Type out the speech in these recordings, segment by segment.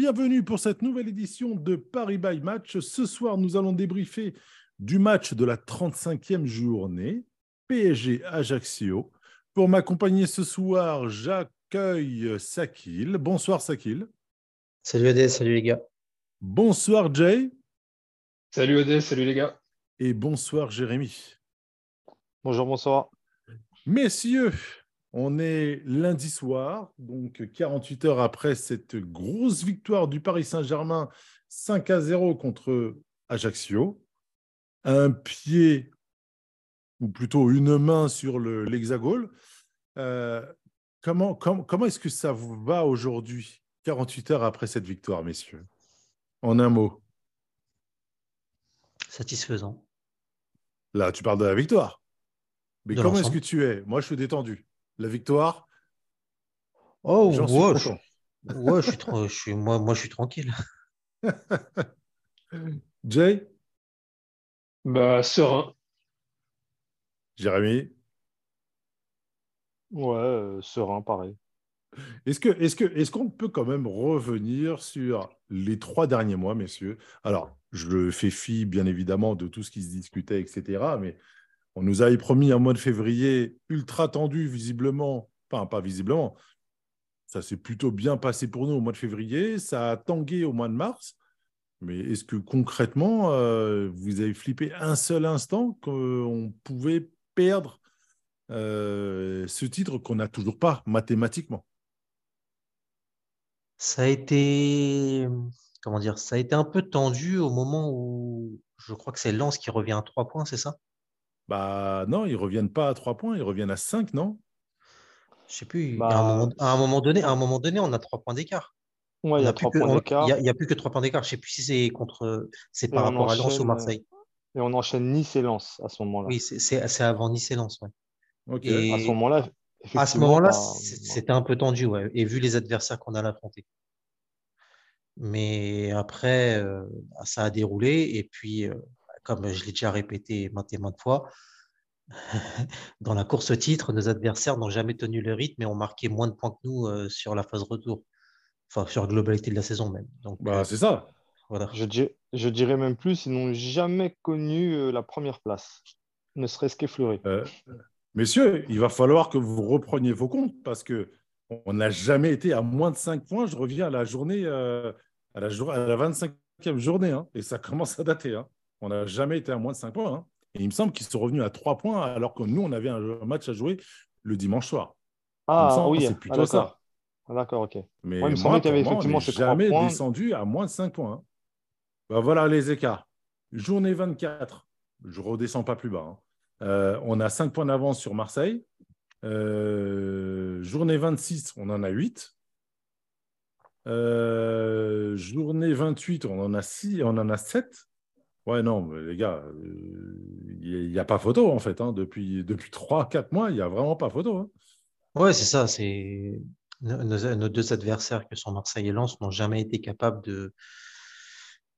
bienvenue pour cette nouvelle édition de Paris by Match. Ce soir, nous allons débriefer du match de la 35e journée, PSG Ajaccio. Pour m'accompagner ce soir, j'accueille Sakil. Bonsoir Sakil. Salut Odé, salut les gars. Bonsoir Jay. Salut Odé, salut les gars. Et bonsoir Jérémy. Bonjour, bonsoir. Messieurs, on est lundi soir, donc 48 heures après cette grosse victoire du Paris Saint-Germain 5 à 0 contre Ajaccio. Un pied, ou plutôt une main sur l'hexagone. Euh, comment comment est-ce que ça vous va aujourd'hui, 48 heures après cette victoire, messieurs? En un mot. Satisfaisant. Là, tu parles de la victoire. Mais De comment est-ce que tu es? Moi, je suis détendu. La victoire, Oh, suis ouais, je, content. ouais, je suis, tra- je suis- moi, moi, je suis tranquille. Jay, Bah, serein. Jérémy, Ouais, euh, serein, pareil. est-ce que est-ce que est-ce qu'on peut quand même revenir sur les trois derniers mois, messieurs? Alors, je fais fi, bien évidemment, de tout ce qui se discutait, etc. Mais on nous avait promis un mois de février ultra tendu, visiblement. Enfin, pas visiblement. Ça s'est plutôt bien passé pour nous au mois de février. Ça a tangué au mois de mars. Mais est-ce que concrètement, euh, vous avez flippé un seul instant qu'on pouvait perdre euh, ce titre qu'on n'a toujours pas mathématiquement? Ça a été, comment dire, ça a été un peu tendu au moment où je crois que c'est Lens qui revient à trois points, c'est ça? Bah non, ils reviennent pas à 3 points, ils reviennent à 5, non? Je sais plus. Bah, à un moment, à un moment donné, à un moment donné, on a trois points d'écart. Ouais, il y a points d'écart. Il y a, plus que trois points d'écart. Je sais plus si c'est contre, c'est par rapport à Lens ou Marseille. Et on enchaîne Nice et Lens à ce moment-là. Oui, c'est avant Nice et Lens, ouais. Et- À ce moment-là, À ce moment-là, bah, c'était un peu tendu, ouais, et vu les adversaires qu'on a affronter. Mais après, euh, ça a déroulé, et puis, euh, comme je l'ai déjà répété maintes et maintes fois, dans la course au titre, nos adversaires n'ont jamais tenu le rythme et ont marqué moins de points que nous euh, sur la phase retour, enfin sur la globalité de la saison même. Donc Bah, euh, c'est ça. voilà. je, dir- je dirais même plus, ils n'ont jamais connu euh, la première place, ne serait-ce qu'effleuré. Euh, messieurs, il va falloir que vous repreniez vos comptes parce que on n'a jamais été à moins de 5 points. Je reviens à la journée, euh, à, la jour- à la 25e journée, hein, et ça commence à dater. hein. On n'a jamais été à moins de 5 points. hein. Et il me semble qu'ils sont revenus à 3 points alors que nous, on avait un match à jouer le dimanche soir. Ah semble oui, c'est ah, plutôt ça. d'accord. Ah, D'accord, ok. Mais Ouais, il me moi, semblait qu'il y avait moi, on effectivement n'est ces jamais points. descendu à moins de 5 points. hein. Bah, voilà les écarts. Journée 24, je ne redescends pas plus bas. hein. Euh, on a 5 points d'avance sur Marseille. Euh, journée 26, on en a 8. Euh, journée 28, on en a 6, on en a 7. Ouais, non, mais les gars, euh, il n'y a, pas photo en fait. hein. Depuis, depuis 3-4 mois, il n'y a vraiment pas photo. hein. Ouais, c'est ça. C'est nos, deux adversaires que sont Marseille et Lens n'ont jamais été capables de,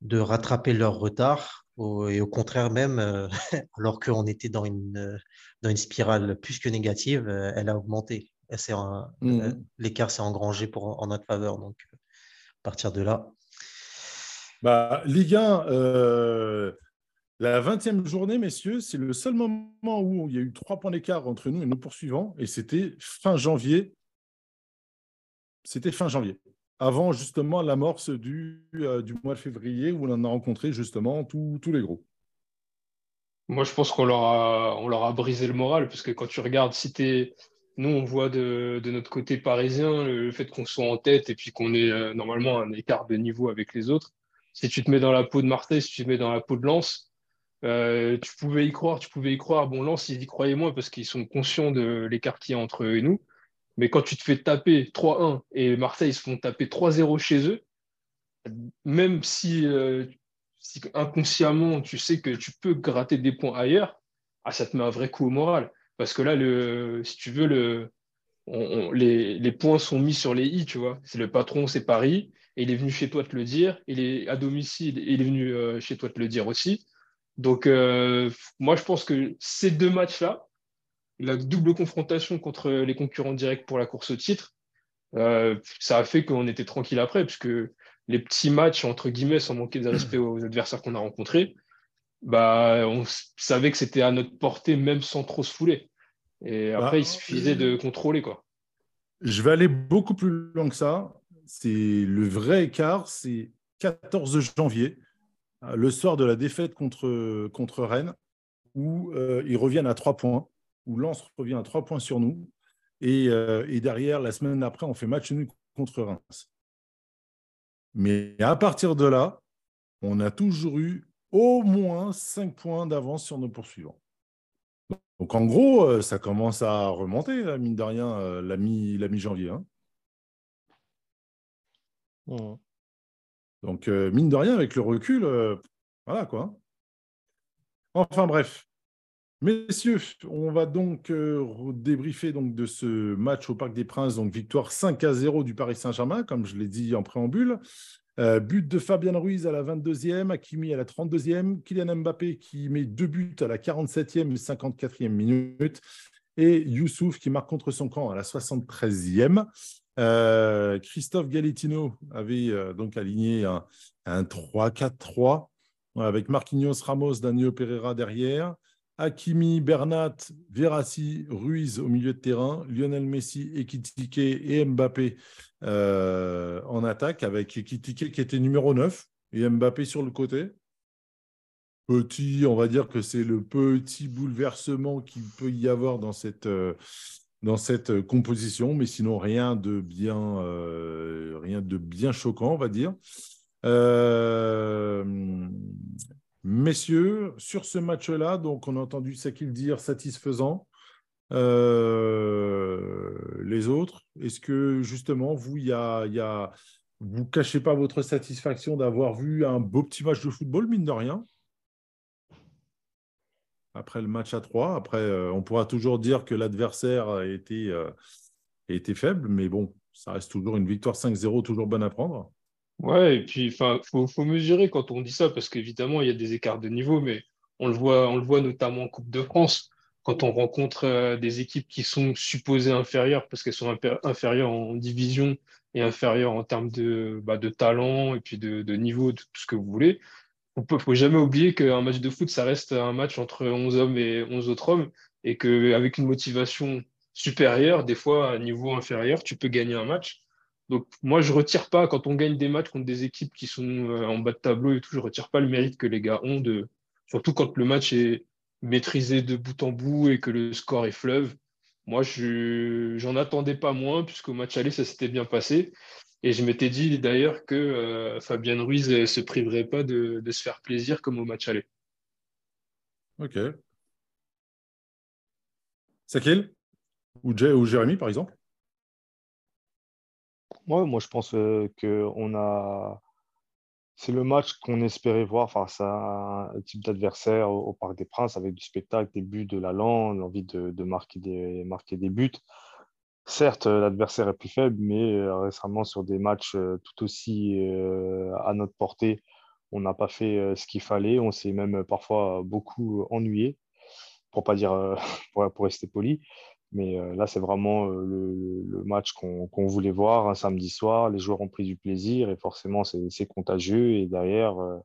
de rattraper leur retard. Au- et au contraire même, euh, alors qu'on était dans une, euh, dans une spirale plus que négative, euh, elle a augmenté. Elle s'est en- Mhm. euh, L'écart s'est engrangé pour, en notre faveur. Donc, euh, à partir de là, Bah, Ligue 1, euh, la 20e journée, messieurs, c'est le seul moment où il y a eu trois points d'écart entre nous et nos poursuivants, et c'était fin janvier. C'était fin janvier, avant justement l'amorce du, euh, du mois de février où on en a rencontré justement tous les gros. Moi, je pense qu'on leur a, leur a brisé le moral, parce que quand tu regardes, si nous, on voit de, de notre côté parisien le, le fait qu'on soit en tête et puis qu'on ait euh, normalement un écart de niveau avec les autres. Si tu te mets dans la peau de Marseille, si tu te mets dans la peau de Lens, euh, tu pouvais y croire, tu pouvais y croire. Bon, Lens, ils y croyaient moins parce qu'ils sont conscients de l'écart qu'il y a entre eux et nous. Mais quand tu te fais taper 3-1 et Marseille se font taper 3-0 chez eux, même si, euh, si inconsciemment tu sais que tu peux gratter des points ailleurs, ah, ça te met un vrai coup au moral. Parce que là, si tu veux, le, les, les, points sont mis sur les i, tu vois. C'est le patron, c'est Paris, et il est venu chez toi te le dire. Il est à domicile, et il est venu euh, chez toi te le dire aussi. Donc, euh, moi, je pense que ces deux matchs-là, la double confrontation contre les concurrents directs pour la course au titre, euh, ça a fait qu'on était tranquille après, puisque les petits matchs, entre guillemets, sans manquer de respect aux adversaires qu'on a rencontrés, bah, on savait que c'était à notre portée, même sans trop se fouler. Et après, il bah, suffisait de contrôler. Quoi. Je vais aller beaucoup plus loin que ça. C'est le vrai écart, c'est 14 janvier, le soir de la défaite contre, Rennes, où euh, ils reviennent à 3 points, où Lens revient à 3 points sur nous. Et, euh, et derrière, la semaine d'après, on fait match nul contre Reims. Mais à partir de là, on a toujours eu au moins 5 points d'avance sur nos poursuivants. Donc en gros, euh, ça commence à remonter, mine de rien, euh, la mi-janvier. Hein. Mmh. Donc euh, mine de rien, avec le recul, voilà quoi. Enfin bref. Messieurs, on va donc débriefer donc de ce match au Parc des Princes, donc victoire 5 à 0 du Paris Saint-Germain, comme je l'ai dit en préambule. Euh, but de Fabien Ruiz à la 22e, Hakimi à la 32e, Kylian Mbappé qui met deux buts à la 47e et 54e minute, et Youssouf qui marque contre son camp à la 73e. Euh, Christophe Galettino avait euh, donc aligné un, un 3-4-3 avec Marquinhos, Ramos, Daniel Pereira derrière. Hakimi, Bernat, Verassi, Ruiz au milieu de terrain, Lionel Messi, Ekitike et Mbappé euh, en attaque, avec Ekitike qui était numéro 9 et Mbappé sur le côté. Petit, on va dire que c'est le petit bouleversement qu'il peut y avoir dans cette, dans cette composition, mais sinon rien de bien, euh, rien de bien choquant, on va dire. Messieurs, sur ce match-là, donc on a entendu Sakil dire satisfaisant. Euh, les autres, est-ce que justement, vous, il y a, vous cachez pas votre satisfaction d'avoir vu un beau petit match de football, mine de rien? Après le match à 3, après, euh, on pourra toujours dire que l'adversaire euh, a été faible, mais bon, ça reste toujours une victoire 5-0, toujours bonne à prendre. Ouais, et puis il faut, faut mesurer quand on dit ça, parce qu'évidemment, il y a des écarts de niveau, mais on le voit, on le voit notamment en Coupe de France, quand on rencontre euh, des équipes qui sont supposées inférieures, parce qu'elles sont inférieures en division et inférieures en termes de, bah, de talent et puis de, de, niveau, de tout ce que vous voulez. Ne faut jamais oublier qu'un match de foot, ça reste un match entre 11 hommes et 11 autres hommes, et qu'avec une motivation supérieure, des fois à niveau inférieur, tu peux gagner un match. Donc moi, je ne retire pas, quand on gagne des matchs contre des équipes qui sont euh, en bas de tableau et tout, je ne retire pas le mérite que les gars ont, de, surtout quand le match est maîtrisé de bout en bout et que le score est fleuve. Moi, je n'en attendais pas moins, puisqu'au match aller, ça s'était bien passé. Et je m'étais dit d'ailleurs que euh, Fabien Ruiz ne se priverait pas de, se faire plaisir comme au match aller. Ok. Sakil ou, ou Jérémy, par exemple? Moi, je pense euh, que on a. C'est le match qu'on espérait voir face à un type d'adversaire au, Parc des Princes avec du spectacle, des buts, de la lande, l'envie de, marquer, des, marquer des buts. Certes, l'adversaire est plus faible, mais euh, récemment, sur des matchs euh, tout aussi à notre portée, on n'a pas fait ce qu'il fallait. On s'est même parfois beaucoup ennuyé, pour pas dire, pour rester poli. Mais euh, là, c'est vraiment euh, le, match qu'on voulait voir un samedi soir. Les joueurs ont pris du plaisir et forcément, c'est contagieux. Et derrière, euh,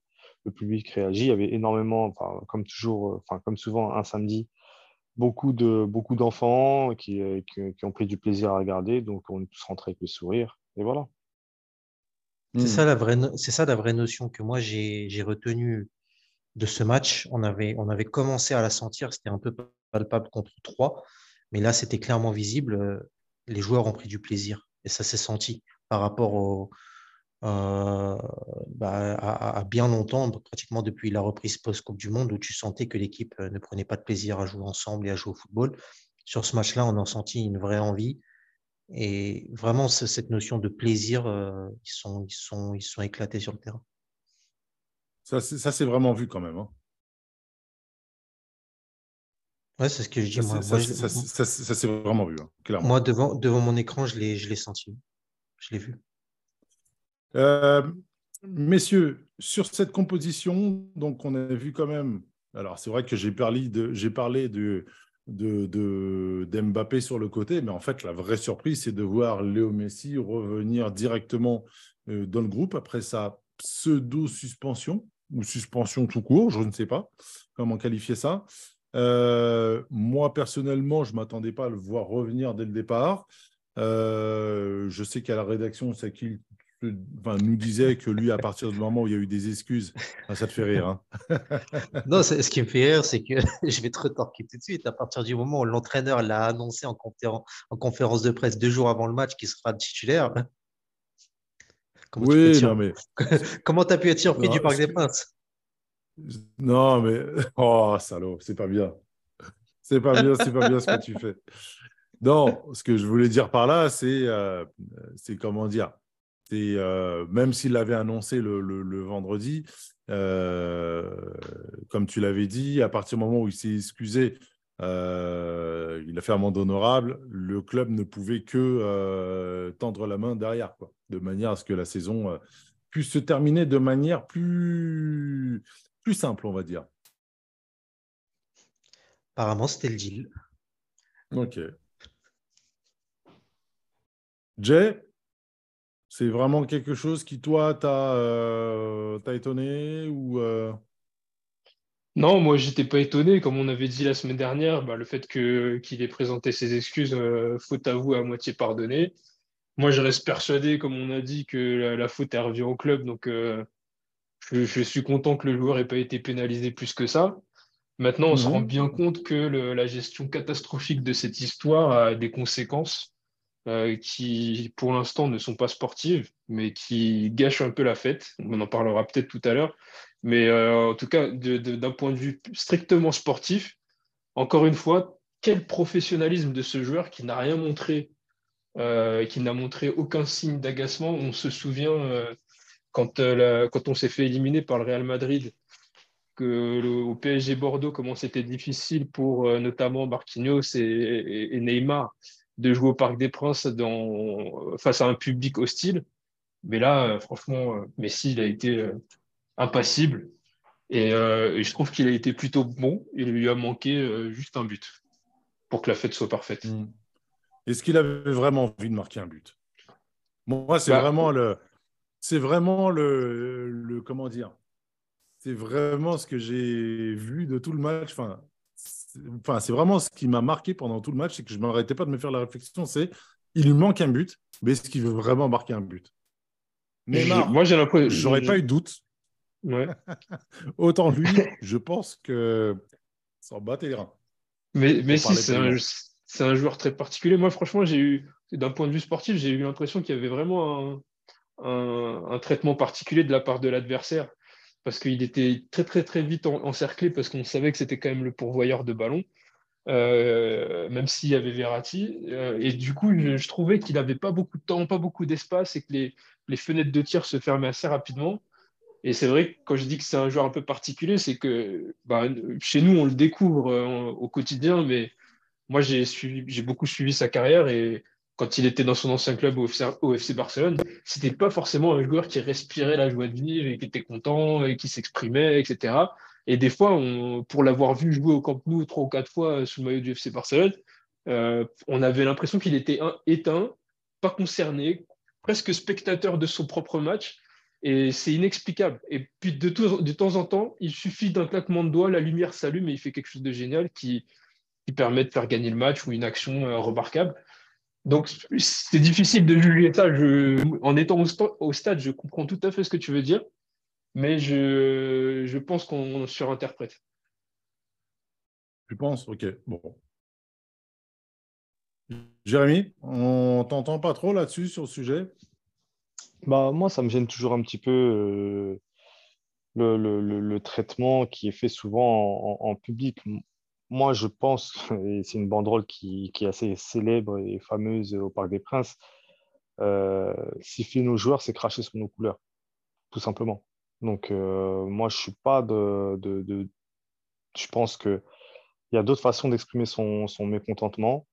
le public réagit. Il y avait énormément, comme toujours, enfin, comme souvent, un samedi, beaucoup de beaucoup d'enfants qui, qui, ont pris du plaisir à regarder. Donc, on est tous rentrés avec le sourire. Et voilà. C'est hmm. ça, la vraie, c'est ça la vraie notion que moi j'ai retenue de ce match. On avait, on avait commencé à la sentir, c'était un peu palpable contre trois. Mais là, c'était clairement visible. Euh, les joueurs ont pris du plaisir et ça s'est senti par rapport au, euh, bah, à, bien longtemps, pratiquement depuis la reprise post-Coupe du Monde, où tu sentais que l'équipe euh, ne prenait pas de plaisir à jouer ensemble et à jouer au football. Sur ce match-là, on a senti une vraie envie. Et vraiment, cette notion de plaisir, ils, sont, ils, sont, ils sont éclatés sur le terrain. Ça, c'est vraiment vu quand même. Hein. Ouais, c'est ce que je dis. Ça, Moi, ça, je- vraiment vu, hein, clairement. moi, devant, devant mon écran, je l'ai, je l'ai senti. Je l'ai vu. Euh, messieurs, sur cette composition, donc on a vu quand même. Alors, c'est vrai que j'ai parlé de, j'ai parlé de, de, de- d'Mbappé sur le côté, mais en fait, la vraie surprise, c'est de voir Léo Messi revenir directement euh, dans le groupe après sa pseudo-suspension ou suspension tout court, je ne sais pas comment qualifier ça. Euh, moi, personnellement, je ne m'attendais pas à le voir revenir dès le départ. Je sais qu'à la rédaction, c'est qu'il enfin, nous disait que lui, à partir du moment où il y a eu des excuses, ah, ça te fait rire. hein. Non, ce qui me fait rire, c'est que je vais te retorquer tout de suite. À partir du moment où l'entraîneur l'a annoncé en, conféren- en conférence de presse deux jours avant le match qu'il sera titulaire, comment tu Oui, non, mais comment t'as pu être surpris Non, du Parc des Princes? non, mais oh salaud, c'est pas bien. C'est pas bien, c'est pas bien ce que tu fais. Non, ce que je voulais dire par là, c'est, euh, c'est comment dire, c'est euh, même s'il l'avait annoncé le, le- le vendredi, euh, comme tu l'avais dit, à partir du moment où il s'est excusé, euh, il a fait amende honorable. Le club ne pouvait que tendre la main derrière, quoi, de manière à ce que la saison puisse se terminer de manière plus plus simple, on va dire. Apparemment, c'était le deal. Ok. Jay, c'est vraiment quelque chose qui, toi, t'a euh, étonné ou euh, Non, moi, j'étais pas étonné. Comme on avait dit la semaine dernière, bah, le fait qu'il ait présenté ses excuses, euh, faute avouée à moitié pardonnée. Moi, je reste persuadé, comme on a dit, que la, la faute est revenue au club. Donc, je, je suis content que le joueur ait pas été pénalisé plus que ça. Maintenant, on se Mhm. rend bien compte que le- la gestion catastrophique de cette histoire a des conséquences euh, qui, pour l'instant, ne sont pas sportives, mais qui gâchent un peu la fête. On en parlera peut-être tout à l'heure. Mais euh, en tout cas, d'un point de vue strictement sportif, encore une fois, quel professionnalisme de ce joueur qui n'a rien montré, euh, qui n'a montré aucun signe d'agacement? On se souvient quand, quand on s'est fait éliminer par le Real Madrid, que au PSG Bordeaux, comment c'était difficile pour notamment Marquinhos et Neymar de jouer au Parc des Princes dans, face à un public hostile. Mais là, euh, franchement, euh, Messi, il a été euh, impassible. Et, euh, et je trouve qu'il a été plutôt bon. Il lui a manqué euh, juste un but pour que la fête soit parfaite. hmm. est-ce qu'il avait vraiment envie de marquer un but? Moi, c'est Bah, vraiment le, c'est vraiment le, le, comment dire, c'est vraiment ce que j'ai vu de tout le match. Enfin, enfin, c'est vraiment ce qui m'a marqué pendant tout le match, c'est que je m'arrêtais pas de me faire la réflexion. C'est, il lui manque un but, mais est-ce qu'il veut vraiment marquer un but? Neymar, Je- moi, j'ai l'impression. j'aurais pas eu de doute. Ouais. Autant lui, je pense que s'en battait les reins. Mais, mais si, c'est un, joueur très particulier. Moi, franchement, j'ai eu, d'un point de vue sportif, j'ai eu l'impression qu'il y avait vraiment un, un- un traitement particulier de la part de l'adversaire. Parce qu'il était très, très, très vite en- encerclé, parce qu'on savait que c'était quand même le pourvoyeur de ballon, euh, même s'il y avait Verratti. Euh, et du coup, je, trouvais qu'il n'avait pas beaucoup de temps, pas beaucoup d'espace, et que les, les fenêtres de tir se fermaient assez rapidement. Et c'est vrai que quand je dis que c'est un joueur un peu particulier, c'est que bah, chez nous, on le découvre euh, au quotidien, mais moi, j'ai beaucoup suivi sa carrière et quand il était dans son ancien club au FC, Barcelone, c'était pas forcément un joueur qui respirait la joie de vivre et qui était content et qui s'exprimait, etc. Et des fois, pour l'avoir vu jouer au Camp Nou trois ou quatre fois sous le maillot du FC Barcelone, euh, on avait l'impression qu'il était éteint, pas concerné, presque spectateur de son propre match. Et c'est inexplicable. Et puis de, temps en temps, il suffit d'un claquement de doigts, la lumière s'allume et il fait quelque chose de génial qui, qui permet de faire gagner le match ou une action euh, remarquable. Donc c'est difficile de juger ça. Je, en étant au, sta- au stade, je comprends tout à fait ce que tu veux dire, mais je, je pense qu'on surinterprète. Tu penses? Ok, bon. Jérémy, on t'entend pas trop là-dessus sur le sujet? Bah, moi, ça me gêne toujours un petit peu euh, le, le- le- le traitement qui est fait souvent en, en- en public. Moi, je pense, et c'est une banderole qui, est assez célèbre et fameuse au Parc des Princes, euh, siffler nos joueurs, c'est cracher sur nos couleurs, tout simplement. Donc, euh, moi, je suis pas de, Je pense que il y a d'autres façons d'exprimer son, mécontentement.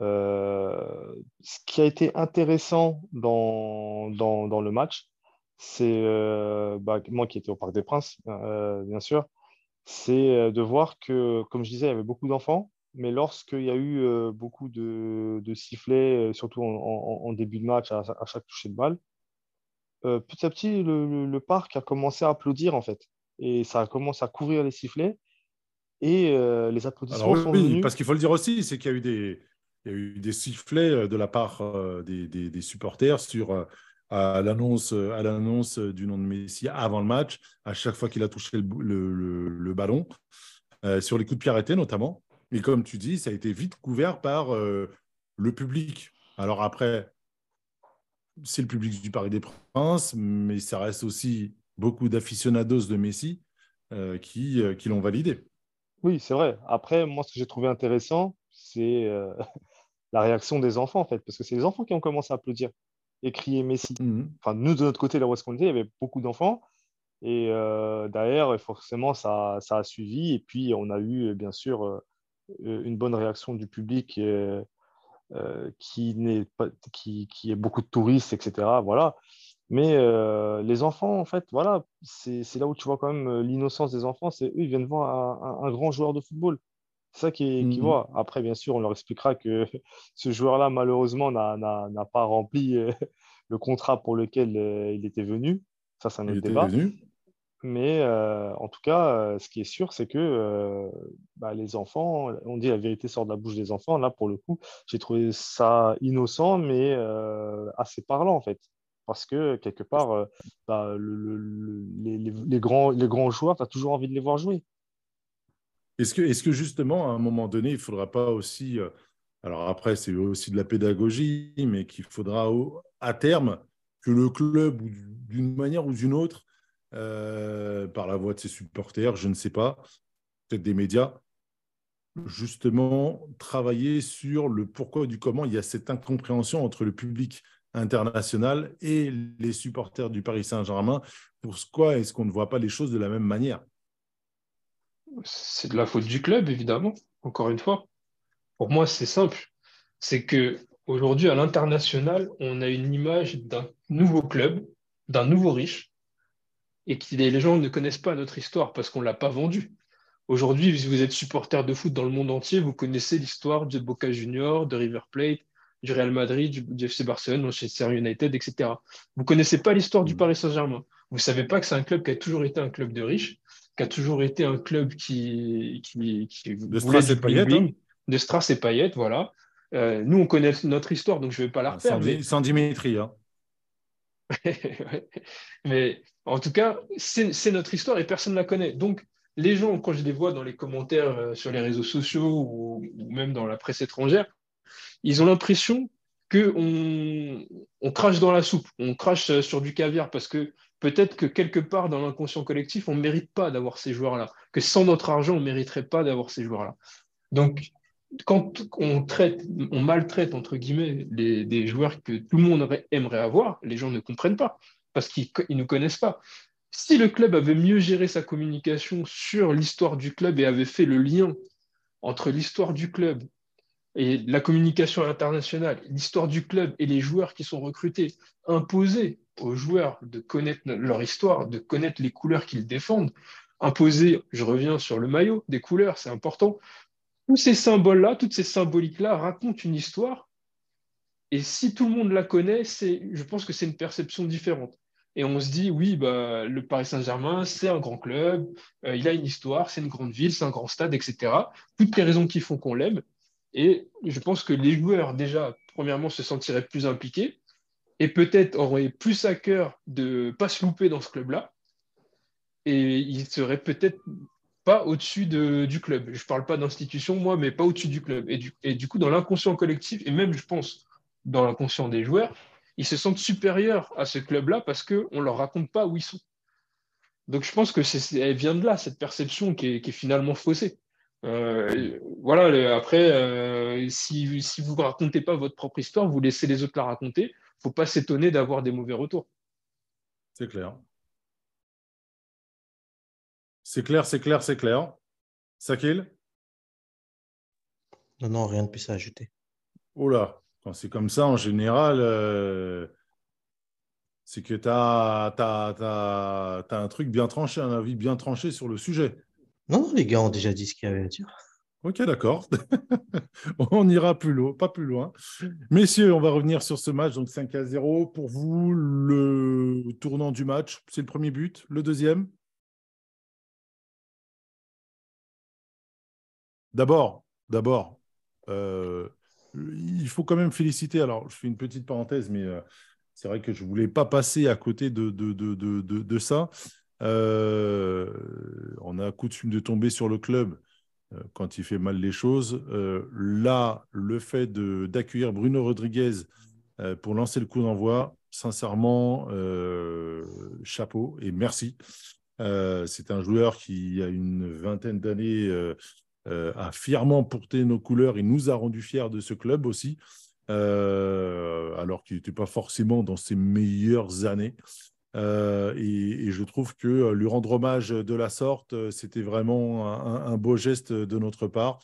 Euh, ce qui a été intéressant dans, dans, le match, c'est euh, bah, moi qui étais au Parc des Princes, bien sûr, c'est de voir que, comme je disais, il y avait beaucoup d'enfants, mais lorsqu'il y a eu beaucoup de, de sifflets, surtout en, en, début de match, à, à chaque toucher de balle, petit à petit, le, le, parc a commencé à applaudir en fait. Et ça a commencé à couvrir les sifflets. Et les applaudissements sont oui, venus. Parce qu'il faut le dire aussi, c'est qu'il y a eu des, il y a eu des sifflets de la part des, des, des supporters sur à l'annonce à l'annonce du nom de Messi avant le match, à chaque fois qu'il a touché le, ballon, euh, sur les coups de pied arrêtés notamment. Et comme tu dis, ça a été vite couvert par euh, le public. Alors après, c'est le public du Paris des Princes, mais ça reste aussi beaucoup d'aficionados de Messi euh, qui l'ont validé. Oui, c'est vrai. Après, moi, ce que j'ai trouvé intéressant, c'est la réaction des enfants, en fait, parce que c'est les enfants qui ont commencé à applaudir et crier Messi. Mhm. Enfin, nous, de notre côté, là où est-ce qu'on était, il y avait beaucoup d'enfants. Et euh, derrière, forcément, ça, ça, a suivi. Et puis, on a eu, bien sûr, euh, une bonne réaction du public euh, qui, n'est pas, qui, qui est beaucoup de touristes, etc. Voilà. Mais euh, les enfants, en fait, voilà, c'est là où tu vois quand même l'innocence des enfants. C'est eux, ils viennent voir un, un, grand joueur de football. C'est ça qu'ils mmh. voient. Après, bien sûr, on leur expliquera que ce joueur-là, malheureusement, n'a pas rempli euh, le contrat pour lequel euh, il était venu. Ça, c'est un autre débat. Mais euh, en tout cas, ce qui est sûr, c'est que bah, les enfants, on dit la vérité sort de la bouche des enfants. Là, pour le coup, j'ai trouvé ça innocent, mais assez parlant, en fait. Parce que, quelque part, bah, les, grands, les grands joueurs, tu as toujours envie de les voir jouer. Est-ce que, justement, à un moment donné, il ne faudra pas aussi, euh, alors après, c'est aussi de la pédagogie, mais qu'il faudra à terme que le club, d'une manière ou d'une autre, euh, par la voix de ses supporters, je ne sais pas, peut-être des médias, justement travailler sur le pourquoi du comment il y a cette incompréhension entre le public international et les supporters du Paris Saint-Germain. Pourquoi est-ce qu'on ne voit pas les choses de la même manière? C'est de la faute du club, évidemment, encore une fois. Pour moi, c'est simple. C'est que aujourd'hui, à l'international, on a une image d'un nouveau club, d'un nouveau riche, et que les gens ne connaissent pas notre histoire parce qu'on ne l'a pas vendu. Aujourd'hui, si vous êtes supporter de foot dans le monde entier, vous connaissez l'histoire de Boca Junior, de River Plate, du Real Madrid, du, FC Barcelone, Manchester United, etc. Vous ne connaissez pas l'histoire du mm. Paris Saint-Germain. Vous ne savez pas que c'est un club qui a toujours été un club de riches, qui a toujours été un club qui, qui, de Strass et Payet, hein. de Strass et Payet, voilà. Euh, nous, on connaît notre histoire, donc je ne vais pas la refaire. Sans, Dimitri. Hein. mais en tout cas, c'est notre histoire et personne ne la connaît. Donc, les gens, quand je les vois dans les commentaires euh, sur les réseaux sociaux ou, même dans la presse étrangère, ils ont l'impression qu'on on crache dans la soupe, on crache euh, sur du caviar parce que peut-être que quelque part dans l'inconscient collectif, on ne mérite pas d'avoir ces joueurs-là, que sans notre argent, on ne mériterait pas d'avoir ces joueurs-là. Donc, quand on traite, on maltraite, entre guillemets, des joueurs que tout le monde aimerait avoir, les gens ne comprennent pas, parce qu'ils ne nous connaissent pas. Si le club avait mieux géré sa communication sur l'histoire du club et avait fait le lien entre l'histoire du club et la communication internationale, l'histoire du club et les joueurs qui sont recrutés, imposés aux joueurs de connaître leur histoire, de connaître les couleurs qu'ils défendent, imposer, je reviens sur le maillot, des couleurs, c'est important. Tous ces symboles-là, toutes ces symboliques-là racontent une histoire. Et si tout le monde la connaît, je pense que c'est une perception différente. Et on se dit, oui, bah, le Paris Saint-Germain, c'est un grand club, euh, il a une histoire, c'est une grande ville, c'est un grand stade, etc. Toutes les raisons qui font qu'on l'aime. Et je pense que les joueurs, déjà, premièrement, se sentiraient plus impliqués et peut-être auraient plus à cœur de ne pas se louper dans ce club-là. Et ils seraient peut-être pas au-dessus du club. Je ne parle pas d'institution, moi, mais pas au-dessus du club. Et du, coup, dans l'inconscient collectif, et même, je pense, dans l'inconscient des joueurs, ils se sentent supérieurs à ce club-là parce qu'on ne leur raconte pas où ils sont. Donc, je pense que elle vient de là, cette perception qui est, finalement faussée. Euh, voilà, après, euh, si vous ne racontez pas votre propre histoire, vous laissez les autres la raconter. Il ne faut pas s'étonner d'avoir des mauvais retours. C'est clair. C'est clair, c'est clair, c'est clair. Sakil? Non, non, rien de plus à ajouter. Oh là, quand c'est comme ça, en général, euh, c'est que tu as, un truc bien tranché, un avis bien tranché sur le sujet. Non, non, les gars ont déjà dit ce qu'il y avait à dire. Ok, d'accord. on ira plus loin, pas plus loin. Messieurs, on va revenir sur ce match. Donc 5 à 0. Pour vous, le tournant du match, c'est le premier but. Le deuxième? D'abord, d'abord, euh, il faut quand même féliciter. Alors, je fais une petite parenthèse, mais euh, c'est vrai que je ne voulais pas passer à côté de, ça. Euh, on a coutume de tomber sur le club quand il fait mal les choses. Euh, là, le fait d'accueillir Bruno Rodriguez euh, pour lancer le coup d'envoi, sincèrement, chapeau et merci. C'est un joueur qui, a une vingtaine d'années, a fièrement porté nos couleurs et nous a rendu fiers de ce club aussi, alors qu'il n'était pas forcément dans ses meilleures années. Euh, et, je trouve que euh, lui rendre hommage de la sorte, euh, c'était vraiment un, beau geste de notre part.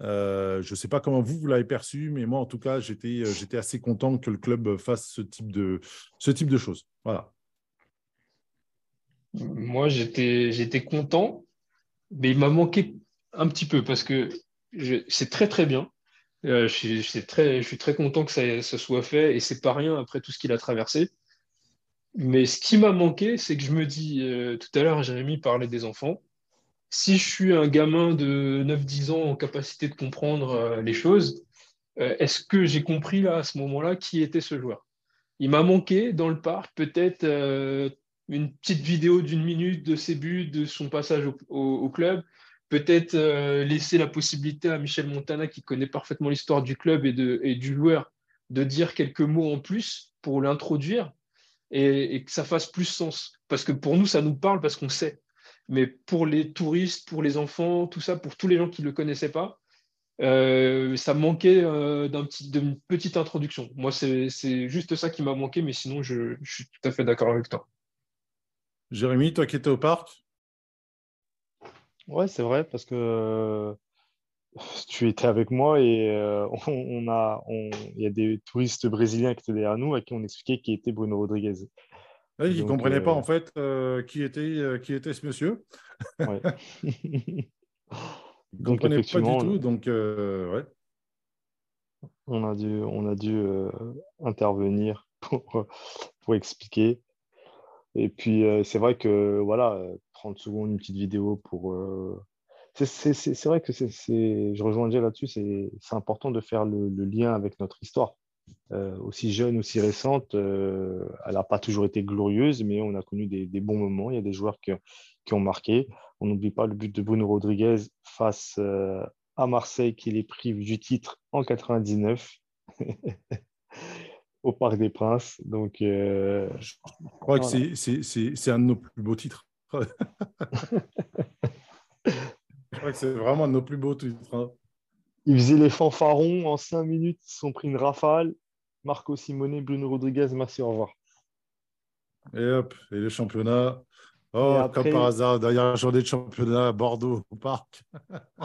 je ne sais pas comment vous, l'avez perçu, mais moi, en tout cas, j'étais, assez content que le club fasse ce type de, choses. Voilà. Moi, j'étais, content, mais il m'a manqué un petit peu parce que c'est très, très bien. je, suis, très, je suis très content que ça, ça soit fait et c'est pas rien après tout ce qu'il a traversé. Mais ce qui m'a manqué, c'est que je me dis, euh, tout à l'heure, Jérémy parlait des enfants. Si je suis un gamin de 9-10 ans en capacité de comprendre euh, les choses, euh, est-ce que j'ai compris là, à ce moment-là, qui était ce joueur? Il m'a manqué dans le parc peut-être une petite vidéo d'une minute de ses buts, de son passage au, club, peut-être laisser la possibilité à Michel Montana, qui connaît parfaitement l'histoire du club et, du joueur, de dire quelques mots en plus pour l'introduire et, que ça fasse plus sens. Parce que pour nous, ça nous parle parce qu'on sait. Mais pour les touristes, pour les enfants, tout ça, pour tous les gens qui ne le connaissaient pas, euh, ça manquait euh, d'une petite introduction. Moi, c'est juste ça qui m'a manqué, mais sinon, je, je, suis tout à fait d'accord avec toi. Jérémy, toi qui étais au parc? Ouais, c'est vrai, parce que tu étais avec moi et euh, on, a, il y a des touristes brésiliens qui étaient derrière nous à qui on expliquait qui était Bruno Rodriguez. Oui, ils ne comprenaient pas euh, en fait euh, qui, était, qui était ce monsieur. Ouais. ils ne comprenaient pas du tout, donc ouais. On a dû, on a dû intervenir pour, pour expliquer. Et puis, c'est vrai que, voilà, 30 secondes, une petite vidéo pour, c'est vrai que je rejoins déjà là-dessus, c'est important de faire le, lien avec notre histoire. Euh, aussi jeune, aussi récente, euh, elle n'a pas toujours été glorieuse, mais on a connu des, bons moments. Il y a des joueurs qui, ont marqué. On n'oublie pas le but de Bruno Rodriguez face euh, à Marseille qui les prive du titre en 99 au Parc des Princes. Donc, je crois que c'est un de nos plus beaux titres. c'est vraiment un de nos plus beaux titres. Hein. Ils faisaient les fanfarons en cinq minutes, ils sont pris une rafale. Marco Simone, Bruno Rodriguez, merci, au revoir. Et hop, et le championnat. Oh, comme par hasard, dernière journée de championnat à Bordeaux, au parc.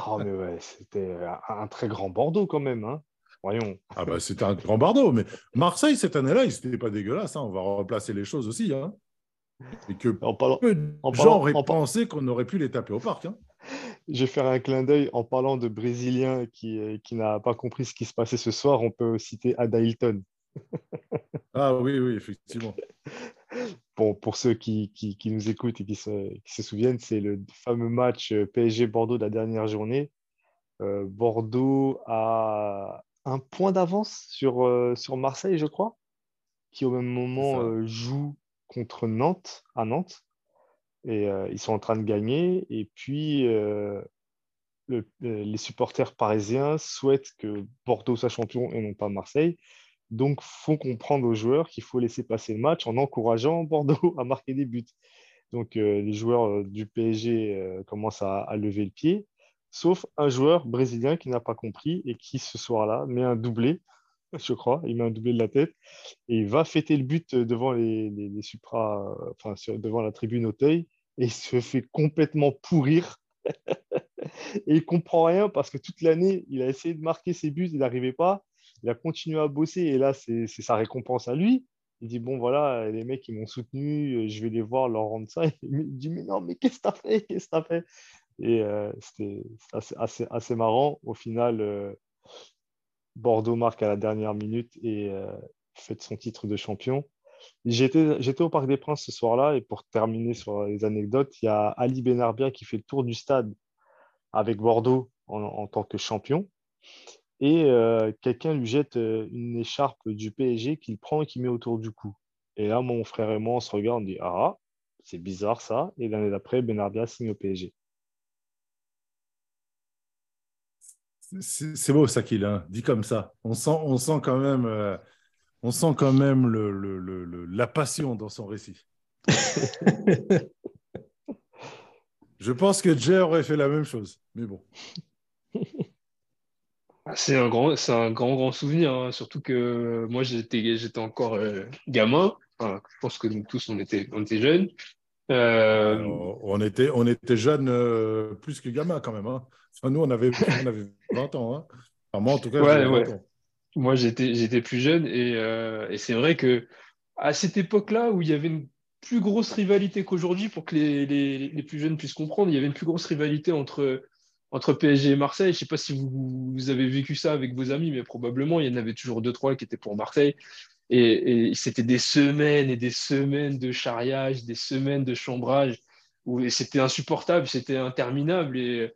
oh, mais ouais, c'était un très grand Bordeaux quand même. Hein. Voyons. Ah, bah, c'était un grand Bordeaux, mais Marseille, cette année-là, ils n'étaient pas dégueulasses. Hein. On va replacer les choses aussi. Hein. Et que en parlant, peu de gens auraient pensé qu'on aurait pu les taper au parc. Hein je vais faire un clin d'œil en parlant de Brésilien qui, euh, qui n'a pas compris ce qui se passait ce soir. On peut citer Ada Hilton. ah oui, oui, effectivement. Bon, pour ceux qui, qui, qui nous écoutent et qui se, qui se souviennent, c'est le fameux match euh, PSG-Bordeaux de la dernière journée. Euh, Bordeaux a un point d'avance sur, sur Marseille, je crois, qui au même moment joue contre Nantes, à Nantes et euh, ils sont en train de gagner. Et puis, euh, euh, les supporters parisiens souhaitent que Bordeaux soit champion et non pas Marseille. Donc, font comprendre aux joueurs qu'il faut laisser passer le match en encourageant Bordeaux à marquer des buts. Donc, les joueurs du PSG commencent à, lever le pied, sauf un joueur brésilien qui n'a pas compris et qui, ce soir-là, met un doublé, je crois. Il met un doublé de la tête et il va fêter le but devant les, les, enfin, devant la tribune Auteuil et il se fait complètement pourrir. et il comprend rien parce que toute l'année, il a essayé de marquer ses buts, il n'arrivait pas. Il a continué à bosser et là, c'est sa récompense à lui. Il dit Bon, voilà, les mecs, ils m'ont soutenu, je vais les voir, leur rendre ça. Il dit Mais non, mais qu'est-ce que tu as fait? Qu'est-ce que tu as fait? Et euh, c'était assez, assez, marrant. Au final, euh, Bordeaux marque à la dernière minute et euh, fait son titre de champion. J'étais au Parc des Princes ce soir-là et pour terminer sur les anecdotes, il y a Ali Benarbia qui fait le tour du stade avec Bordeaux en, tant que champion. Et euh, quelqu'un lui jette euh, une écharpe du PSG qu'il prend et qu'il met autour du cou. Et là, mon frère et moi, on se regarde, on dit Ah, c'est bizarre ça. Et l'année d'après, Benarbia signe au PSG. C'est beau ça qu'il a dit comme ça. On sent, on sent quand même, euh, on sent quand même le, la passion dans son récit. Je pense que Jay aurait fait la même chose, mais bon. Ah, c'est un grand, c'est un grand, grand souvenir. Hein. Surtout que moi, j'étais, j'étais encore euh, gamin. je pense que nous tous, on était, on était jeunes. Euh, on était, on était jeunes plus que gamin quand même. Hein nous, on avait, on avait 20 ans. Hein. moi, en tout cas, Moi, j'étais, j'étais plus jeune et, euh, et c'est vrai que à cette époque-là où il y avait une plus grosse rivalité qu'aujourd'hui, pour que les, les, les, plus jeunes puissent comprendre, il y avait une plus grosse rivalité entre, entre PSG et Marseille. Je ne sais pas si vous, vous, avez vécu ça avec vos amis, mais probablement, il y en avait toujours deux, trois qui étaient pour Marseille. Et, c'était des semaines et des semaines de charriage, des semaines de chambrage où c'était insupportable, c'était interminable. Et,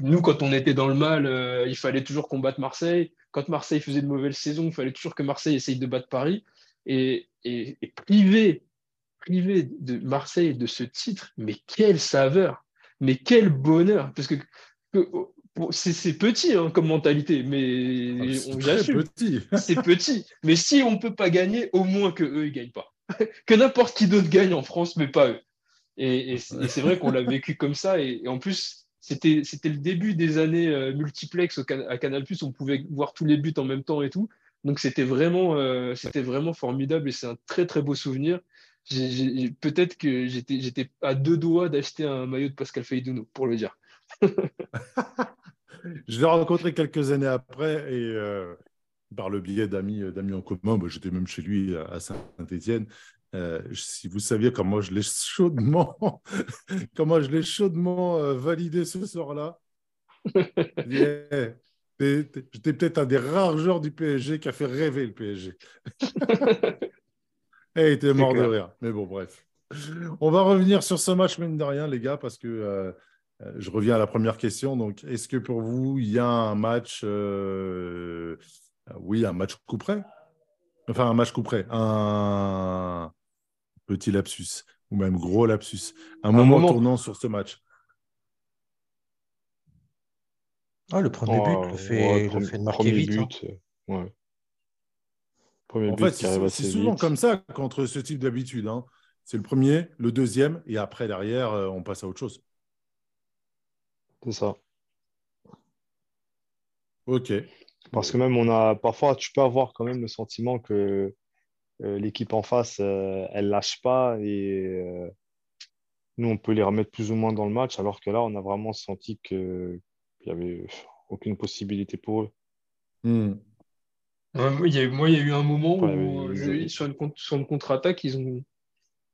nous, quand on était dans le mal, euh, il fallait toujours combattre Marseille. Quand Marseille faisait de mauvaises saisons, il fallait toujours que Marseille essaye de battre Paris. Et privé, privé de Marseille de ce titre, mais quelle saveur, mais quel bonheur. Parce que, c'est petit hein, comme mentalité, mais ah, on j'assume. C'est petit. Mais si on ne peut pas gagner, au moins que eux, ils gagnent pas. que n'importe qui d'autre gagne en France, mais pas eux. Et, c'est vrai qu'on l'a vécu comme ça. Et, en plus, c'était le début des années euh, multiplex à Canal+, on pouvait voir tous les buts en même temps et tout. Donc c'était vraiment, euh, c'était vraiment formidable et c'est un très très beau souvenir. Peut-être que j'étais à deux doigts d'acheter un maillot de Pascal Feydouno, pour le dire. je l'ai rencontré quelques années après et euh, par le biais d'amis en commun, bah, j'étais même chez lui à Saint-Étienne. Euh, si vous saviez comment je l'ai chaudement, comment je l'ai chaudement euh, validé ce soir-là. J'étais peut-être un des rares joueurs du PSG qui a fait rêver le PSG. Et il était mort de rire. Mais bon, bref. On va revenir sur ce match, mine de rien, les gars, parce que euh, je reviens à la première question. Donc, est-ce que pour vous, il y a un match, oui, un match coup près? Enfin, un match coup près. Un, petit lapsus, ou même gros lapsus, un, moment, tournant sur ce match ah, Le premier but, le fait, le fait de marquer vite. Hein. But, en fait, c'est souvent comme ça contre ce type d'habitude. Hein. C'est le premier, le deuxième, et après, derrière, euh, on passe à autre chose. C'est ça. Ok. Parce que même on a parfois, tu peux avoir quand même le sentiment que euh, l'équipe en face, euh, elle lâche pas et euh, nous, on peut les remettre plus ou moins dans le match, alors que là, on a vraiment senti qu'il n'y avait aucune possibilité pour eux. Hmm. il y a, moi, il y a eu un moment où, sur une, contre-attaque, ils, ont,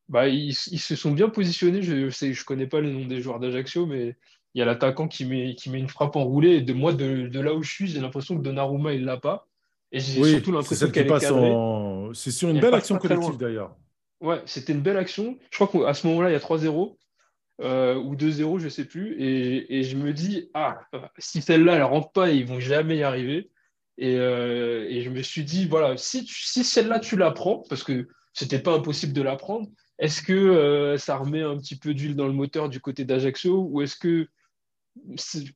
bah, ils, se sont bien positionnés. Je ne je connais pas le nom des joueurs d'Ajaccio, mais il y a l'attaquant qui met, qui met une frappe enroulée. Et de moi, de, de là où je suis, j'ai l'impression que Donnarumma, il ne l'a pas. Et j'ai surtout l'impression qu'elle est en... C'est sur une belle action collective d'ailleurs. Ouais, c'était une belle action. Je crois qu'à ce moment-là, il y a 3-0 euh, ou 2-0, je ne sais plus. Et, et, je me dis, ah, si celle-là, elle ne rentre pas, ils vont jamais y arriver. Et, euh, et je me suis dit, voilà, si, si celle-là, tu la prends, parce que c'était pas impossible de la prendre, est-ce que euh, ça remet un petit peu d'huile dans le moteur du côté d'Ajaccio ou est-ce que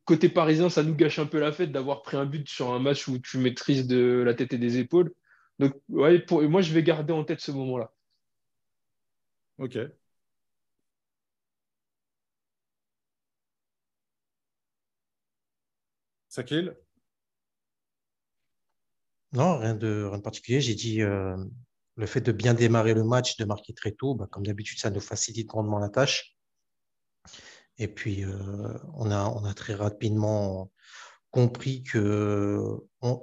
côté parisien, ça nous gâche un peu la fête d'avoir pris un but sur un match où tu maîtrises de la tête et des épaules. Donc, ouais, pour, moi, je vais garder en tête ce moment-là. Ok. Sakil? Non, rien de, rien de particulier. J'ai dit euh, le fait de bien démarrer le match, de marquer très tôt, bah, comme d'habitude, ça nous facilite grandement la tâche. Et puis, on, a, on a très rapidement compris que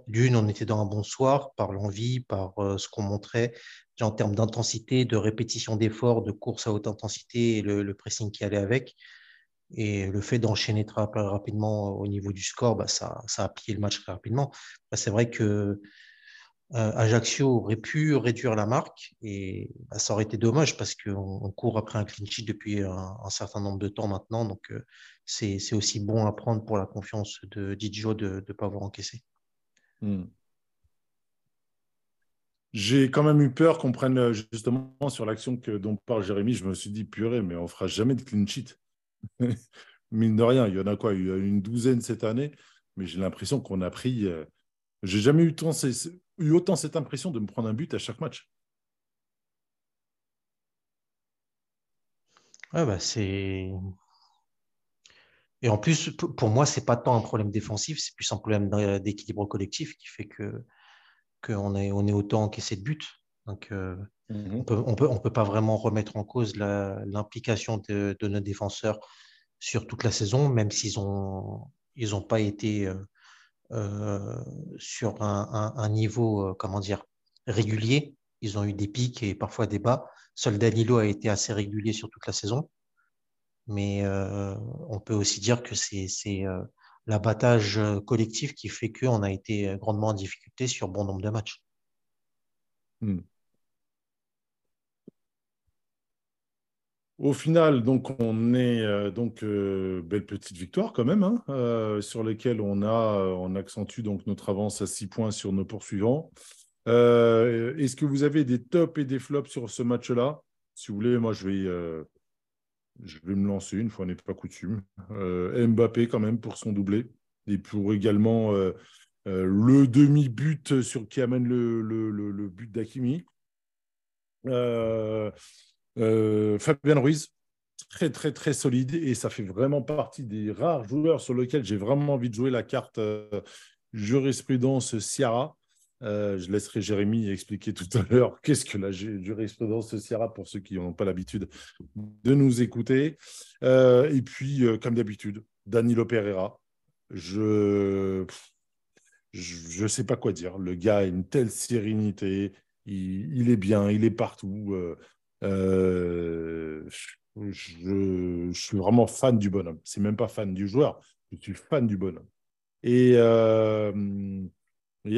d'une, on était dans un bon soir par l'envie, par ce qu'on montrait en termes d'intensité, de répétition d'efforts, de course à haute intensité et le, pressing qui allait avec. Et le fait d'enchaîner très rapidement au niveau du score, bah, ça, a pillé le match très rapidement. C'est vrai que euh, Ajaccio aurait pu réduire la marque et bah, ça aurait été dommage parce qu'on court après un clean sheet depuis un, certain nombre de temps maintenant. Donc, euh, c'est aussi bon à prendre pour la confiance de Didio de ne pas avoir encaissé. Hmm. J'ai quand même eu peur qu'on prenne euh, justement sur l'action dont parle Jérémy. Je me suis dit, purée, mais on fera jamais de clean sheet. Mine de rien, il y en a quoi? Il y a une douzaine cette année, mais j'ai l'impression qu'on a pris. J'ai jamais eu, eu autant cette impression de me prendre un but à chaque match. Ouais, bah c'est. Et en plus, pour moi, c'est pas tant un problème défensif, c'est plus un problème d'équilibre collectif qui fait que qu'on est, on est autant encaissé de buts. Donc, euh, mhm. on peut, on peut, on peut pas vraiment remettre en cause l'implication de, de, nos défenseurs sur toute la saison, même s'ils ont, ils ont pas été euh, sur un, niveau, euh, comment dire, régulier. Ils ont eu des pics et parfois des bas. Seul Danilo a été assez régulier sur toute la saison. Mais euh, on peut aussi dire que c'est l'abattage collectif qui fait qu'on a été grandement en difficulté sur bon nombre de matchs. Hmm. Au final, donc, on est euh, donc euh, belle petite victoire quand même, hein, euh, sur lesquelles on a on accentue donc notre avance à six points sur nos poursuivants. Est-ce que vous avez des tops et des flops sur ce match-là? Si vous voulez, moi je vais me lancer une fois n'est pas coutume. Mbappé quand même pour son doublé et pour également le demi-but sur qui amène le, le, but d'Akimi. Fabien Ruiz, très, très, très solide et ça fait vraiment partie des rares joueurs sur lesquels j'ai vraiment envie de jouer la carte euh, jurisprudence Ciara. Euh, je laisserai Jérémy expliquer tout à l'heure qu'est-ce que la jurisprudence Ciara pour ceux qui n'ont pas l'habitude de nous écouter. et puis, comme d'habitude, Danilo Pereira. Je ne sais pas quoi dire. Le gars a une telle sérénité. Il est bien, il est partout. Euh, je, suis vraiment fan du bonhomme. C'est même pas fan du joueur, je suis fan du bonhomme. Et, euh,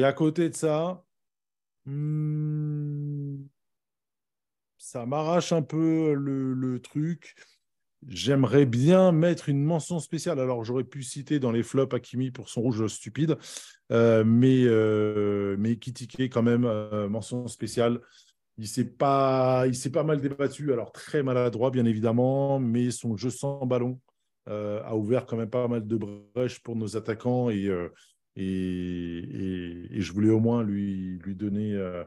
à côté de ça, hmm, ça m'arrache un peu le, truc. J'aimerais bien mettre une mention spéciale. Alors, j'aurais pu citer dans les flops Akimi pour son rouge stupide, euh, mais, euh, mais quand même, mention spéciale. Il s'est pas, s'est pas mal débattu, alors très maladroit bien évidemment, mais son jeu sans ballon euh, a ouvert quand même pas mal de brèches pour nos attaquants et, euh, je voulais au moins lui, lui donner, euh,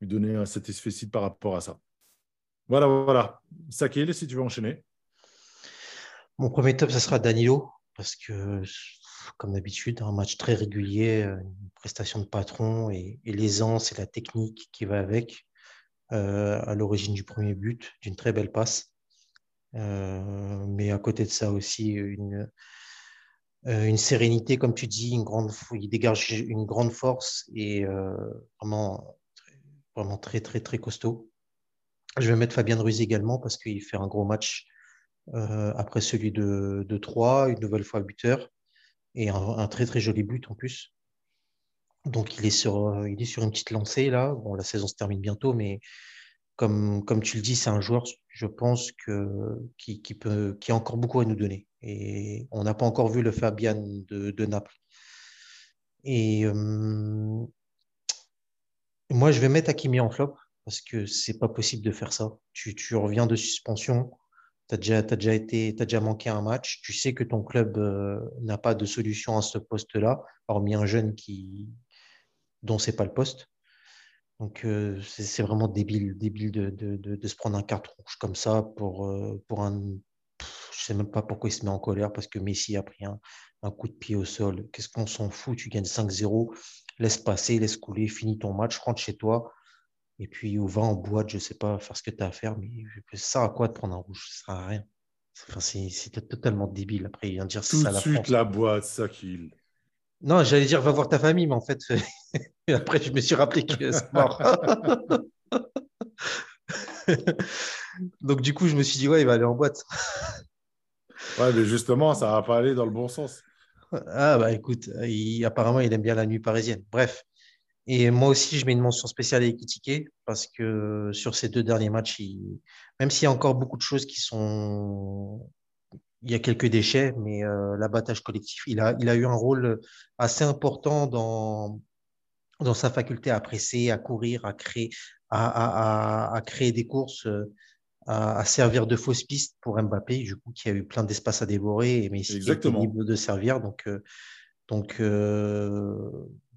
lui donner un satisfait par rapport à ça. Voilà, voilà. Sakil, si tu veux enchaîner. Mon premier top, ce sera Danilo, parce que, comme d'habitude, un match très régulier, une prestation de patron et, et l'aisance et la technique qui va avec. Euh, à l'origine du premier but, d'une très belle passe. Euh, mais à côté de ça aussi, une, euh, sérénité, comme tu dis, une grande, il dégage une grande force et vraiment, très, très, très costaud. Je vais mettre Fabien Ruiz également parce qu'il fait un gros match après celui de, de 3, une nouvelle fois buteur et un, très, très joli but en plus. Donc, il est, sur, euh, il est sur une petite lancée là. Bon, la saison se termine bientôt, mais comme, tu le dis, c'est un joueur, je pense, qui, peut, qui a encore beaucoup à nous donner. Et on n'a pas encore vu le Fabian de, Naples. Et euh, moi, je vais mettre Akimi en flop parce que c'est pas possible de faire ça. Tu, reviens de suspension, tu as déjà manqué un match, tu sais que ton club euh, n'a pas de solution à ce poste-là, hormis un jeune qui, dont c'est pas le poste. Donc euh, c'est vraiment débile, débile de, de, de, se prendre un carte rouge comme ça pour, euh, pour un. je sais même pas pourquoi il se met en colère parce que Messi a pris un, un coup de pied au sol. Qu'est-ce qu'on s'en fout? Tu gagnes 5-0, laisse passer, laisse couler, finis ton match, rentre chez toi. Et puis, ou va en boîte, je sais pas, faire ce que tu as à faire. Mais ça à quoi de prendre un rouge? Ça sert à rien. Enfin, c'est- totalement débile. Après, il vient de dire Tout ça à la suite, France. la boîte, ça qu'il. Non, j'allais dire va voir ta famille, mais en fait, après, je me suis rappelé que c'est mort. Donc, du coup, je me suis dit, ouais, il va aller en boîte. Ouais, mais justement, ça va pas aller dans le bon sens. Ah, bah écoute, il- apparemment, il aime bien la nuit parisienne. Bref. Et moi aussi, je mets une mention spéciale à Ekitike parce que sur ces deux derniers matchs, il- même s'il y a encore beaucoup de choses qui sont. Il y a quelques déchets, mais euh, l'abattage collectif, il a, il a eu un rôle assez important dans, dans sa faculté à presser, à courir, à créer, à, à- à- à créer des courses, euh, à, servir de fausse piste pour Mbappé, du coup, qui a eu plein d'espace à dévorer, Messi qui était libre de servir. Donc, euh, donc euh,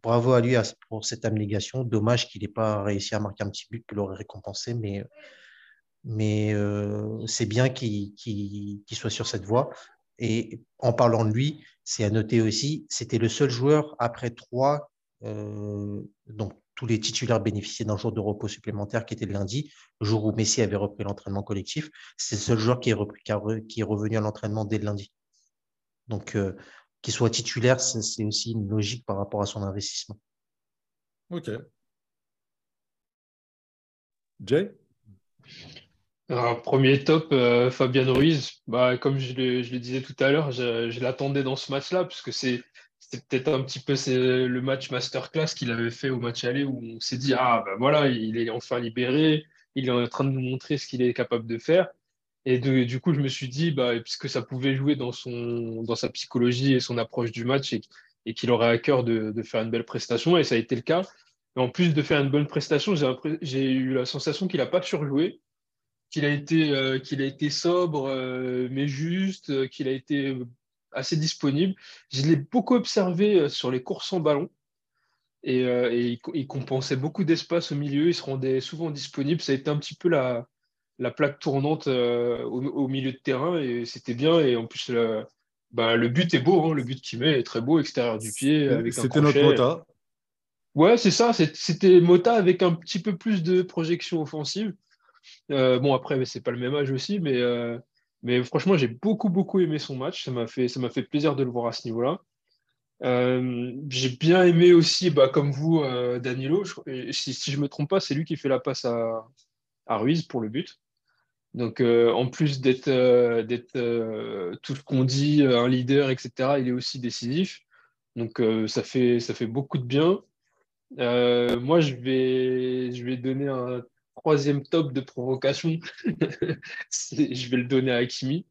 bravo à lui pour cette abnégation. Dommage qu'il n'ait pas réussi à marquer un petit but qui l'aurait récompensé, mais, mais euh, c'est bien qu'il soit sur cette voie. Et en parlant de lui, c'est à noter aussi, c'était le seul joueur après trois, euh, donc tous les titulaires bénéficiaient d'un jour de repos supplémentaire qui était le lundi, le jour où Messi avait repris l'entraînement collectif. C'est le seul joueur qui est, repris, qui revenu à l'entraînement dès le lundi. Donc, euh, qu'il soit titulaire, c'est aussi une logique par rapport à son investissement. Ok. Jay? Alors, premier top, euh, Fabien Ruiz. Bah, comme je le, disais tout à l'heure, je, l'attendais dans ce match-là, puisque c'est peut-être un petit peu le match masterclass qu'il avait fait au match aller, où on s'est dit, ah bah voilà, il est enfin libéré, il est en train de nous montrer ce qu'il est capable de faire. Et du coup, je me suis dit, bah, puisque ça pouvait jouer dans, son, dans sa psychologie et son approche du match, et, qu'il aurait à cœur de, de faire une belle prestation, et ça a été le cas. En plus de faire une bonne prestation, j'ai eu la sensation qu'il n'a pas surjoué qu'il a été, euh, qu'il a été sobre, euh, mais juste, euh, qu'il a été assez disponible. Je l'ai beaucoup observé sur les courses en ballon et, et il, co- il compensait beaucoup d'espace au milieu. Il se rendait souvent disponible. Ça a été un petit peu la, la plaque tournante au, au milieu de terrain et c'était bien. Et en plus, le, bah, le but est beau. hein. Le but qu'il met est très beau, extérieur du pied, avec un C'était notre. Mota. Ouais, c'est ça. C'était Mota avec un petit peu plus de projection offensive. Euh, bon, après, c'est pas le même âge aussi, mais, euh, mais franchement, j'ai beaucoup, beaucoup aimé son match. Ça m'a fait, fait plaisir de le voir à ce niveau-là. Euh, j'ai bien aimé aussi, bah, comme vous, Danilo. Si, je me trompe pas, c'est lui qui fait la passe à, à Ruiz pour le but. Donc, en plus d'être tout ce qu'on dit, un leader, etc., il est aussi décisif. Donc, ça fait, ça fait beaucoup de bien. Moi, je vais, je vais donner un troisième top de provocation. Je vais le donner à Hakimi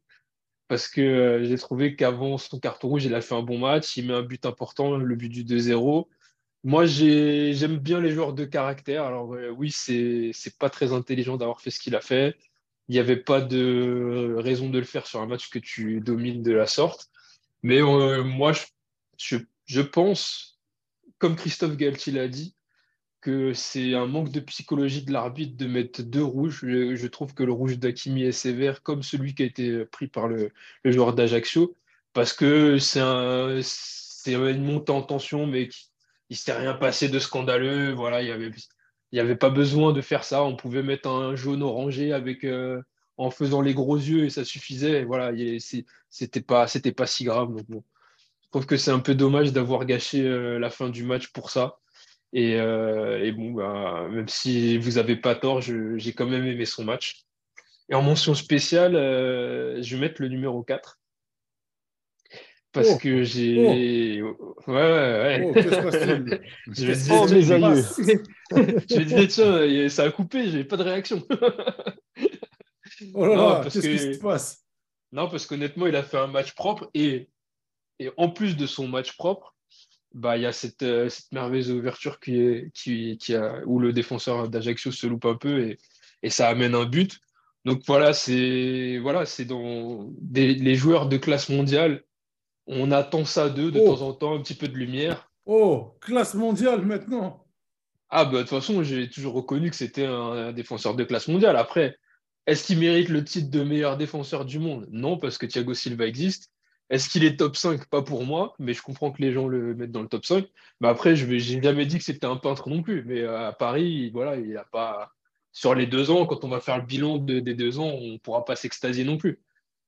parce que euh, j'ai trouvé qu'avant son carton rouge, il a fait un bon match. Il met un but important, le but du 2-0. Moi, j'ai- j'aime bien les joueurs de caractère. Alors, euh, oui, c'est, pas très intelligent d'avoir fait ce qu'il a fait. Il n'y avait pas de raison de le faire sur un match que tu domines de la sorte. Mais euh, moi, je, je, je pense, comme Christophe Galtier l'a dit, que c'est un manque de psychologie de l'arbitre de mettre deux rouges. Je, trouve que le rouge d'Akimi est sévère, comme celui qui a été pris par le, joueur d'Ajaccio, parce que c'est un, c'est une montée en tension, mais il s'est rien passé de scandaleux. Voilà, il y avait, pas besoin de faire ça. On pouvait mettre un jaune orangé avec, euh, en faisant les gros yeux et ça suffisait. Voilà, c'était pas, si grave. Je trouve que c'est un peu dommage d'avoir gâché euh, la fin du match pour ça. Et, euh, et bon, bah, même si vous n'avez pas tort, j'ai quand même aimé son match. Et en mention spéciale, euh, je vais mettre le numéro 4. Parce Oh, que j'ai. Ouais, ouais, ouais. Oh, que Je vais dire, Oh, qui mes aïeux. je vais dire, tiens, ça a coupé, j'ai pas de réaction. Oh là Non, là, parce qu'est-ce qui se passe? Non, parce qu'honnêtement, il a fait un match propre et, et en plus de son match propre, bah, il y a cette, euh, cette merveilleuse ouverture qui est, qui, qui a, où le défenseur d'Ajaccio se loupe un peu et, et ça amène un but. Donc voilà, c'est voilà, c'est dans des, les joueurs de classe mondiale, on attend ça d'eux de Oh. temps en temps, un petit peu de lumière. Oh, classe mondiale maintenant Ah bah de toute façon, j'ai toujours reconnu que c'était un, un défenseur de classe mondiale. Après, est-ce qu'il mérite le titre de meilleur défenseur du monde? Non, parce que Thiago Silva existe. Est-ce qu'il est top 5? Pas pour moi, mais je comprends que les gens le mettent dans le top 5. Mais après, je n'ai jamais dit que c'était un peintre non plus. Mais euh, à Paris, voilà, il a pas. Sur les deux ans, quand on va faire le bilan de- des deux ans, on ne pourra pas s'extasier non plus.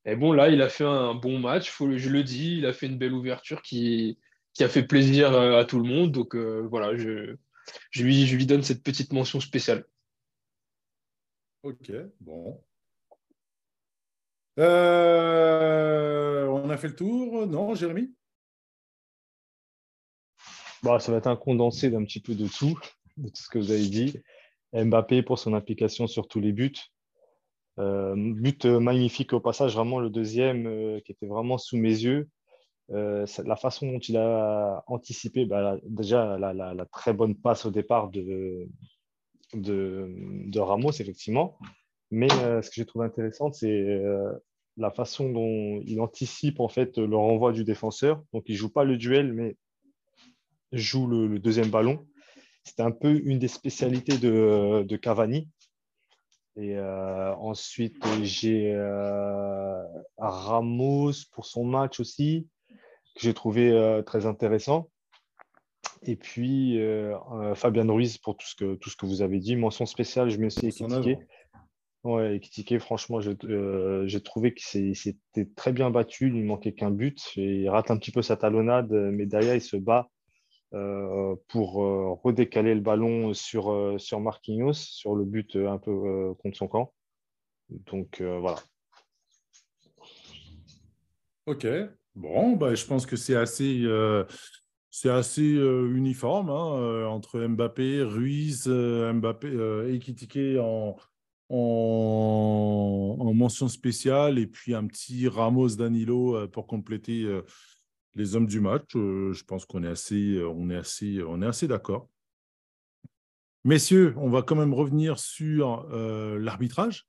Et bon, là, il a fait un bon match, je le dis, il a fait une belle ouverture qui, a fait plaisir euh, à tout le monde. Donc euh, voilà, je, je, lui, je lui donne cette petite mention spéciale. Ok, bon. Euh, on a fait le tour, non, Jérémy? Bah, Ça va être un condensé d'un petit peu de tout, de tout ce que vous avez dit. Mbappé pour son application sur tous les buts. Euh, but magnifique au passage, vraiment le deuxième euh, qui était vraiment sous mes yeux. Euh, la façon dont il a anticipé, bah, déjà la, très bonne passe au départ de, de, Ramos, effectivement. Mais ce que j'ai trouvé intéressant, c'est la façon dont il anticipe en fait le renvoi du défenseur. Donc il joue pas le duel, mais joue le, deuxième ballon. C'était un peu une des spécialités de, de Cavani. Et euh, ensuite, j'ai euh, Ramos pour son match aussi, que j'ai trouvé euh, très intéressant. Et puis, Fabien Ruiz pour tout ce, que, tout ce que vous avez dit. Mention spéciale, je me suis équitiqué. Ouais, équitiqué, franchement, j'ai trouvé qu'il s'était très bien battu. Il ne manquait qu'un but. il rate un petit peu sa talonnade, mais derrière, il se bat euh, pour euh, redécaler le ballon sur, euh, sur Marquinhos, sur le but un peu contre son camp. Donc voilà. Ok, bon, bah, je pense que c'est assez, c'est assez uniforme hein, entre Mbappé, Ruiz, Mbappé et Kitike en, en, en, mention spéciale et puis un petit Ramos Danilo pour compléter les hommes du match, euh, je pense qu'on est assez, euh, on est assez, on est assez d'accord. Messieurs, on va quand même revenir sur euh, l'arbitrage,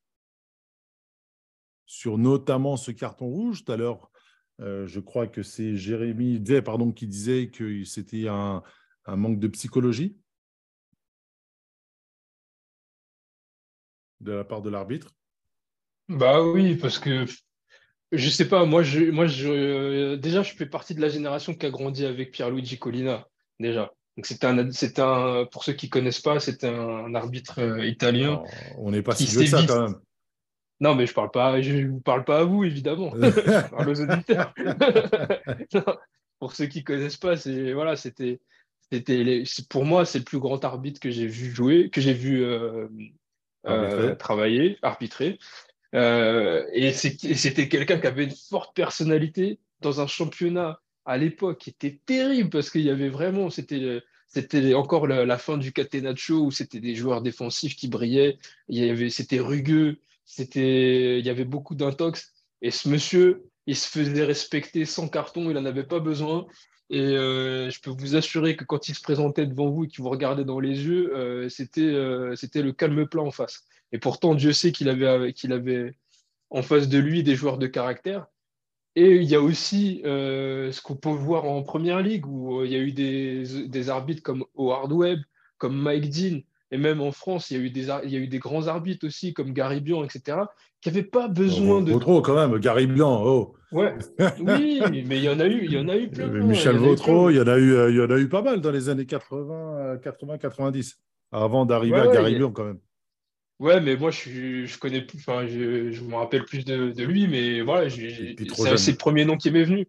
sur notamment ce carton rouge. Tout à l'heure, je crois que c'est Jérémy pardon, qui disait que c'était un manque de psychologie de la part de l'arbitre? Bah oui, parce que je sais pas, moi, je, moi je, déjà, je fais partie de la génération qui a grandi avec Pierluigi Collina, déjà. Donc, c'est un, c'est un, pour ceux qui connaissent pas, c'est un, arbitre euh, italien. on n'est pas si vieux que ça, quand même. Non, mais je parle pas, je vous parle pas à vous, évidemment. je parle aux auditeurs. pour ceux qui connaissent pas, c'est, voilà, c'était, c'était pour moi, c'est le plus grand arbitre que j'ai vu jouer, que j'ai vu euh, euh, travailler, arbitrer. Euh, et c'était quelqu'un qui avait une forte personnalité dans un championnat à l'époque qui était terrible parce qu'il y avait vraiment, c'était encore la, fin du Catenaccio où c'était des joueurs défensifs qui brillaient. C'était rugueux, c'était, il y avait beaucoup d'intox. Et ce monsieur, il se faisait respecter sans carton, il n'en avait pas besoin. Et euh, je peux vous assurer que quand il se présentait devant vous et qu'il vous regardait dans les yeux, euh, c'était, c'était le calme plat en face. Et pourtant, Dieu sait qu'il avait, qu'il avait en face de lui des joueurs de caractère. Et il y a aussi euh, ce qu'on peut voir en première ligue, où euh, il y a eu des, arbitres comme Howard Webb, comme Mike Dean, et même en France, il y a eu des, il y a eu des grands arbitres aussi, comme Gary Bian, etc., qui n'avaient pas besoin de. Vautreau, quand même, Gary Bian, oh Ouais, oui, mais il y en a eu, il y en a eu plein. Michel Vautreau, il y en a eu, il y en a eu pas mal dans les années 80, 80, 90, avant d'arriver à Gary Bian, quand même. Ouais, mais moi, je, je connais plus, enfin, je, je me rappelle plus de, lui, mais voilà, c'est le premier nom qui m'est venu.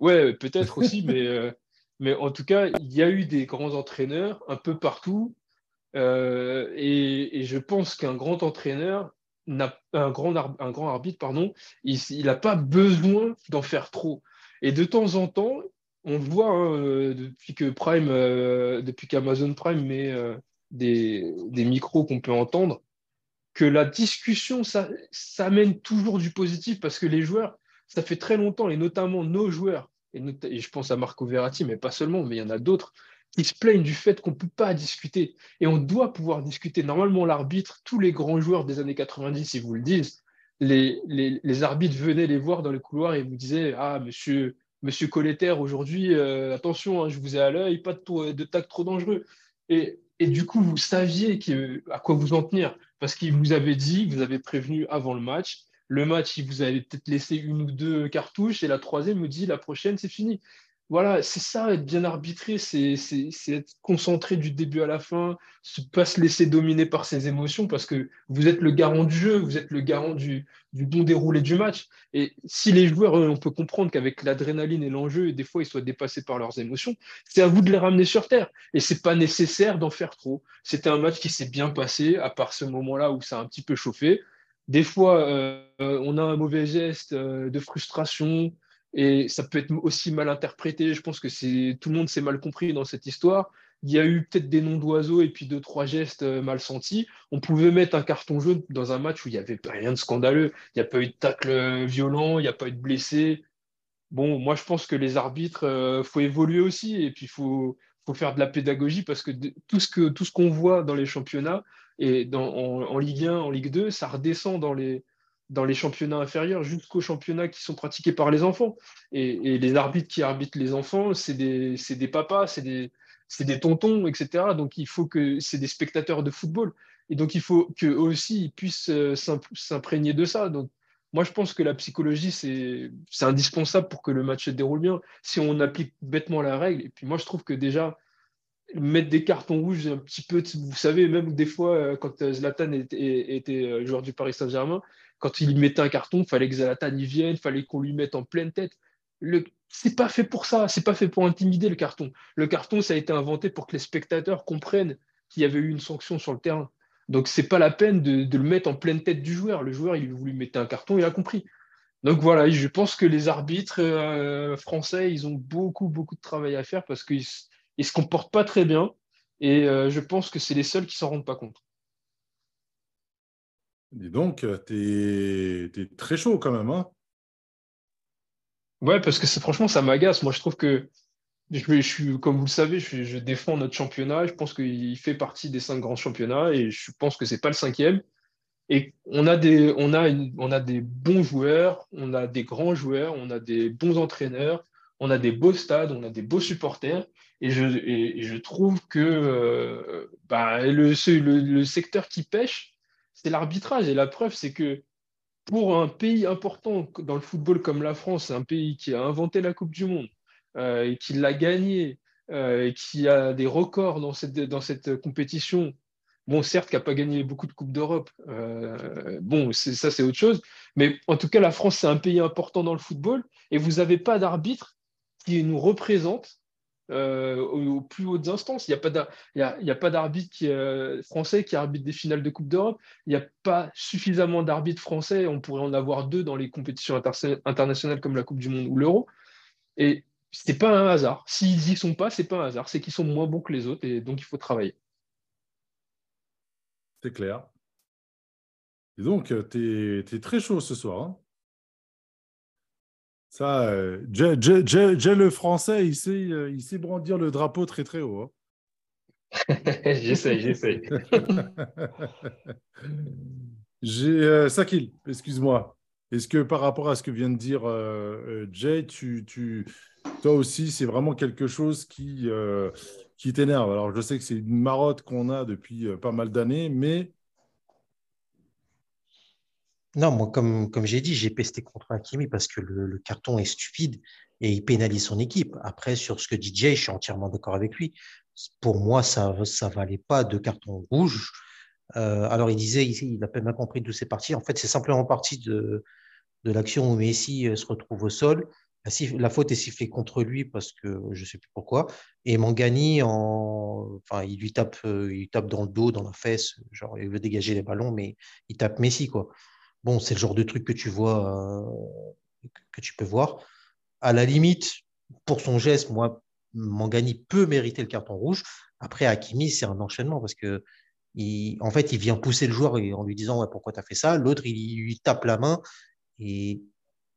Ouais, peut-être aussi, mais, euh, mais en tout cas, il y a eu des grands entraîneurs un peu partout. Euh, et, je pense qu'un grand entraîneur, un grand, un grand arbitre, pardon, il n'a pas besoin d'en faire trop. Et de temps en temps, on voit hein, euh, depuis que Prime, depuis qu'Amazon Prime met des, des, micros qu'on peut entendre, que la discussion, ça, ça amène toujours du positif parce que les joueurs, ça fait très longtemps, et notamment nos joueurs, et, je pense à Marco Verratti, mais pas seulement, mais il y en a d'autres, qui se plaignent du fait qu'on ne peut pas discuter. Et on doit pouvoir discuter. Normalement, l'arbitre, tous les grands joueurs des années 90, ils vous le disent, les, les, arbitres venaient les voir dans les couloirs et vous disaient Ah, monsieur, monsieur Colletter, aujourd'hui, euh, attention, hein, je vous ai à l'œil, pas de, de tac trop dangereux. Et et du coup, vous saviez à quoi vous en tenir parce qu'il vous avait dit, vous avez prévenu avant le match. Le match, il vous avait peut-être laissé une ou deux cartouches et la troisième me dit la prochaine, c'est fini. Voilà, c'est ça, être bien arbitré, c'est être concentré du début à la fin, ne pas se laisser dominer par ses émotions, parce que vous êtes le garant du jeu, vous êtes le garant du, bon déroulé du match. Et si les joueurs, on peut comprendre qu'avec l'adrénaline et l'enjeu, des fois, ils soient dépassés par leurs émotions, c'est à vous de les ramener sur terre. Et c'est pas nécessaire d'en faire trop. C'était un match qui s'est bien passé, à part ce moment-là où ça a un petit peu chauffé. Des fois, euh, on a un mauvais geste euh, de frustration, et ça peut être aussi mal interprété. Je pense que tout le monde s'est mal compris dans cette histoire. Il y a eu peut-être des noms d'oiseaux et puis deux, trois gestes euh, mal sentis. On pouvait mettre un carton jaune dans un match où il n'y avait rien de scandaleux. Il n'y a pas eu de tacle euh, violent, il n'y a pas eu de blessés. Bon, moi, je pense que les arbitres, il euh, faut évoluer aussi et puis il faut, faut faire de la pédagogie parce que tout ce que tout ce qu'on voit dans les championnats et dans, en, Ligue 1, en Ligue 2, ça redescend dans les, dans les championnats inférieurs jusqu'aux championnats qui sont pratiqués par les enfants. Et, les arbitres qui arbitrent les enfants, c'est des, des, papas, c'est des, des, tontons, etc. Donc il faut que c'est des spectateurs de football. Et donc il faut qu'eux aussi ils puissent euh, s'imprégner de ça. Donc moi je pense que la psychologie, c'est indispensable pour que le match se déroule bien. Si on applique bêtement la règle, et puis moi je trouve que déjà, mettre des cartons rouges un petit peu, vous savez, même des fois, euh, quand euh, Zlatan était, était joueur du Paris Saint-Germain, quand il mettait un carton, il fallait que Zlatan y vienne, il fallait qu'on lui mette en pleine tête. Le... C'est pas fait pour ça, c'est pas fait pour intimider le carton. Le carton, ça a été inventé pour que les spectateurs comprennent qu'il y avait eu une sanction sur le terrain. Donc c'est pas la peine de, le mettre en pleine tête du joueur. Le joueur, il voulu mettre un carton, il a compris. Donc voilà, je pense que les arbitres euh, français, ils ont beaucoup, beaucoup de travail à faire parce qu'ils ne se comportent pas très bien. Et euh, je pense que c'est les seuls qui s'en rendent pas compte. Et donc, tu es, très chaud quand même. Hein ouais, parce que franchement, ça m'agace. Moi, je trouve que, je, suis, comme vous le savez, je, défends notre championnat. Je pense qu'il fait partie des cinq grands championnats et je pense que ce n'est pas le cinquième. Et on a, des, on, a on a des bons joueurs, on a des grands joueurs, on a des bons entraîneurs, on a des beaux stades, on a des beaux supporters. Et je, je trouve que euh, bah, le, le secteur qui pêche, c'est l'arbitrage. Et la preuve, c'est que pour un pays important dans le football comme la France, un pays qui a inventé la Coupe du Monde euh, et qui l'a gagnée, euh, qui a des records dans cette, dans cette compétition, bon, certes, qui n'a pas gagné beaucoup de Coupes d'Europe, euh, bon, ça c'est autre chose, mais en tout cas, la France, c'est un pays important dans le football, et vous n'avez pas d'arbitre qui nous représente euh, aux, plus hautes instances. Il n'y a pas d'arbitre euh, français qui arbitre des finales de Coupe d'Europe. Il n'y a pas suffisamment d'arbitres français. On pourrait en avoir deux dans les compétitions internationales comme la Coupe du Monde ou l'Euro. Et ce n'est pas un hasard. S'ils n'y sont pas, ce n'est pas un hasard. C'est qu'ils sont moins bons que les autres et donc il faut travailler. C'est clair. Et donc, tu es, très chaud ce soir. Hein? Ça, euh, Jay, le français, il sait, euh, il sait brandir le drapeau très très haut. Hein. j'essaie, j'essaie. J'ai euh, Sakil, excuse-moi. Est-ce que par rapport à ce que vient de dire Jay, tu, tu, toi aussi, c'est vraiment quelque chose qui, qui t'énerve? Alors, je sais que c'est une marotte qu'on a depuis pas mal d'années, mais non, moi, comme, j'ai dit, j'ai pesté contre Hakimi parce que le, carton est stupide et il pénalise son équipe. Après, sur ce que dit Jay, je suis entièrement d'accord avec lui. Pour moi, ça ne valait pas de carton rouge. Euh, alors, il disait, il, n'a pas bien compris d'où c'est parti. En fait, c'est simplement parti de, l'action où Messi euh, se retrouve au sol. La, faute est sifflée contre lui parce que je ne sais plus pourquoi. Et Mangani, en, enfin, il lui tape, euh, il tape dans le dos, dans la fesse. Genre, il veut dégager les ballons, mais il tape Messi, quoi. Bon, c'est le genre de truc que tu vois, euh, que tu peux voir. À la limite, pour son geste, moi, Mangani peut mériter le carton rouge. Après, Hakimi, c'est un enchaînement parce que, en fait, il vient pousser le joueur en lui disant ouais, pourquoi tu as fait ça? L'autre, il, lui tape la main. Et,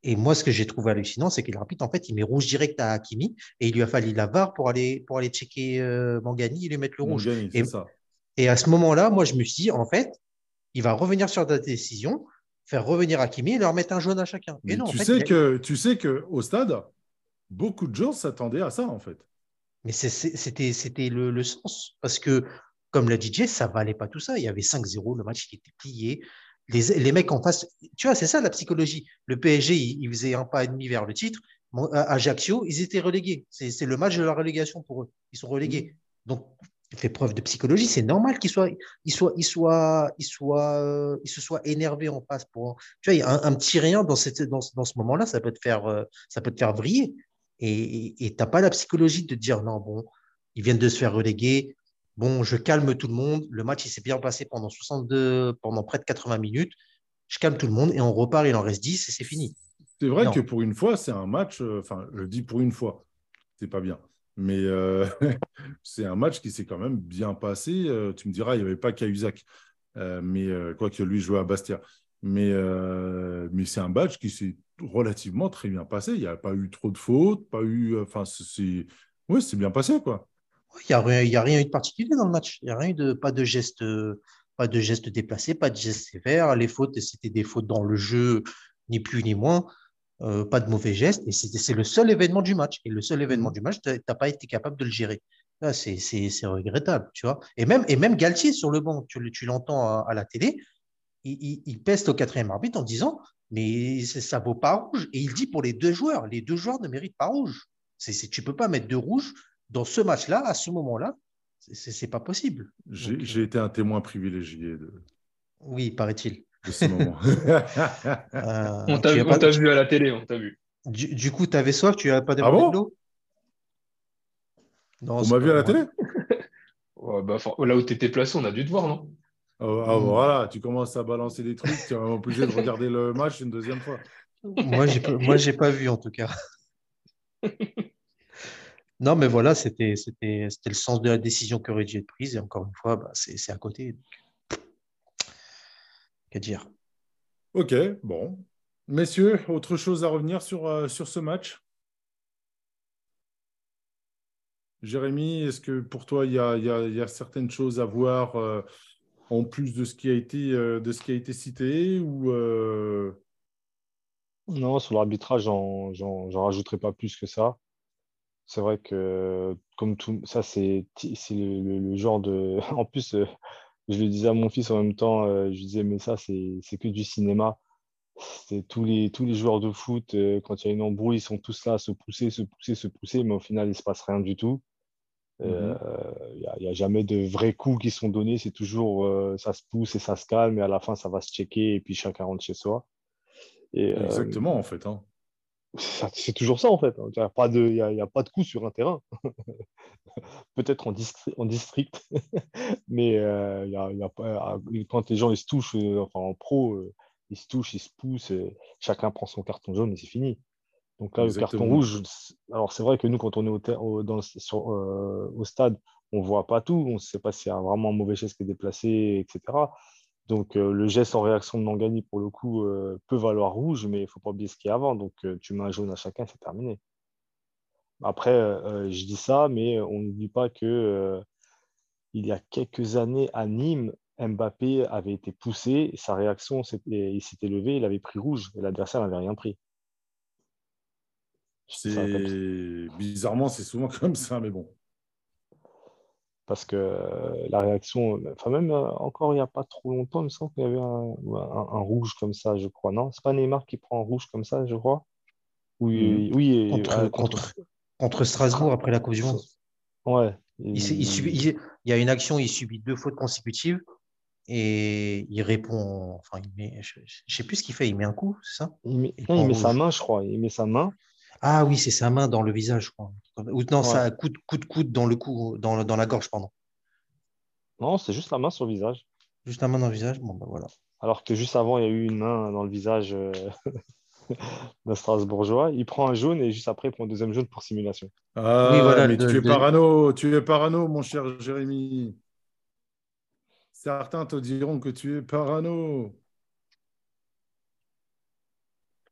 moi, ce que j'ai trouvé hallucinant, c'est qu'il rapide, en fait, il met rouge direct à Hakimi et il lui a fallu la VAR pour aller, pour aller checker euh, Mangani et lui mettre le rouge. et, et à ce moment-là, moi, je me suis dit, en fait, il va revenir sur ta décision faire revenir Hakimi et leur mettre un jaune à chacun. Mais non, tu, sais que, tu sais qu'au stade, beaucoup de gens s'attendaient à ça, en fait. Mais c'était le, le, sens. Parce que, comme l'a DJ, ça valait pas tout ça. Il y avait 5-0, le match était plié. Les, les, mecs en face, tu vois, c'est ça la psychologie. Le PSG, il, faisait un pas et demi vers le titre. Ajaccio, ils étaient relégués. C'est le match de la relégation pour eux. Ils sont relégués. Donc, il fait preuve de psychologie. C'est normal qu'il soit, il soit, il soit, il soit, il se soit énervé en face pour. Tu vois, un, un petit rien dans, cette, dans, dans ce moment-là, ça peut te faire, euh, ça peut te faire vriller. Et tu n'as pas la psychologie de dire non, bon, ils viennent de se faire reléguer. Bon, je calme tout le monde. Le match, il s'est bien passé pendant 62, pendant près de 80 minutes. Je calme tout le monde et on repart, il en reste 10 et c'est fini. C'est vrai que pour une fois, c'est un match, euh, enfin, je dis pour une fois, c'est pas bien. Mais euh, c'est un match qui s'est quand même bien passé. Euh, tu me diras, il n'y avait pas Cahuzac, mais quoique lui jouait à Bastia. Mais, mais c'est un match qui s'est relativement très bien passé. Il n'y a pas eu trop de fautes, pas eu. Enfin, c'est. Oui, c'est bien passé, quoi. Il n'y a, rien, a rien eu de particulier dans le match. Il n'y a rien eu de. Pas de gestes. Pas de gestes déplacés, pas de gestes sévères. Les fautes, c'était des fautes dans le jeu, ni plus ni moins. Euh, pas de mauvais gestes. Et c'est le seul événement du match. Et le seul événement du match, tu n'as pas été capable de le gérer. C'est regrettable, tu vois. Et même, et même Galtier sur le banc, tu, tu l'entends à, la télé, il, il, peste au quatrième arbitre en disant mais ça vaut pas rouge. Et il dit pour les deux joueurs, les deux joueurs ne méritent pas rouge. C'est, tu peux pas mettre de rouge dans ce match-là, à ce moment-là. C'est, pas possible. J'ai, été un témoin privilégié. De... Oui, paraît-il. De ce moment. euh, on t'a, vu à la télé, on t'a vu. Du, coup, tu avais soif, tu n'as pas de ah bon On m'a vu à la télé? Bah, Là où tu étais placé, on a dû te voir, non? Oh, ah, hmm. voilà, tu commences à balancer des trucs, tu es obligé de regarder le match une deuxième fois. Moi, j'ai pas, moi, j'ai pas vu en tout cas. non, mais voilà, c'était, c'était, c'était le sens de la décision aurait dû être prise. Et encore une fois, bah, c'est, c'est à côté. Qu'à dire? Ok, bon. Messieurs, autre chose à revenir sur, euh, sur ce match? Jérémy, est-ce que pour toi, il y a, y, a, y a, certaines choses à voir euh, en plus de ce qui a été, euh, de ce qui a été cité ou euh, Non, sur l'arbitrage, j'en rajouterai pas plus que ça. C'est vrai que, comme tout ça, c'est le, le, genre de. En plus, euh, je le disais à mon fils en même temps, je lui disais, mais ça, c'est que du cinéma. C'est tous les, tous les joueurs de foot, quand il y a une embrouille, ils sont tous là à se pousser, se pousser, se pousser, mais au final, il ne se passe rien du tout. Il n'y mmh euh, a, jamais de vrais coups qui sont donnés. C'est toujours euh, ça se pousse et ça se calme, et à la fin, ça va se checker et puis chacun rentre chez soi. Et, euh, Exactement, en fait. Hein. C'est toujours ça, en fait. Hein. Il n'y a, pas de, il y a, pas de coup sur un terrain. Peut-être en, en, district, mais il y a, y a pas, quand les gens ils se touchent, enfin en pro, ils se touchent, ils se poussent, chacun prend son carton jaune et c'est fini. Donc là, le carton rouge, alors c'est vrai que nous, quand on est au, dans sur, euh, au stade, on ne voit pas tout, on ne sait pas s'il y a vraiment un mauvais geste qui est déplacé, etc. Donc euh, le geste en réaction de Mangani, pour le coup, euh, peut valoir rouge, mais il ne faut pas oublier ce qu'il y a avant. Donc tu mets un jaune à chacun, c'est terminé. Après, je dis ça, mais on n'oublie pas que il y a quelques années à Nîmes, Mbappé avait été poussé, sa réaction, il s'était levé, il avait pris rouge, et l'adversaire n'avait rien pris. Bizarrement, c'est souvent comme ça, mais bon. Parce que la réaction, enfin même encore il n'y a pas trop longtemps, il me semble qu'il y avait un, rouge comme ça, je crois. Non, c'est pas Neymar qui prend un rouge comme ça, je crois? Oui, mhm. oui. contre, contre, Strasbourg après la Coupe du Monde. Ouais. Il, il, y a une action, il subit deux fautes consécutives et il répond. Enfin, je ne sais plus ce qu'il fait. Il met un coup, c'est ça? Il met, il met sa main, je crois. Il met sa main. Ah oui, c'est sa main dans le visage, je crois. Ou non, ça coup de, coup de coude dans le cou, dans, dans la gorge, pardon. Non, c'est juste la main sur le visage. Juste la main dans le visage Bon, ben voilà. Alors que juste avant, il y a eu une main dans le visage euh, d'un Strasbourgeois. Il prend un jaune et juste après, il prend un deuxième jaune pour simulation. Ah, oui, voilà, mais tu es parano, tu es parano, mon cher Jérémy. Certains te diront que tu es parano.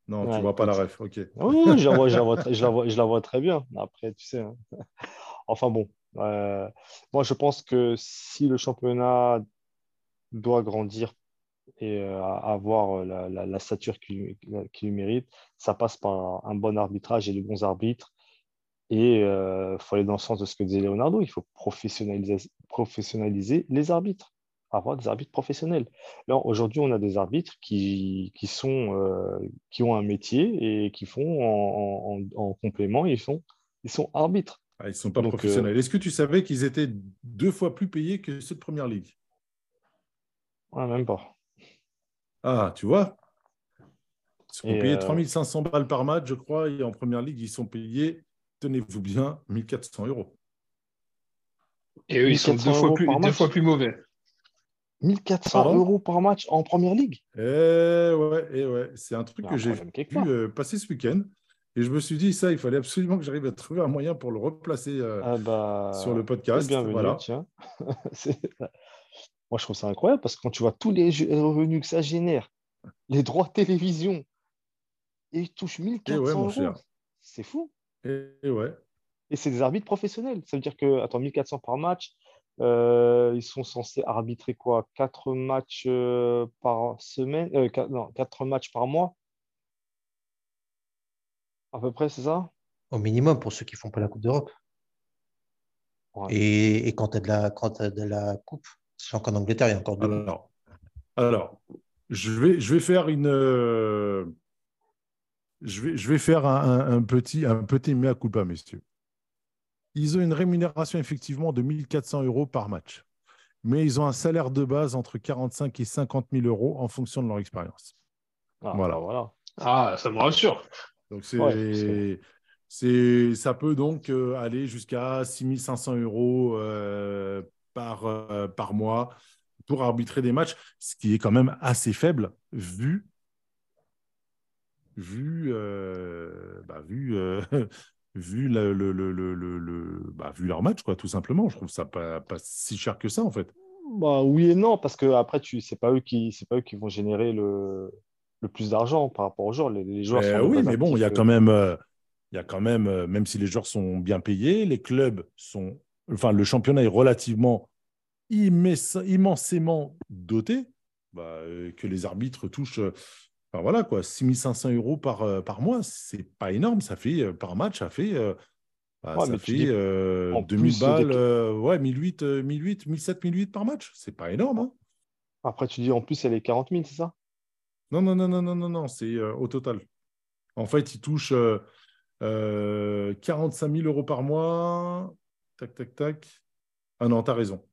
Non, tu ne vois pas la ref, ok. Oui, je, la vois, je, la vois, je, la vois, je la vois très bien. Après, tu sais. Hein. Enfin bon, euh, moi je pense que si le championnat doit grandir et euh, avoir la, la, stature qu'il lui mérite, ça passe par un bon arbitrage et de bons arbitres. Et il euh, faut aller dans le sens de ce que disait Leonardo, il faut professionnaliser, professionnaliser les arbitres. Avoir des arbitres professionnels. Là, aujourd'hui, on a des arbitres qui, qui, sont, euh, qui ont un métier et qui font en, en, complément, ils sont, ils sont arbitres. Ah, ils ne sont pas professionnels. Est-ce que tu savais qu'ils étaient deux fois plus payés que ceux de Première Ligue? Ouais, même pas. Ah, tu vois? Ils sont payés 3500 balles par match, je crois, et en Première Ligue, ils sont payés, tenez-vous bien, 1400 euros. Et eux, ils sont deux fois, plus, deux fois plus mauvais. 1400 euros par match en première ligue. Eh ouais, eh ouais. c'est un truc que j'ai vu euh, passer ce week-end. Et je me suis dit, ça, il fallait absolument que j'arrive à trouver un moyen pour le replacer euh, ah bah, sur le podcast. Bienvenue, voilà. tiens. Moi, je trouve ça incroyable parce que quand tu vois tous les revenus que ça génère, les droits de télévision, et ils touchent 1400 eh euros. C'est fou. Et, eh ouais. Et c'est des arbitres professionnels. Ça veut dire que, attends, 1400 par match, euh, ils sont censés arbitrer quoi? Quatre matchs euh, par semaine euh, Non, quatre matchs par mois? À peu près, c'est ça? Au minimum pour ceux qui font pas la Coupe d'Europe. Et, quand tu as, de la, de la Coupe, sachant qu'en Angleterre, il y a encore deux. Alors, alors je, vais, je vais faire une. Je vais, je vais faire un, un petit, un petit mea culpa, messieurs. Ils ont une rémunération effectivement de 1400 euros par match. Mais ils ont un salaire de base entre 45 et 50 000 euros en fonction de leur expérience. Ah, voilà. Bah voilà. Ah, ça me rassure. Donc, c'est, ça peut donc euh, aller jusqu'à 6500 euros euh, par, euh, par mois pour arbitrer des matchs, ce qui est quand même assez faible vu, vu, bah, vu vu, le, le, le, bah, vu leur match, quoi, tout simplement. Je trouve ça pas, pas si cher que ça, en fait. Bah, oui et non, parce que après, tu, c'est pas eux qui, c'est pas eux qui vont générer le, le plus d'argent par rapport aux joueurs. Les, joueurs eh oui, mais bon, il y a quand même, euh, il y a quand même, euh, même si les joueurs sont bien payés, les clubs sont, enfin, le championnat est relativement immensément doté, bah, euh, que les arbitres touchent Enfin, voilà, quoi, 6500 euros par, euh, par mois, c'est pas énorme. Ça fait, euh, par match, ça fait, euh, bah, ça fait 2000 balles, ouais, 1008, 1008, 1700, 1008 par match. C'est pas énorme. Hein. Après, tu dis en plus, elle est 40 000, c'est ça? Non, non, non, non, non, non, non, c'est au total. En fait, il touche 45 000 euros par mois. Tac, tac, tac. Ah non, tu as raison.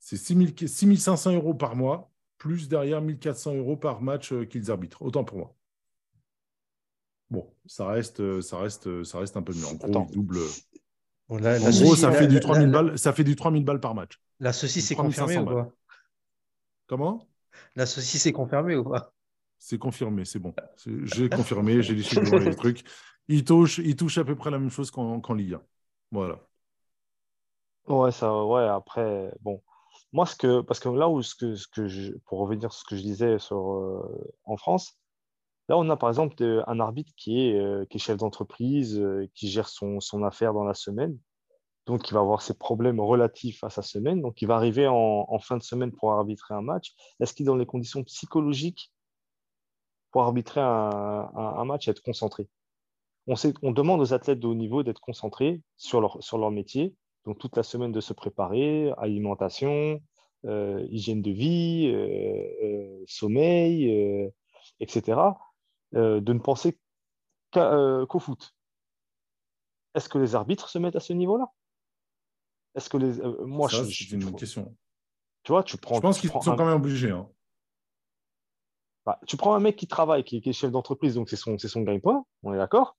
C'est 6500 euros par mois plus derrière 1400 euros par match euh, qu'ils arbitrent. Autant pour moi. Bon, ça reste, euh, ça reste, euh, ça reste un peu mieux. En gros, double. en gros, ça, fait du 3000 balles, ça fait du 3000 balles par match. La saucisse est confirmée ou pas? Comment? La saucisse est confirmée ou pas? C'est confirmé, c'est bon. J'ai confirmé, j'ai dit les trucs. Il touche, il touche à peu près la même chose qu'en Ligue 1. Voilà. Ouais, ça, ouais, après, bon, moi, parce que là où, pour revenir sur ce que je disais euh, en France, là, on a par exemple euh, un arbitre qui est, euh, chef d'entreprise, qui gère son, affaire dans la semaine. Donc, il va avoir ses problèmes relatifs à sa semaine. Donc, il va arriver en, fin de semaine pour arbitrer un match. Est-ce qu'il est dans les conditions psychologiques pour arbitrer un, match et être concentré? On, demande aux athlètes de haut niveau d'être concentrés sur leur métier donc toute la semaine de se préparer, alimentation, euh, hygiène de vie, euh, euh, sommeil, etc. de ne penser qu'au foot. Est-ce que les arbitres se mettent à ce niveau-là? Est-ce que les moi c'est une question. Tu vois, tu prends. Je pense qu'ils sont quand même obligés. Hein. Bah, tu prends un mec qui travaille, qui, est chef d'entreprise, donc c'est son, son gagne-pain, on est d'accord?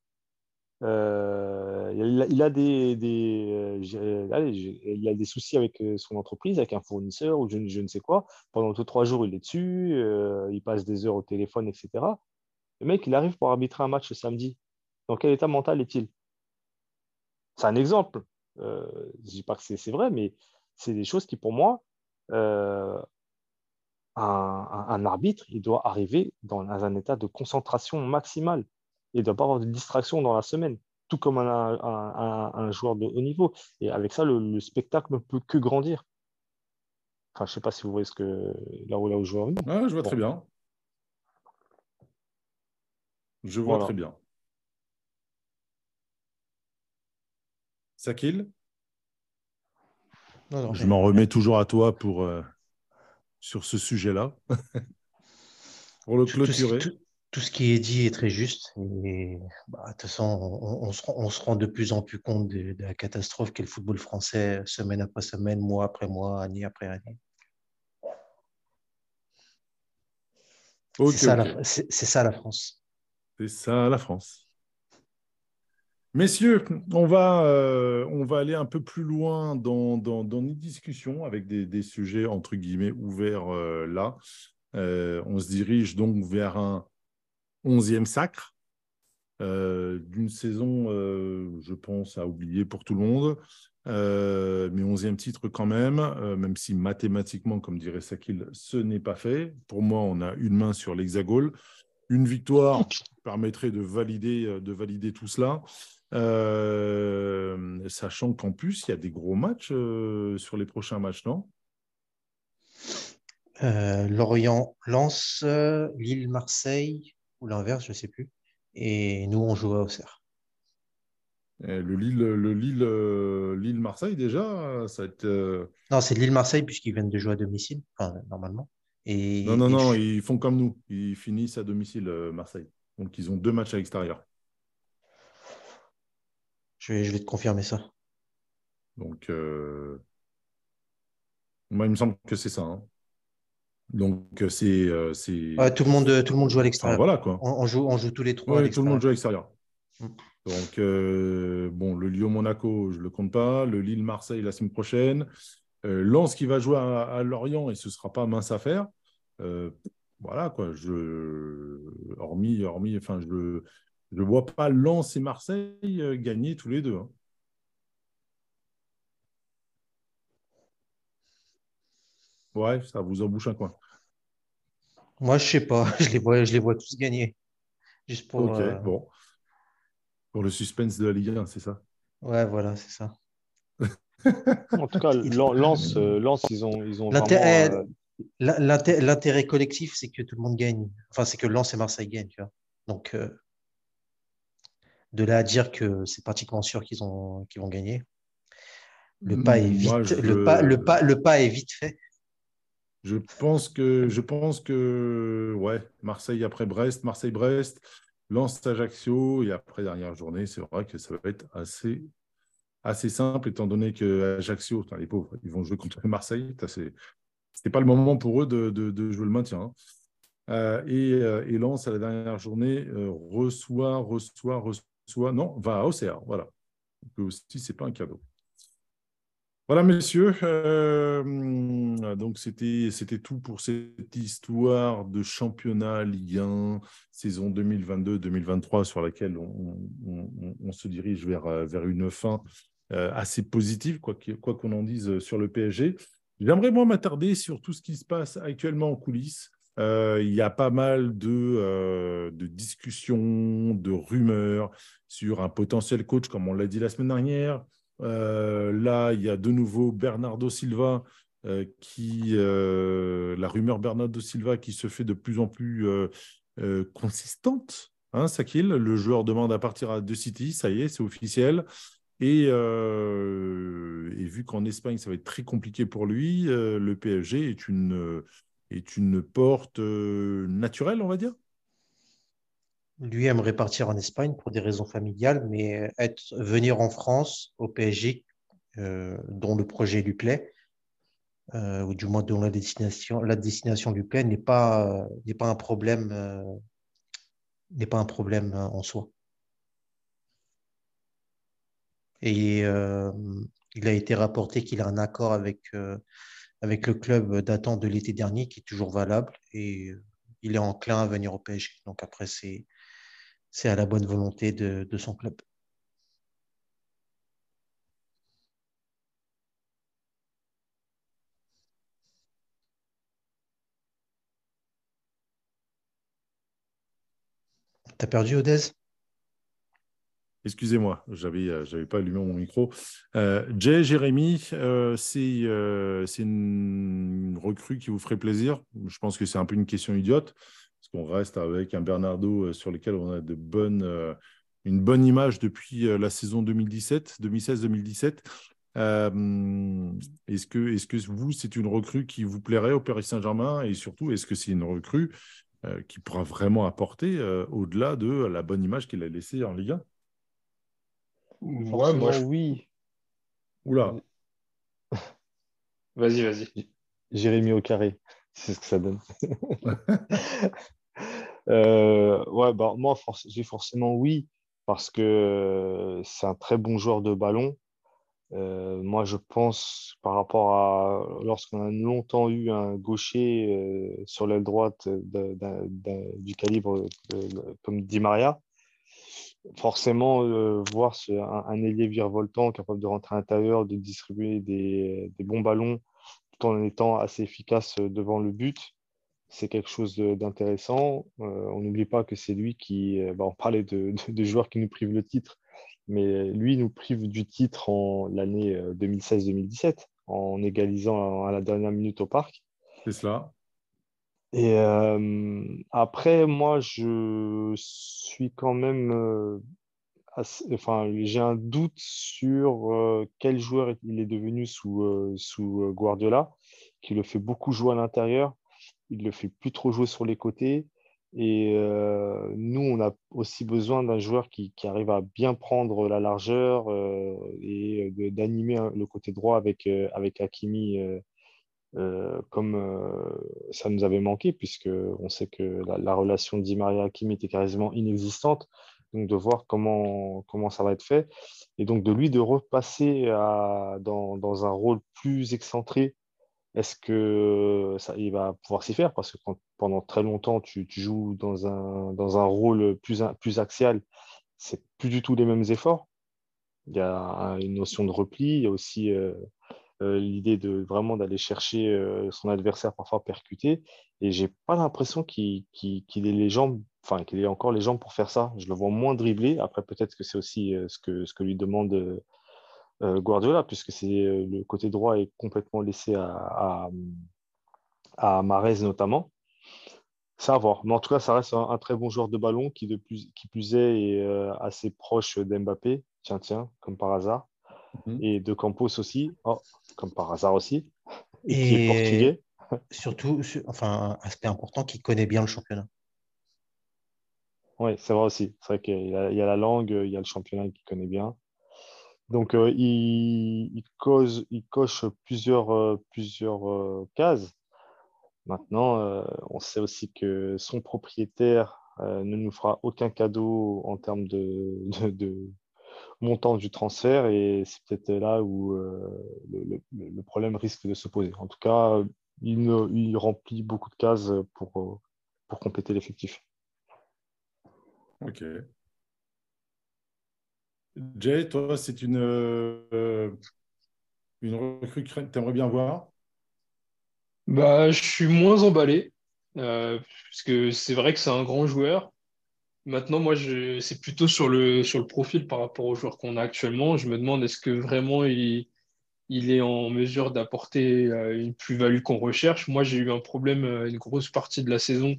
Euh, il, a, des, euh, il a des soucis avec euh, son entreprise, avec un fournisseur ou je, ne sais quoi. Pendant deux, trois jours, il est dessus, il passe des heures au téléphone, etc. Le mec, il arrive pour arbitrer un match le samedi. Dans quel état mental est-il? C'est un exemple. je ne dis pas que c'est vrai, mais c'est des choses qui, pour moi, un, un, arbitre, il doit arriver dans un état de concentration maximale il ne doit pas avoir de distraction dans la semaine, tout comme un, joueur de haut niveau. Et avec ça, le, spectacle ne peut que grandir. Enfin, je ne sais pas si vous voyez ce que là où, là où je vois. Ah, je vois très bien. Je vois très bien. Sakil? Je m'en remets toujours à toi pour, euh, sur ce sujet-là Pour le tout clôturer. tout- tout ce qui est dit est très juste. Et bah, de toute façon, on, on se, rend- on se rend de plus en plus compte de, de la catastrophe qu'est le football français, semaine après semaine, mois après mois, année après année. C'est ça, la- ça France. C'est ça la France. Messieurs, on va, euh, on va aller un peu plus loin dans, dans, dans nos discussions avec des, des sujets entre guillemets ouverts euh, là. Euh, on se dirige donc vers un onzième sacre euh, d'une saison, euh, je pense, à oublier pour tout le monde. Euh, mais onzième titre quand même, même si mathématiquement, comme dirait Sakil, ce n'est pas fait. Pour moi, on a une main sur l'hexagone. Une victoire permettrait de valider, de valider tout cela. Sachant qu'en plus, il y a des gros matchs sur les prochains matchs, non? Lorient lance euh, Lille, Marseille, ou l'inverse, je ne sais plus. Et nous, on joue à Auxerre. Le Lille, le Lille, euh, Lille Marseille déjà, ça va être. euh, Non, c'est Lille-Marseille, puisqu'ils viennent de jouer à domicile, enfin, normalement. Et, Non, non, et non, je- ils font comme nous. Ils finissent à domicile, euh, Marseille. Donc, ils ont deux matchs à l'extérieur. je, vais, je vais te confirmer ça. Donc, euh, moi, il me semble que c'est ça. hein. Donc, euh, c'est. euh, c'est- Ouais, tout, le monde, tout le monde joue à Enfin, l'extérieur. voilà, quoi. on, on joue, on joue tous les trois à tout le monde joue à l'extérieur. Mm. Donc, euh, bon, le Lyon-Monaco, je ne le compte pas. Le Lille-Marseille la semaine prochaine. Euh, Lens qui va jouer à, à Lorient et ce ne sera pas mince affaire. Euh, voilà, quoi. Je, hormis, hormis, enfin, je ne vois pas Lens et Marseille gagner tous les deux. hein. Ouais, ça vous embouche un coin. Moi, je sais pas. Je les vois, je les vois tous gagner. Juste pour. Ok, euh, bon. Pour le suspense de la Ligue 1, c'est ça? Ouais, voilà, c'est ça. En tout cas, Lan- Lens, euh, Lens, ils ont, ils ont L'intérêt- vraiment. euh, L'in- l'inté- L'intérêt collectif, c'est que tout le monde gagne. Enfin, c'est que Lens et Marseille gagnent, tu vois. Donc, euh, de là à dire que c'est pratiquement sûr qu'ils ont, qu'ils vont gagner. Le pas est vite, Moi, je- le pas, le pas, le pas est vite fait. Je pense que, je pense que ouais, Marseille après Brest, Marseille-Brest, Lens Ajaccio et après dernière journée, c'est vrai que ça va être assez, assez simple étant donné que Ajaccio, les pauvres, ils vont jouer contre Marseille. C'était pas le moment pour eux de, de- jouer le maintien. hein. Euh, et, euh, et à la dernière journée euh, reçoit, reçoit, reçoit, non, va à Auxerre, voilà. Aussi, c'est pas un cadeau. Voilà, messieurs. euh, donc, c'était tout pour cette histoire de championnat Ligue 1, saison 2022-2023, sur laquelle on, se dirige vers, euh, vers une fin euh, assez positive, quoi qu'on en dise sur le PSG. J'aimerais, moi, m'attarder sur tout ce qui se passe actuellement en coulisses. Il y a pas mal de, de discussions, de rumeurs sur un potentiel coach, comme on l'a dit la semaine dernière. Euh, là, il y a de nouveau Bernardo Silva euh, qui, euh, la rumeur Bernardo Silva qui se fait de plus en plus consistante. Hein, le joueur demande à partir à De City, ça y est, c'est officiel. Et, vu qu'en Espagne, ça va être très compliqué pour lui, le PSG est une, porte naturelle, on va dire. Lui aimerait partir en Espagne pour des raisons familiales, mais être, venir en France, au PSG, euh, dont le projet lui plaît, euh, ou du moins dont la destination, la lui plaît, n'est pas, n'est pas un problème, euh, n'est pas un problème euh, en soi. Et euh, il a été rapporté qu'il a un accord avec, euh, avec le club datant de l'été dernier qui est toujours valable et euh, il est enclin à venir au PSG. Donc après, c'est c'est à la bonne volonté de, son club. T'as perdu Odez? Excusez-moi, j'avais euh, j'avais pas allumé mon micro. Euh, Jay Jérémy, euh, euh, c'est une recrue qui vous ferait plaisir? Je pense que c'est un peu une question idiote parce qu'on reste avec un Bernardo euh, sur lequel on a de bonnes, euh, une bonne image depuis euh, la saison 2017, 2016-2017. Euh, est-ce que, est que vous, c'est une recrue qui vous plairait au Paris Saint-Germain? Et surtout, est-ce que c'est une recrue euh, qui pourra vraiment apporter euh, au-delà de la bonne image qu'il a laissée en Ligue 1 Ouais, moi, oui. Oula. Vas-y, vas-y. Jérémy au carré, c'est ce que ça donne. ouais, bah, moi, j'ai forcément oui, parce que c'est un très bon joueur de ballon. Euh, moi, je pense par rapport à lorsqu'on a longtemps eu un gaucher euh, sur l'aile droite du calibre comme Di Maria, forcément, euh, voir un, ailier virevoltant capable de rentrer à l'intérieur, de distribuer des, bons ballons tout en étant assez efficace devant le but, c'est quelque chose d'intéressant. on n'oublie pas que c'est lui qui, bah, on parlait de, de, joueurs qui nous privent le titre, mais lui nous prive du titre en l'année 2016-2017 euh, en égalisant à la dernière minute au parc. C'est cela. Et euh, après, moi, je suis quand même. Euh, enfin, j'ai un doute sur quel joueur il est devenu sous, sous Guardiola, qui le fait beaucoup jouer à l'intérieur. Il le fait plus trop jouer sur les côtés. Et euh, nous, on a aussi besoin d'un joueur qui, arrive à bien prendre la largeur euh, et d'animer le côté droit avec, euh, avec Hakimi comme ça nous avait manqué, puisque on sait que la, relation Di Maria-Hakimi était quasiment inexistante. De voir comment, comment ça va être fait. Et donc, de lui, de repasser dans, dans un rôle plus excentré est-ce que ça, il va pouvoir s'y faire? Parce que pendant très longtemps, tu, joues dans un, dans un rôle plus, plus axial, c'est plus du tout les mêmes efforts. Il y a une notion de repli, il y a aussi euh, euh, l'idée de vraiment d'aller chercher euh, son adversaire parfois percuté. Et j'ai pas l'impression qu'il ait les jambes, enfin qu'il ait encore les jambes pour faire ça. Je le vois moins dribbler. Après, peut-être que c'est aussi ce, que, ce que lui demande euh, Guardiola, puisque c'est euh, le côté droit est complètement laissé à, à, Marez notamment. Ça à voir. Mais en tout cas, ça reste un, très bon joueur de ballon qui, de plus, qui plus est, est euh, assez proche d'Mbappé. Tiens, tiens, comme par hasard. Mhm. Et de Campos aussi. Oh, comme par hasard aussi. Et, qui est portugais. Surtout, enfin, aspect important, qui connaît bien le championnat. Oui, c'est vrai aussi. C'est vrai qu'il y, a la langue, il y a le championnat qu'il connaît bien. Donc, euh, il, coche plusieurs, euh, euh, cases. Maintenant, on sait aussi que son propriétaire ne nous fera aucun cadeau en termes de, montant du transfert et c'est peut-être là où le, problème risque de se poser. En tout cas, il, remplit beaucoup de cases pour compléter l'effectif. Ok. Jay, toi, c'est une, euh, une recrue que tu aimerais bien voir? Bah, Je suis moins emballé, euh, parce que c'est vrai que c'est un grand joueur. Maintenant, moi, c'est plutôt sur le, sur le profil par rapport aux joueurs qu'on a actuellement. Je me demande est-ce que vraiment il, il est en mesure d'apporter euh, une plus-value qu'on recherche? Moi, j'ai eu un problème une grosse partie de la saison,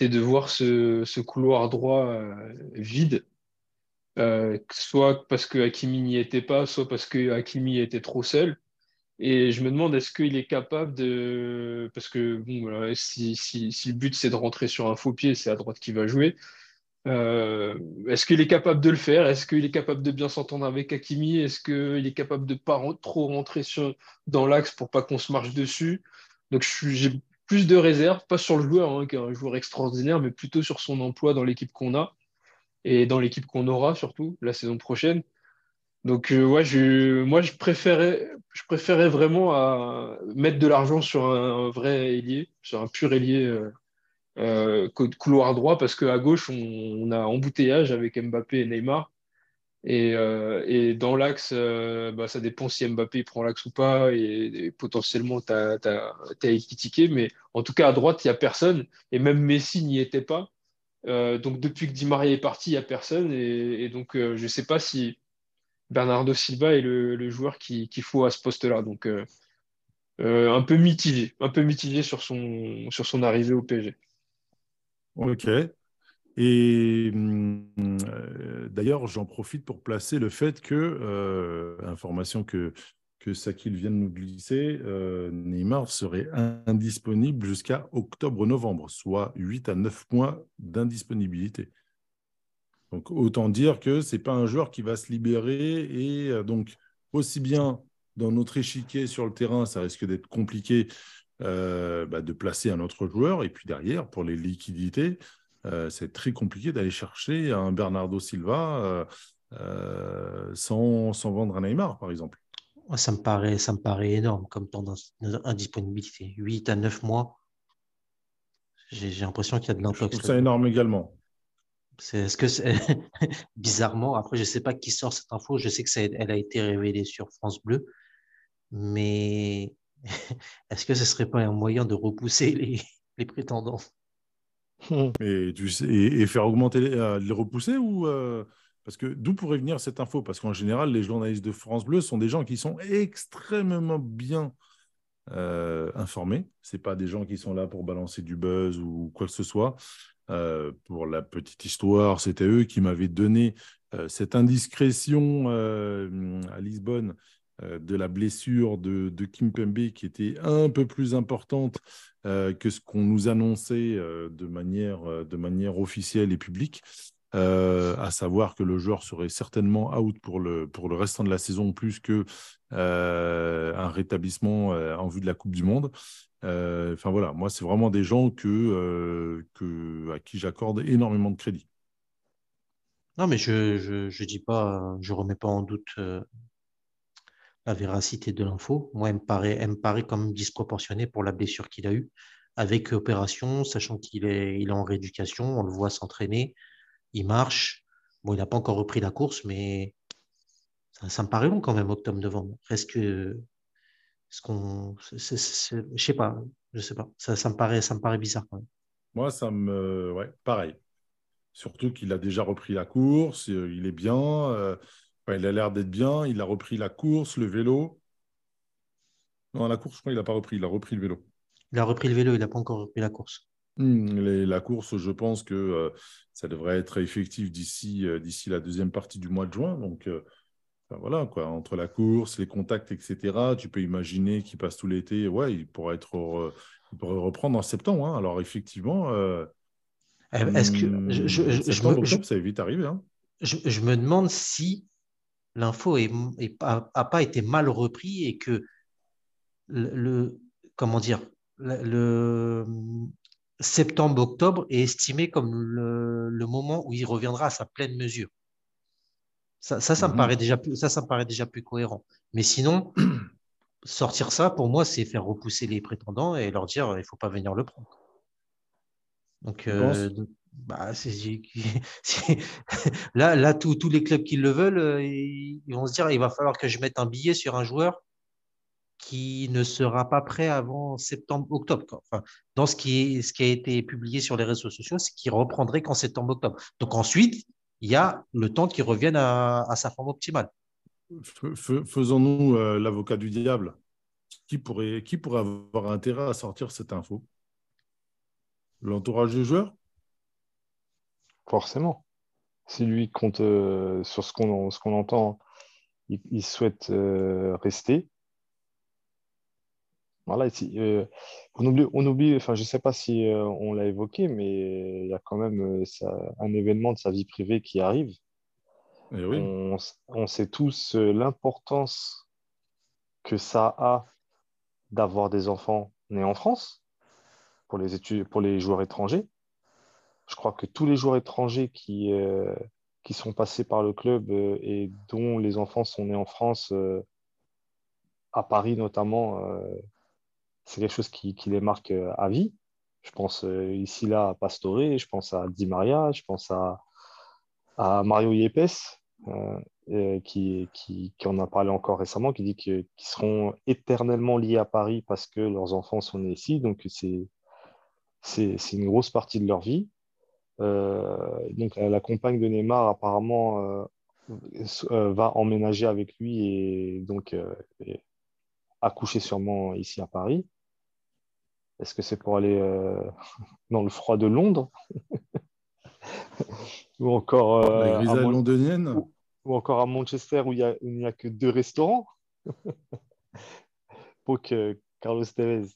c'est de voir ce, couloir droit vide euh, soit parce que Hakimi n'y était pas, soit parce que Hakimi était trop seul. Et je me demande, est-ce qu'il est capable de. Parce que bon, si, le but c'est de rentrer sur un faux pied, c'est à droite qui va jouer. Euh, est-ce qu'il est capable de le faire? Est-ce qu'il est capable de bien s'entendre avec Hakimi? Est-ce qu'il est capable de pas trop rentrer sur, dans l'axe pour pas qu'on se marche dessus? Donc j'ai plus de réserves, pas sur le joueur, hein, qui est un joueur extraordinaire, mais plutôt sur son emploi dans l'équipe qu'on a et dans l'équipe qu'on aura surtout la saison prochaine. Donc euh, je, moi je préférais, je préférais vraiment mettre de l'argent sur un, vrai ailier, sur un pur ailier euh, euh couloir droit, parce qu'à gauche on, a embouteillage avec Mbappé et Neymar. Et, euh, et dans l'axe, bah, ça dépend si Mbappé prend l'axe ou pas, et, potentiellement tu as, as, mais en tout cas à droite il n'y a personne, et même Messi n'y était pas. Euh, donc depuis que Di Maria est parti, il n'y a personne. Et, donc euh, je ne sais pas si Bernardo Silva est le, joueur qu'il faut à ce poste-là. Donc euh, un peu mitigé, un peu mitigé sur son, sur son arrivée au PSG. Ok. Et hum, d'ailleurs, j'en profite pour placer le fait que, information que que Sakil vient de nous glisser, euh, Neymar serait indisponible jusqu'à octobre-novembre, soit 8 à 9 mois d'indisponibilité. Donc autant dire que ce n'est pas un joueur qui va se libérer et euh, donc aussi bien dans notre échiquier sur le terrain, ça risque d'être compliqué euh, bah, de placer un autre joueur. Et puis derrière, pour les liquidités, c'est très compliqué d'aller chercher un Bernardo Silva sans, sans, vendre un Neymar, par exemple. Ça me paraît, ça me paraît énorme comme temps d'indisponibilité. 8 à 9 mois. J'ai l'impression qu'il y a de l'intox. Ça énorme également. Est-ce que c'est bizarrement, après je ne sais pas qui sort cette info, je sais que ça, elle a été révélée sur France Bleu, mais est-ce que ce serait pas un moyen de repousser les, les prétendants? Sais, et, faire augmenter les, euh, repousser ou euh, parce que d'où pourrait venir cette info? Parce qu'en général, les journalistes de France Bleu sont des gens qui sont extrêmement bien euh, informés. Ce pas des gens qui sont là pour balancer du buzz ou quoi que ce soit. Euh, pour la petite histoire, c'était eux qui m'avaient donné cette indiscrétion à Lisbonne de la blessure de, de Kim Pembe qui était un peu plus importante que ce qu'on nous annonçait de, manière, de manière officielle et publique. Euh, à savoir que le joueur serait certainement out pour le, pour le restant de la saison, plus que euh, un rétablissement euh, en vue de la Coupe du Monde. Enfin voilà, moi, c'est vraiment des gens que, que, à qui j'accorde énormément de crédit. Non, mais je je, je dis pas, je remets pas en doute la véracité de l'info. Moi, elle me paraît, elle me paraît même disproportionnée pour la blessure qu'il a eue avec opération, sachant qu'il est, il est en rééducation, on le voit s'entraîner il marche. Bon, il n'a pas encore repris la course, mais ça, me paraît long quand même, octobre-novembre. Presque. Ce qu'on, je sais pas, je sais pas. Ça, me paraît, ça me paraît bizarre quand même. Moi, ça me, ouais, pareil. Surtout qu'il a déjà repris la course, euh, il est bien, euh, il a l'air d'être bien, il a repris la course, le vélo. Non, la course, je crois qu'il n'a pas repris, il a repris le vélo. Il a repris le vélo, il n'a pas encore repris la course. Hmm, la course, je pense que euh, ça devrait être effectif d'ici euh, d'ici la deuxième partie du mois de juin. Donc euh, voilà, quoi, entre la course, les contacts, etc., tu peux imaginer qu'il passe tout l'été. Ouais, il pourrait, être, il pourrait reprendre en septembre. Hein. Alors effectivement, est-ce que hmm, je, je, ça va vite arriver. Hein. Je, me demande si l'info n'a pas été mal repris et que le, le comment dire le, septembre-octobre est estimé comme le, moment où il reviendra à sa pleine mesure. Ça, ça, me mhm. paraît déjà plus, ça, ça me paraît déjà plus cohérent. Mais sinon, sortir ça, pour moi, c'est faire repousser les prétendants et leur dire il ne faut pas venir le prendre. Donc, euh, bah, là, là tous les clubs qui le veulent, euh, ils vont se dire il va falloir que je mette un billet sur un joueur qui ne sera pas prêt avant septembre-octobre. Dans ce qui, est, ce qui a été publié sur les réseaux sociaux, c'est qu'il reprendrait qu'en septembre-octobre. Donc ensuite, il y a le temps qu'il revienne à, sa forme optimale. Faisons-nous euh, l'avocat du diable. Qui pourrait, qui pourrait avoir intérêt à sortir cette info? L'entourage du joueur? Forcément. Si lui compte euh, sur ce qu'on qu'on entend, il, souhaite euh, rester, voilà, euh, on oublie, on oublie, enfin, je ne sais pas si on l'a évoqué, mais il y a quand même un événement de sa vie privée qui arrive. Eh on, sait tous l'importance que ça a d'avoir des enfants nés en France pour les, études, pour les joueurs étrangers. Je crois que tous les joueurs étrangers qui, qui sont passés par le club et dont les enfants sont nés en France, à Paris notamment, c'est quelque chose qui, les marque euh, à vie. Je pense euh, ici là à Pastore, je pense à Di Maria, je pense à, à Mario Yepes, euh, qui, qui, qui, en a parlé encore récemment, qui dit qu'ils seront éternellement liés à Paris parce que leurs enfants sont nés ici. Donc c'est une grosse partie de leur vie. Donc la compagne de Neymar apparemment va emménager avec lui et donc accoucher sûrement ici à Paris. Est-ce que c'est pour aller euh, dans le froid de Londres ou encore euh, londonienne ou, encore à Manchester où il n'y a, a, que deux restaurants? Poke euh, Carlos Tevez.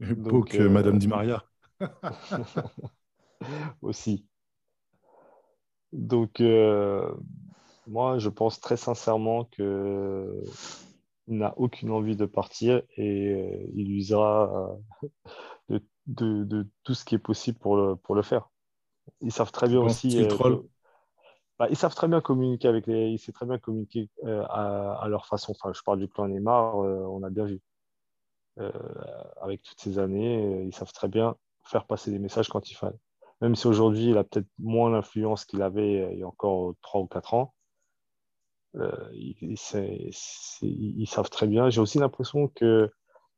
Poke euh, Madame Di Maria. aussi. Donc, euh, moi, je pense très sincèrement que n'a aucune envie de partir et euh, il usera de, de, de, tout ce qui est possible pour le, pour le faire. Ils savent très bien aussi. Euh. Bah, ils savent très bien communiquer avec les. Ils savent très bien communiquer à, à, leur façon. Enfin, je parle du clan Neymar, on a bien vu. Avec toutes ces années, ils savent très bien faire passer des messages quand il fallait même si aujourd'hui, il a peut-être moins l'influence qu'il avait euh, il y a encore 3 ou 4 ans. Euh, ils, savent très bien. J'ai aussi l'impression que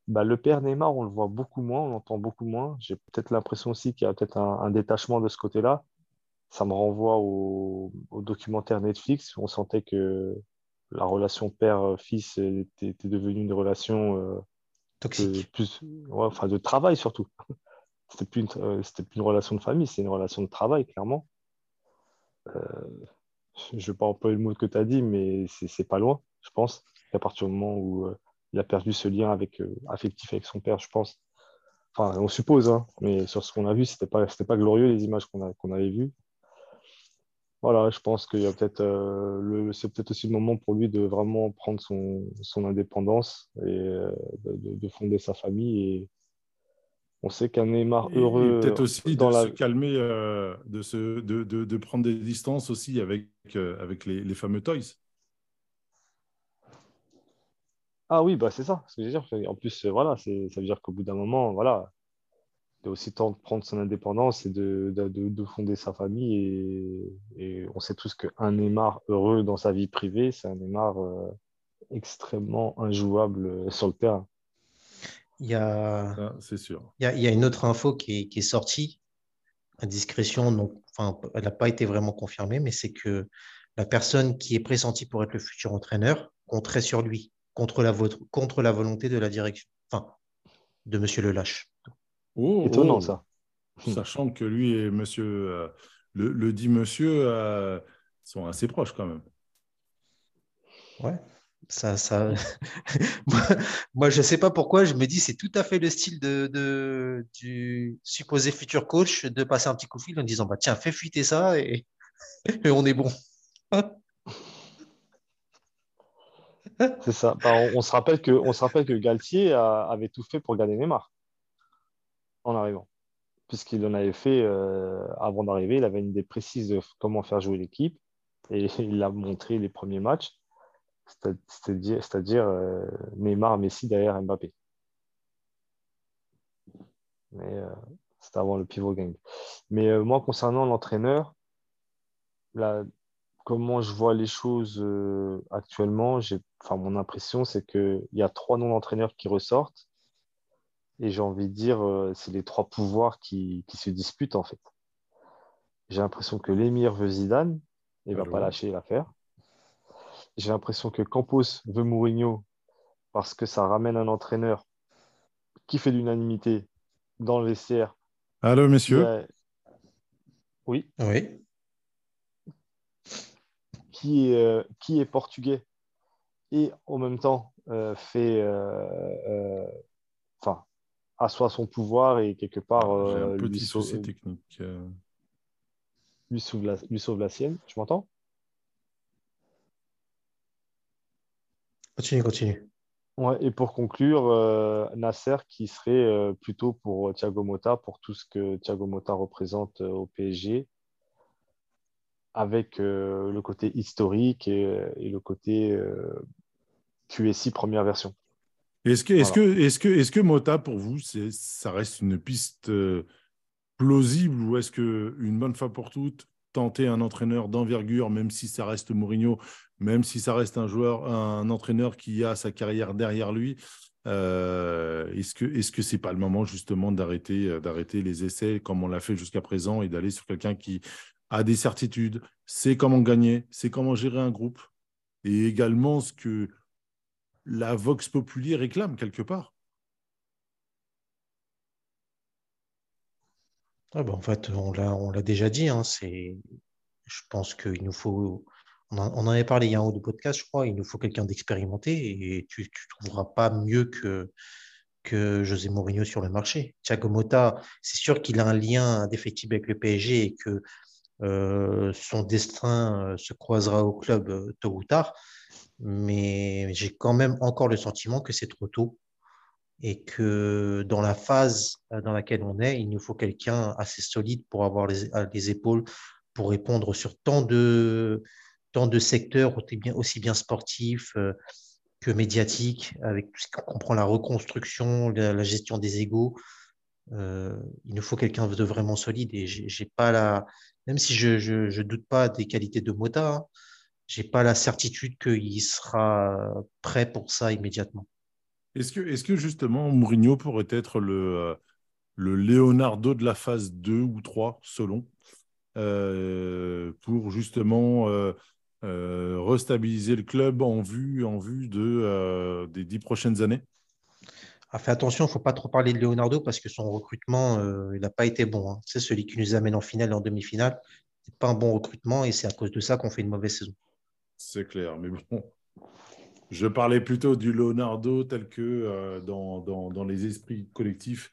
bah, le père Neymar, on le voit beaucoup moins, on l'entend beaucoup moins. J'ai peut-être l'impression aussi qu'il y a peut-être un, détachement de ce côté-là. Ça me renvoie au, documentaire Netflix où on sentait que la relation père-fils était, devenue une relation euh, toxique. plus, enfin, de travail surtout c'était plus, une, euh, plus une relation de famille, c'est une relation de travail, clairement. Euh, je ne vais pas employer le mot que tu as dit, mais c'est pas loin, je pense, à partir du moment où euh, il a perdu ce lien avec, affectif avec son père, je pense. Enfin, on suppose, hein, mais sur ce qu'on a vu, ce n'était pas, pas glorieux les images qu'on qu'on avait vues. Voilà, je pense qu'il y a peut-être le c'est peut-être aussi le moment pour lui de vraiment prendre son, son indépendance et de, de, fonder sa famille et, on sait qu'un Neymar heureux. Peut-être aussi de se calmer, euh, de, se, de, de, prendre des distances aussi avec, euh, avec les, les, fameux toys. Ah oui, bah c'est ça. Ce que je veux dire. En plus, euh, voilà, ça veut dire qu'au bout d'un moment, voilà, il a aussi temps de prendre son indépendance et de, de fonder sa famille. Et, et, on sait tous qu'un Neymar heureux dans sa vie privée, c'est un Neymar extrêmement injouable sur le terrain. Il y a, c'est sûr. Il y, a, il y, a, une autre info qui est, qui est sortie à discrétion, donc enfin, elle n'a pas été vraiment confirmée, mais c'est que la personne qui est pressentie pour être le futur entraîneur compterait sur lui contre la, contre la volonté de la direction, enfin, de Monsieur Lelâche. Oh, Étonnant oh. ça. Sachant que lui et Monsieur, euh, le, le, dit Monsieur euh, sont assez proches quand même. Ouais. Ça, ça... moi, je ne sais pas pourquoi, je me dis c'est tout à fait le style de, de, du supposé futur coach de passer un petit coup de fil en disant bah, tiens, fais fuiter ça et, et on est bon. c'est ça. Bah, on, se rappelle que, on se rappelle que Galtier avait tout fait pour gagner Neymar en arrivant. Puisqu'il en avait fait euh, avant d'arriver, il avait une idée précise de comment faire jouer l'équipe et il a montré les premiers matchs c'est-à-dire euh, Neymar, Messi derrière Mbappé. Mais euh, c'est avant le pivot gang. Mais moi, concernant l'entraîneur, comment je vois les choses actuellement, mon impression, c'est qu'il y a trois noms d'entraîneurs qui ressortent. Et j'ai envie de dire, c'est les trois pouvoirs qui, qui, se disputent, en fait. J'ai l'impression que l'émir veut Zidane, il ne va pas lâcher l'affaire. J'ai l'impression que Campos veut Mourinho parce que ça ramène un entraîneur qui fait l'unanimité dans le vestiaire. Allô, messieurs Oui. Oui. Qui est, euh, qui est portugais et en même temps euh, fait. Euh, assoit son pouvoir et quelque part. un petit lui sauve, technique. Lui sauve, la, lui sauve la sienne. Tu m'entends? Continue, continue. Ouais, et pour conclure, euh, Nasser qui serait euh, plutôt pour Thiago Motta, pour tout ce que Thiago Motta représente euh, au PSG, avec le côté historique et, le côté QSI première version. Est-ce que, est que, est que, est que Mota, pour vous, ça reste une piste plausible ou est-ce qu'une bonne fois pour toutes, tenter un entraîneur d'envergure, même si ça reste Mourinho, même si ça reste un joueur, un entraîneur qui a sa carrière derrière lui. Euh, est-ce que est-ce que c'est pas le moment justement d'arrêter euh, d'arrêter les essais comme on l'a fait jusqu'à présent et d'aller sur quelqu'un qui a des certitudes, sait comment gagner, sait comment gérer un groupe et également ce que la vox populi réclame quelque part. Ah bah, en fait, on l'a, déjà dit. Hein, je pense qu'il nous faut on en, avait parlé il y a un ou deux je crois. Il nous faut quelqu'un d'expérimenté et tu ne trouveras pas mieux que, que José Mourinho sur le marché. Thiago Motta, c'est sûr qu'il a un lien indéfectible avec le PSG et que euh, son destin euh, se croisera au club euh, tôt ou tard. Mais j'ai quand même encore le sentiment que c'est trop tôt et que dans la phase dans laquelle on est, il nous faut quelqu'un assez solide pour avoir les, épaules pour répondre sur tant de, tant de secteurs aussi bien, sportifs que médiatiques, avec tout ce qu'on comprend la reconstruction, la, gestion des égaux. il nous faut quelqu'un de vraiment solide et j'ai pas la, même si je ne doute pas des qualités de Mota, hein, je n'ai pas la certitude qu'il sera prêt pour ça immédiatement. Est-ce que, est que justement Mourinho pourrait être le, euh, le Leonardo de la phase 2 ou 3, selon, euh, pour justement euh, restabiliser le club en vue, en vue de, des dix prochaines années? Ah, Fais attention, il ne faut pas trop parler de Leonardo parce que son recrutement, il n'a pas été bon. Hein. C'est celui qui nous amène en finale et en demi-finale. Ce n'est pas un bon recrutement et c'est à cause de ça qu'on fait une mauvaise saison. C'est clair, mais bon, je parlais plutôt du Leonardo tel que euh, dans, dans, les esprits collectifs,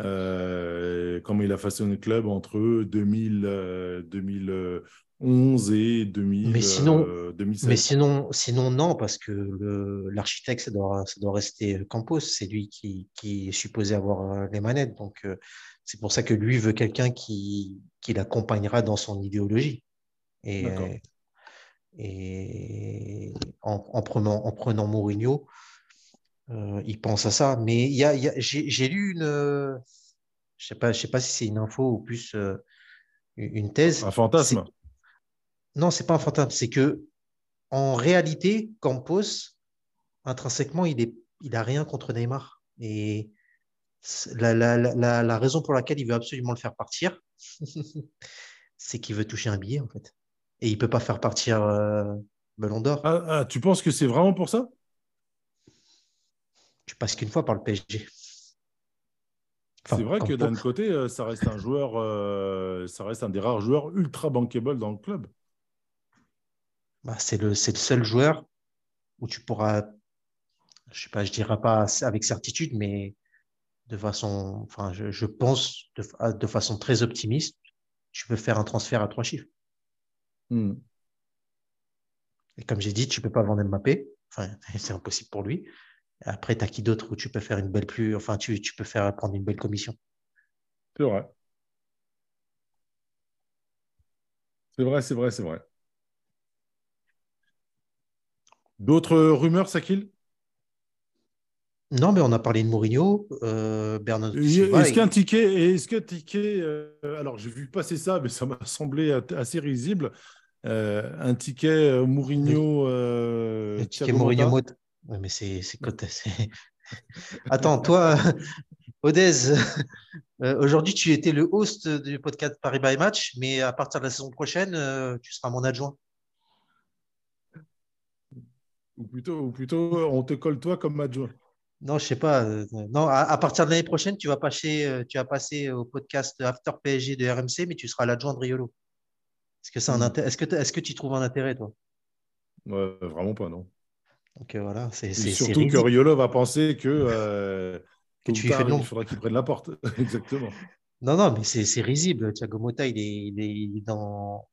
euh, comment il a façonné le club entre 2000, 2011 euh, et 2000, mais sinon, 2016. Mais sinon, sinon, non, parce que l'architecte, ça doit, ça doit rester Campos. C'est lui qui, qui, est supposé avoir les manettes. Donc, c'est pour ça que lui veut quelqu'un qui, qui l'accompagnera dans son idéologie. Et, et en, prenant, en prenant Mourinho, euh, il pense à ça. Mais il y a, j'ai lu une. Je ne sais, pas, je sais pas si c'est une info ou plus euh, une thèse. Un fantasme Non, c'est pas un fantasme. C'est que en réalité, Campos, intrinsèquement, il n'a il a rien contre Neymar. Et la, la, la, la, raison pour laquelle il veut absolument le faire partir, c'est qu'il veut toucher un billet, en fait et il ne peut pas faire partir euh, Ballon d'Or. Ah, ah, tu penses que c'est vraiment pour ça? Tu passes qu'une fois par le PSG. c'est vrai que d'un côté, euh, ça reste un joueur, euh, ça reste un des rares joueurs ultra bankable dans le club. Bah, c'est le, le seul joueur où tu pourras, je sais pas, je dirais pas avec certitude, mais de façon, enfin, je, pense de, de, façon très optimiste, tu peux faire un transfert à trois chiffres. Hmm. Et comme j'ai dit, tu ne peux pas vendre Mbappé. Enfin, c'est impossible pour lui. Après, tu as qui d'autre où tu peux faire une belle plus. Enfin, tu, tu peux faire prendre une belle commission? C'est vrai. C'est vrai, c'est vrai, c'est vrai. D'autres rumeurs, Sakil? Non, mais on a parlé de Mourinho, euh, Est-ce qu'un ticket, est-ce qu'un ticket, euh, alors j'ai vu passer ça, mais ça m'a semblé assez risible. Euh, un ticket euh, Mourinho. le ticket Mourinho mais c'est côté. Attends, toi, Odez, aujourd'hui tu étais le host du podcast Paris by Match, mais à partir de la saison prochaine, tu seras mon adjoint. Ou plutôt, ou plutôt, on te colle toi comme adjoint. Non, je sais pas. Euh, non, à, partir de l'année prochaine, tu vas passer, euh, tu vas passer au podcast After PSG de RMC, mais tu seras l'adjoint de Riolo. Est-ce que, un hmm. est-ce que, est-ce que tu trouves un intérêt, toi? Ouais, Vraiment pas, non. Donc euh, voilà, c'est, surtout que Riolo va penser que, tu tard, il faudra qu'il prenne la porte. Exactement. Non, non, mais c'est, risible. Thiago Motta, il est, il est, dans,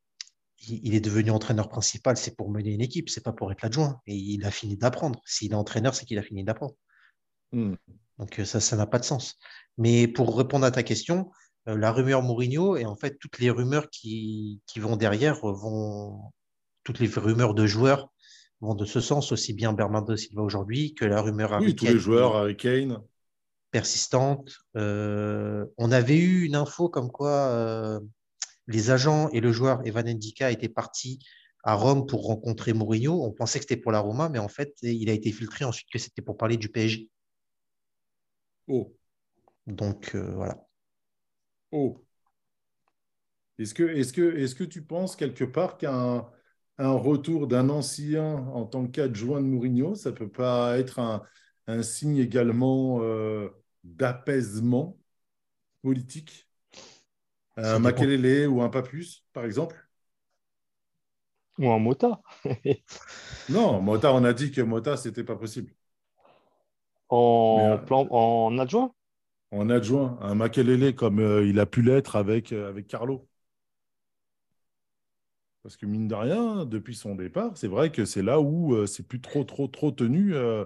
il est devenu entraîneur principal, c'est pour mener une équipe, c'est pas pour être l'adjoint. Et il a fini d'apprendre. S'il est entraîneur, c'est qu'il a fini d'apprendre. Hmm. Donc euh, ça, ça n'a pas de sens. Mais pour répondre à ta question, euh, la rumeur Mourinho et en fait toutes les rumeurs qui, vont derrière vont, toutes les rumeurs de joueurs vont de ce sens, aussi bien Bernardo Silva aujourd'hui que la rumeur oui, tous les joueurs Harry Kane persistante. Euh, on avait eu une info comme quoi les agents et le joueur Evan Ndika étaient partis à Rome pour rencontrer Mourinho. On pensait que c'était pour la Roma, mais en fait, il a été filtré ensuite que c'était pour parler du PSG. Oh. Donc euh, voilà. Oh. Est-ce que, est que, est que tu penses quelque part qu'un un retour d'un ancien en tant qu'adjoint de Mourinho, ça ne peut pas être un, signe également euh, d'apaisement politique? Un Makelele ou un Papus, par exemple? Ou un Mota. Non, Mota, on a dit que Mota, c'était pas possible. En, euh, plan, en adjoint? En adjoint, un Makelele comme euh, il a pu l'être avec, euh, avec Carlo. Parce que mine de rien, depuis son départ, c'est vrai que c'est là où euh, c'est plus trop, trop, trop tenu euh,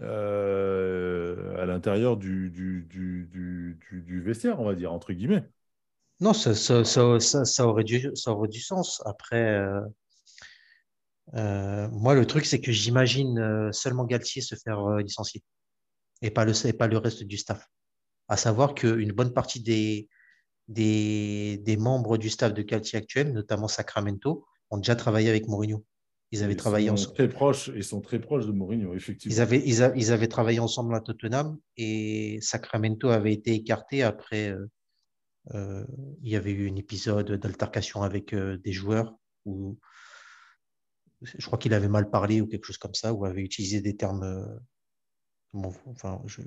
à l'intérieur du, du, du, du, vestiaire, on va dire, entre guillemets. Non, ça, ça, ça, ça, aurait du, ça aurait du sens. Après, moi, le truc, c'est que j'imagine seulement Galtier se faire licencier et pas le, et pas le reste du staff. À savoir qu'une bonne partie des, des, des membres du staff de Galtier actuel, notamment Sacramento, ont déjà travaillé avec Mourinho. Ils avaient Ils travaillé sont ensemble. très proches, ils sont très proches de Mourinho, effectivement. Ils avaient, ils, a- ils avaient travaillé ensemble à Tottenham et Sacramento avait été écarté après. euh, euh, il y avait eu un épisode d'altercation avec euh, des joueurs où je crois qu'il avait mal parlé ou quelque chose comme ça, ou avait utilisé des termes comment- enfin, je-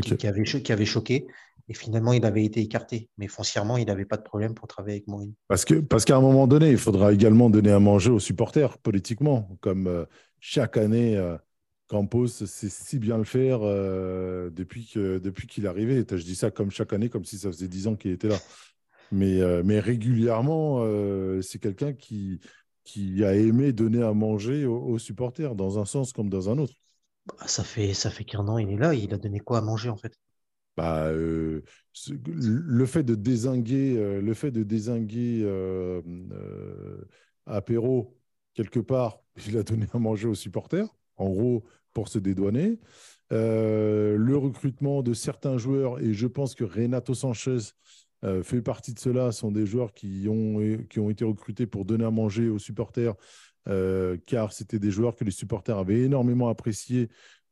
Qui, avaient choqué. Et finalement, il avait été écarté. Mais foncièrement, il n'avait pas de problème pour travailler avec Mourinho. Parce que parce qu'à un moment donné, il faudra également donner à manger aux supporters politiquement, comme euh, chaque année, euh, Campos sait si bien le faire euh, depuis que depuis qu'il est arrivé. Je dis ça comme chaque année, comme si ça faisait dix ans qu'il était là. Mais mais régulièrement, c'est quelqu'un qui qui a aimé donner à manger aux, aux supporters dans un sens comme dans un autre. Bah, ça fait, ça fait qu'un an, il est là. Il a donné quoi à manger, en fait? Bah, euh, le fait de désinguer, euh, le fait de désinguer euh, euh, Apéro quelque part, il a donné à manger aux supporters, en gros pour se dédouaner. Le recrutement de certains joueurs, et je pense que Renato Sanchez fait partie de cela, sont des joueurs qui ont, qui ont été recrutés pour donner à manger aux supporters, car c'était des joueurs que les supporters avaient énormément appréciés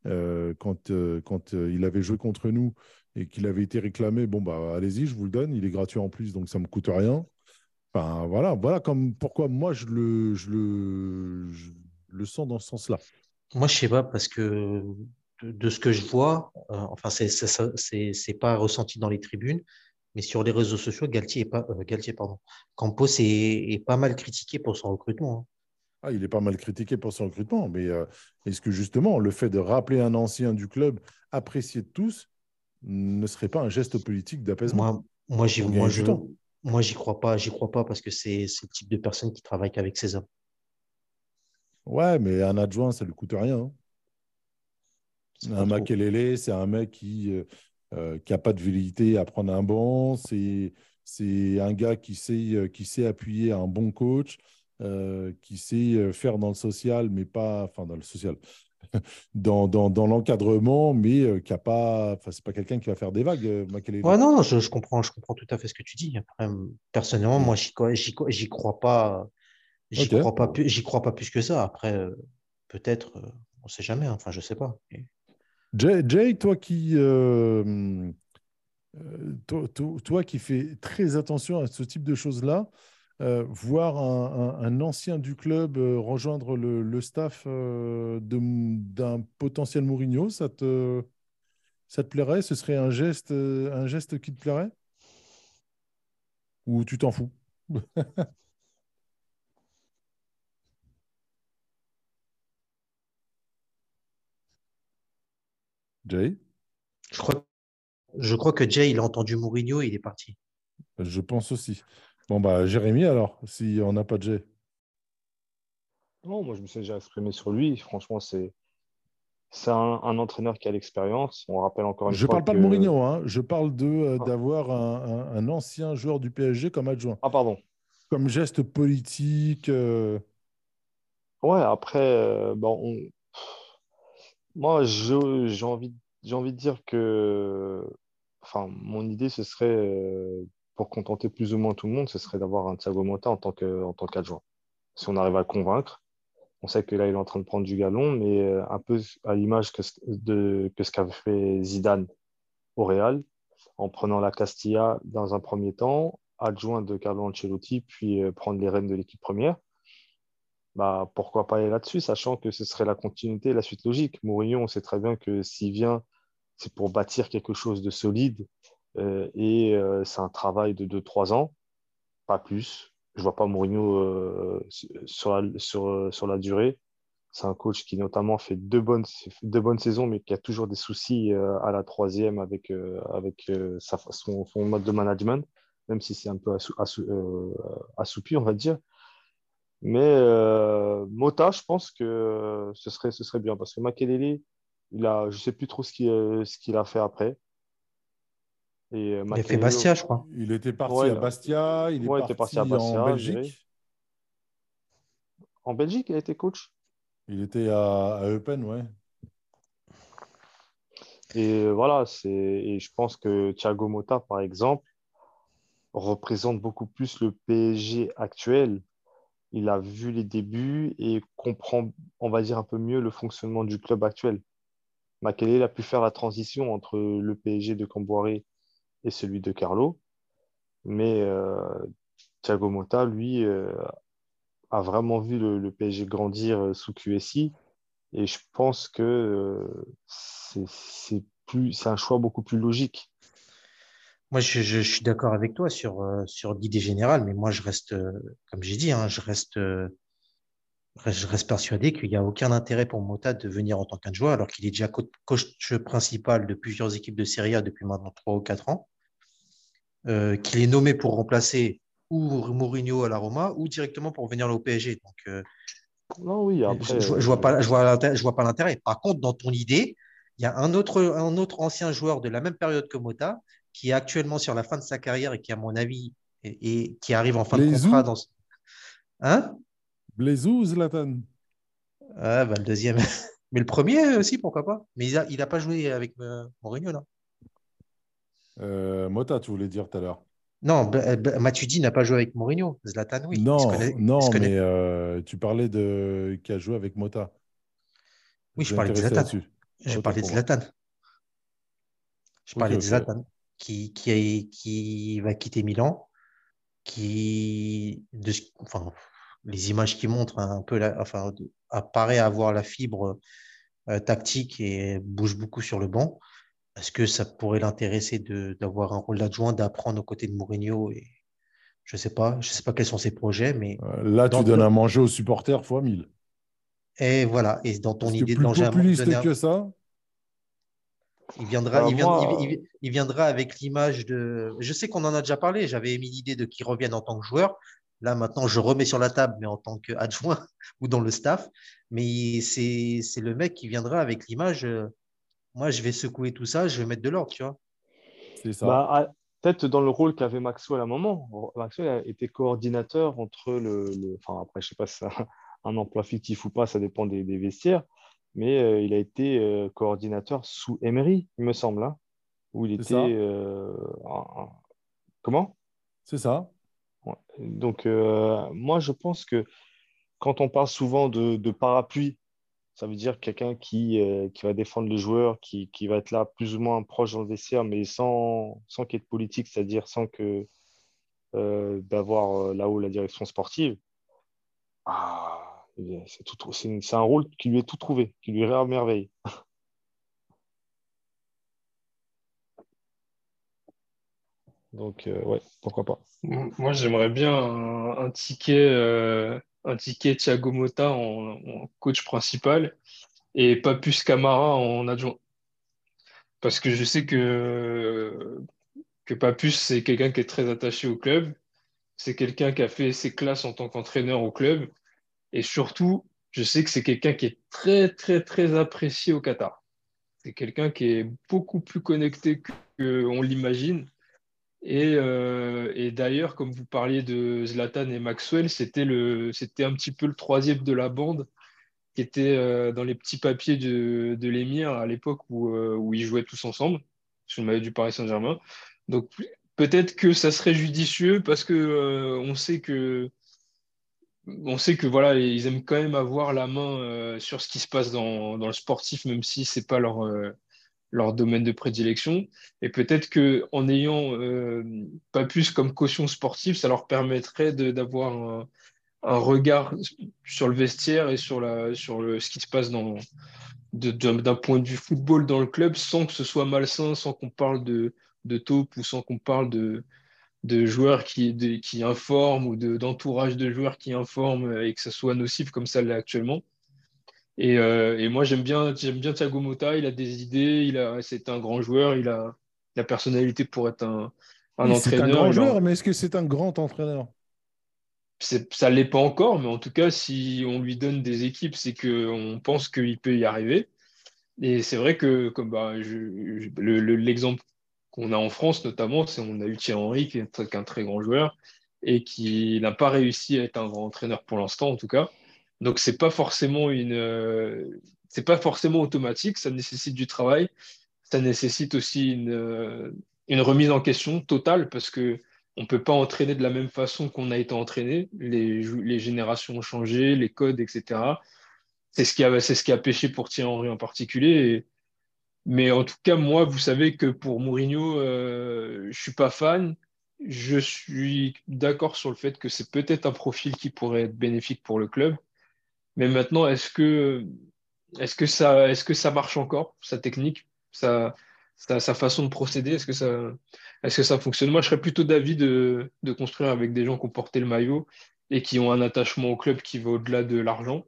euh, quand, euh, quand euh, il avait joué contre nous et qu'il avait été réclamé, bon, bah, allez-y, je vous le donne. Il est gratuit en plus, donc ça ne me coûte rien. Enfin, voilà, voilà comme pourquoi moi je le, je le, le sens dans ce sens-là. Moi, je sais pas, parce que de, ce que je vois, euh, enfin, c'est c'est pas ressenti dans les tribunes, mais sur les réseaux sociaux, Galtier est pas, euh, Galtier, pardon, Campos est, est pas mal critiqué pour son recrutement. hein. Ah, il est pas mal critiqué pour son recrutement, mais euh, est-ce que justement le fait de rappeler un ancien du club apprécié de tous ne serait pas un geste politique d'apaisement? Moi, moi, j'y, moi, je, moi, crois pas, j'y crois pas parce que c'est le type de personne qui travaille qu'avec ses hommes. Ouais, mais un adjoint, ça ne lui coûte rien. hein. Un. Makelele, c'est un mec qui n'a pas de velléité à prendre un banc. C'est un gars qui sait, euh, qui sait appuyer un bon coach, euh, qui sait euh, faire dans le social, mais pas. Enfin, dans le social. Dans, dans, dans l'encadrement, mais euh, qui a pas. Enfin, c'est pas quelqu'un qui va faire des vagues, euh. Ouais, non, je, je comprends, je comprends tout à fait ce que tu dis. Après, personnellement, Mm. moi, j'y crois, j'y crois- j'y crois pas, j'y Ok. crois pas, plus- j'y crois pas plus que ça. Après, peut-être, on sait jamais. hein. Enfin, je sais pas. Jay, Jay, toi qui, toi, toi- toi qui fais très attention à ce type de choses-là, euh, voir un, un- un ancien du club euh, rejoindre le, le staff euh, d'un potentiel Mourinho, ça te, ça te plairait? Ce serait un geste, un geste qui te plairait? Ou tu t'en fous? Jay? Je crois, je crois que Jay, il a entendu Mourinho et il est parti. Je pense aussi. Bon, bah, Jérémy, alors, si on n'a pas de Jay. Non, moi je me suis déjà exprimé sur lui. Franchement, c'est c'est un, un entraîneur qui a l'expérience. On rappelle encore une Je fois parle pas de Mourinho, hein. je parle de, euh, Ah. d'avoir un, ancien joueur du PSG comme adjoint, Ah, pardon. comme geste politique. euh, Ouais, après, euh, bon, on- moi, je- j'ai envie, j'ai envie de dire que, enfin, mon idée, ce serait, pour contenter plus ou moins tout le monde, ce serait d'avoir un Thiago Motta en tant que, en tant qu'adjoint. Si on arrive à le convaincre, on sait que là, il est en train de prendre du galon, mais euh, un peu à l'image de, que ce qu'avait fait Zidane au Real, en prenant la Castilla dans un premier temps, adjoint de Carlo Ancelotti, puis euh, prendre les rênes de l'équipe première bah, pourquoi pas aller là-dessus, sachant que ce serait la continuité, la suite logique. Mourinho, on sait très bien que s'il vient, c'est pour bâtir quelque chose de solide et euh, c'est un travail de 2-3 ans, pas plus. je vois pas Mourinho euh, sur, la, sur, sur la durée. C'est un coach qui notamment fait deux bonnes, deux bonnes saisons, mais qui a toujours des soucis euh, à la troisième avec, euh, avec son, mode de management, même si c'est un peu assou, assou, assoupi, on va dire. Mais Mota, je pense que ce serait, ce serait bien parce que Makelele, il a, je ne sais plus trop ce qu'il ce qu'il a fait après. Et il a fait Bastia, je crois. Il était parti ouais, à Bastia, il est ouais, parti, parti à Bastia, en Belgique. En Belgique, il a été coach? Il était à, à Eupen, ouais. Et voilà, c'est et je pense que Thiago Motta, par exemple, représente beaucoup plus le PSG actuel. Il a vu les débuts et comprend, on va dire, un peu mieux le fonctionnement du club actuel. Makelele a pu faire la transition entre le PSG de Camboiré et celui de Carlo. Mais euh, Thiago Motta, lui, euh, a vraiment vu le, PSG grandir euh, sous QSI. Et je pense que c'est un choix beaucoup plus logique. Moi, je, je, suis d'accord avec toi sur, sur l'idée générale, mais moi, je reste, comme j'ai dit, hein, je, reste, je reste persuadé qu'il n'y a aucun intérêt pour Mota de venir en tant qu'adjoint, alors qu'il est déjà coach principal de plusieurs équipes de Serie A depuis maintenant 3 ou 4 ans, euh, qu'il est nommé pour remplacer ou Mourinho à la Roma ou directement pour venir au PSG. Donc, euh, non, oui, après, je ne vois pas, je vois, je vois pas l'intérêt. Par contre, dans ton idée, il y a un autre, un autre ancien joueur de la même période que Mota qui est actuellement sur la fin de sa carrière et qui, à mon avis, et, et qui arrive en fin de contrat dans. Hein? Blaisou ou Zlatan ah, bah, Le deuxième. Mais le premier aussi, pourquoi pas Mais il n'a il a pas joué avec euh, Mourinho, là. Euh, Mota, tu voulais dire tout à l'heure. Non, Matuidi n'a pas joué avec Mourinho. Zlatan, oui. Non, connaît, non mais euh, tu parlais de qui a joué avec Mota. Oui, je, parlais de Zlatan. Je parlais de Zlatan. Je parlais okay, de Zlatan, okay. qui, qui, a, qui va quitter Milan, qui, de, enfin, les images qui montrent un peu, la, enfin, apparaît avoir la fibre euh, tactique et bouge beaucoup sur le banc. Est-ce que ça pourrait l'intéresser d'avoir un rôle d'adjoint, d'apprendre aux côtés de Mourinho et Je ne sais pas. Je sais pas quels sont ses projets, mais là, tu donnes le... à manger aux supporters fois 1000. Et voilà. Et dans ton Parce idée de donner... que ça. Il viendra, il, il, il, il, viendra avec l'image de. Je sais qu'on en a déjà parlé. J'avais émis l'idée de qu'il revienne en tant que joueur. Là, maintenant, je remets sur la table, mais en tant qu'adjoint ou dans le staff. Mais c'est le mec qui viendra avec l'image moi, je vais secouer tout ça, je vais mettre de l'ordre, tu vois. C'est ça. Bah, Peut-être dans le rôle qu'avait Maxwell à un moment. Maxwell a été coordinateur entre le. le... Enfin, après, je ne sais pas si c'est un, un, emploi fictif ou pas, ça dépend des, des vestiaires. Mais euh, il a été euh, coordinateur sous Emery, il me semble, hein, où il était. Euh, un... Comment? C'est ça. Donc, euh, moi, je pense que quand on parle souvent de, parapluie ça veut dire quelqu'un qui, euh, qui va défendre les joueurs, qui, qui, va être là plus ou moins proche dans le vestiaire, mais sans, sans qu'il y ait de politique, c'est-à-dire sans que euh, d'avoir là-haut la direction sportive. Ah, c'est un rôle qui lui est tout trouvé, qui lui est. Donc, euh, ouais, pourquoi pas. Moi, j'aimerais bien un, ticket un ticket Thiago Motta en, en, coach principal et Papus Camara en adjoint. Parce que je sais que, que Papus, c'est quelqu'un qui est très attaché au club. C'est quelqu'un qui a fait ses classes en tant qu'entraîneur au club. Et surtout, je sais que c'est quelqu'un qui est très, très, très apprécié au Qatar. C'est quelqu'un qui est beaucoup plus connecté qu'on l'imagine. Et, euh, et d'ailleurs, comme vous parliez de Zlatan et Maxwell, c'était un petit peu le troisième de la bande qui était euh, dans les petits papiers de, de l'émir à l'époque où, euh, où ils jouaient tous ensemble sur le maillot du Paris Saint-Germain. Donc peut-être que ça serait judicieux parce que on sait que on sait que voilà, ils aiment quand même avoir la main sur ce qui se passe dans, dans le sportif, même si c'est pas leur leur domaine de prédilection. Et peut-être qu'en ayant euh, pas plus comme caution sportive, ça leur permettrait d'avoir un, regard sur le vestiaire et sur, la, sur le, ce qui se passe dans, d'un point de vue football dans le club sans que ce soit malsain, sans qu'on parle de, de taupe ou sans qu'on parle de, de joueurs qui, qui informent ou d'entourage de, joueurs qui informent et que ça soit nocif comme ça l'est actuellement. Et, et moi, j'aime bien, j'aime bien Thiago Motta. Il a des idées. Il a, c'est un grand joueur. Il a la personnalité pour être un, un entraîneur. C'est un grand joueur, mais est-ce que c'est un grand entraîneur? Ça ne l'est pas encore, mais en tout cas, si on lui donne des équipes, c'est qu'on pense qu'il peut y arriver. Et c'est vrai que comme bah, l'exemple qu'on a en France, notamment, c'est on a eu Thierry Henry, qui est un très grand joueur et qui n'a pas réussi à être un grand entraîneur pour l'instant, en tout cas. Donc, c'est pas forcément une, euh, c'est pas forcément automatique. Ça nécessite du travail. Ça nécessite aussi une, euh, une remise en question totale parce que on ne peut pas entraîner de la même façon qu'on a été entraîné. Les, générations ont changé, les codes, etc. C'est ce qui a, pêché pour Thierry Henry en particulier. mais en tout cas, moi, vous savez que pour Mourinho, euh, je ne suis pas fan. Je suis d'accord sur le fait que c'est peut-être un profil qui pourrait être bénéfique pour le club. Mais maintenant, est-ce que, est-ce que, ça, est-ce que ça marche encore, sa technique sa, sa façon de procéder? Est-ce que ça est-ce que ça fonctionne? Moi, je serais plutôt d'avis de, construire avec des gens qui ont porté le maillot et qui ont un attachement au club qui va au-delà de l'argent.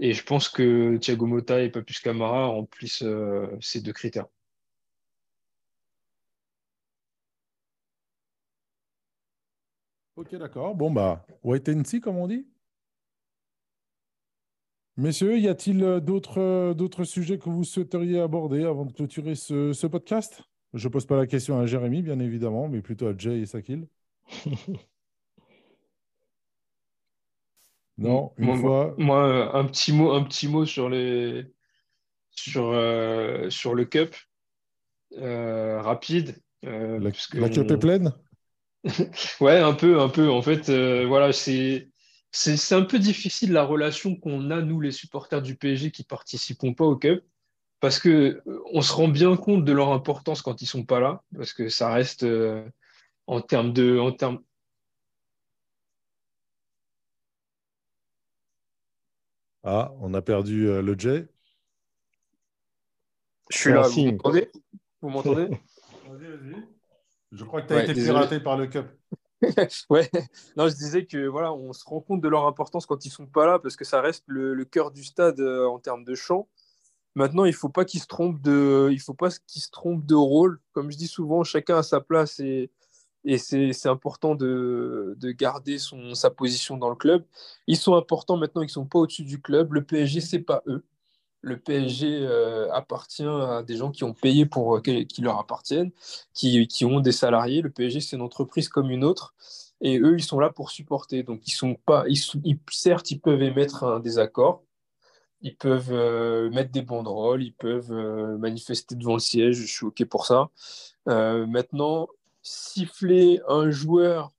Et je pense que Thiago Motta et Papus Camara remplissent euh, ces deux critères. Ok, d'accord. Bon, bah, wait and see, comme on dit. Messieurs, y a-t-il euh, euh, d'autres sujets que vous souhaiteriez aborder avant de clôturer ce podcast? Je ne pose pas la question à Jérémy, bien évidemment, mais plutôt à Jay et Sakil. non, une moi, fois. Moi, un petit mot, un petit mot sur les sur, euh, sur le cup euh, rapide. Euh, la, cup est pleine? ouais, un peu, un peu. En fait, voilà, c'est c'est un peu difficile la relation qu'on a nous les supporters du PSG qui participons pas au cup parce que euh, on se rend bien compte de leur importance quand ils sont pas là, parce que ça reste euh, en termes de, en termes. Ah, on a perdu euh, le J. Je suis là, vous m'entendez? Vous m'entendez? Vas-y, vas-y. Je crois que tu as été piraté par le Cup. ouais, non, je disais que voilà, on se rend compte de leur importance quand ils sont pas là, parce que ça reste le, cœur du stade en termes de chant. Maintenant, il faut pas qu'il se trompe de, il faut pas qu'il se trompe de rôle. Comme je dis souvent, chacun a sa place et, et c'est important de, de garder son, sa position dans le club. Ils sont importants maintenant, ils sont pas au-dessus du club. Le PSG, c'est pas eux. Le PSG euh, appartient à des gens qui ont payé pour euh, qui leur appartiennent, qui, ont des salariés. Le PSG, c'est une entreprise comme une autre. Et eux, ils sont là pour supporter. Donc, ils sont pas, ils, certes, ils peuvent émettre un désaccord, ils peuvent euh, mettre des banderoles, ils peuvent euh, manifester devant le siège, je suis OK pour ça. Maintenant, siffler un joueur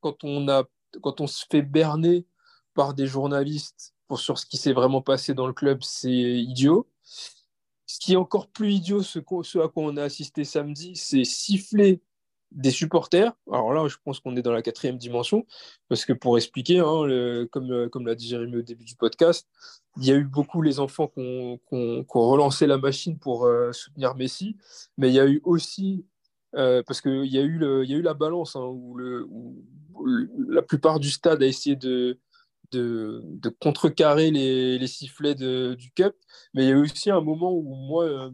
quand on, a, quand on se fait berner par des journalistes sur ce qui s'est vraiment passé dans le club, c'est idiot. Ce qui est encore plus idiot, ce, à quoi on a assisté samedi, c'est siffler des supporters. Alors là, je pense qu'on est dans la quatrième dimension, parce que pour expliquer, hein, comme, comme l'a dit Jérémy au début du podcast, il y a eu beaucoup les enfants qui ont, relancé la machine pour euh, soutenir Messi, mais il y a eu aussi, euh, parce qu'il y, y a eu la balance, hein, où, la plupart du stade a essayé de, de, contrecarrer les, sifflets du Cup, mais il y a eu aussi un moment où moi, euh,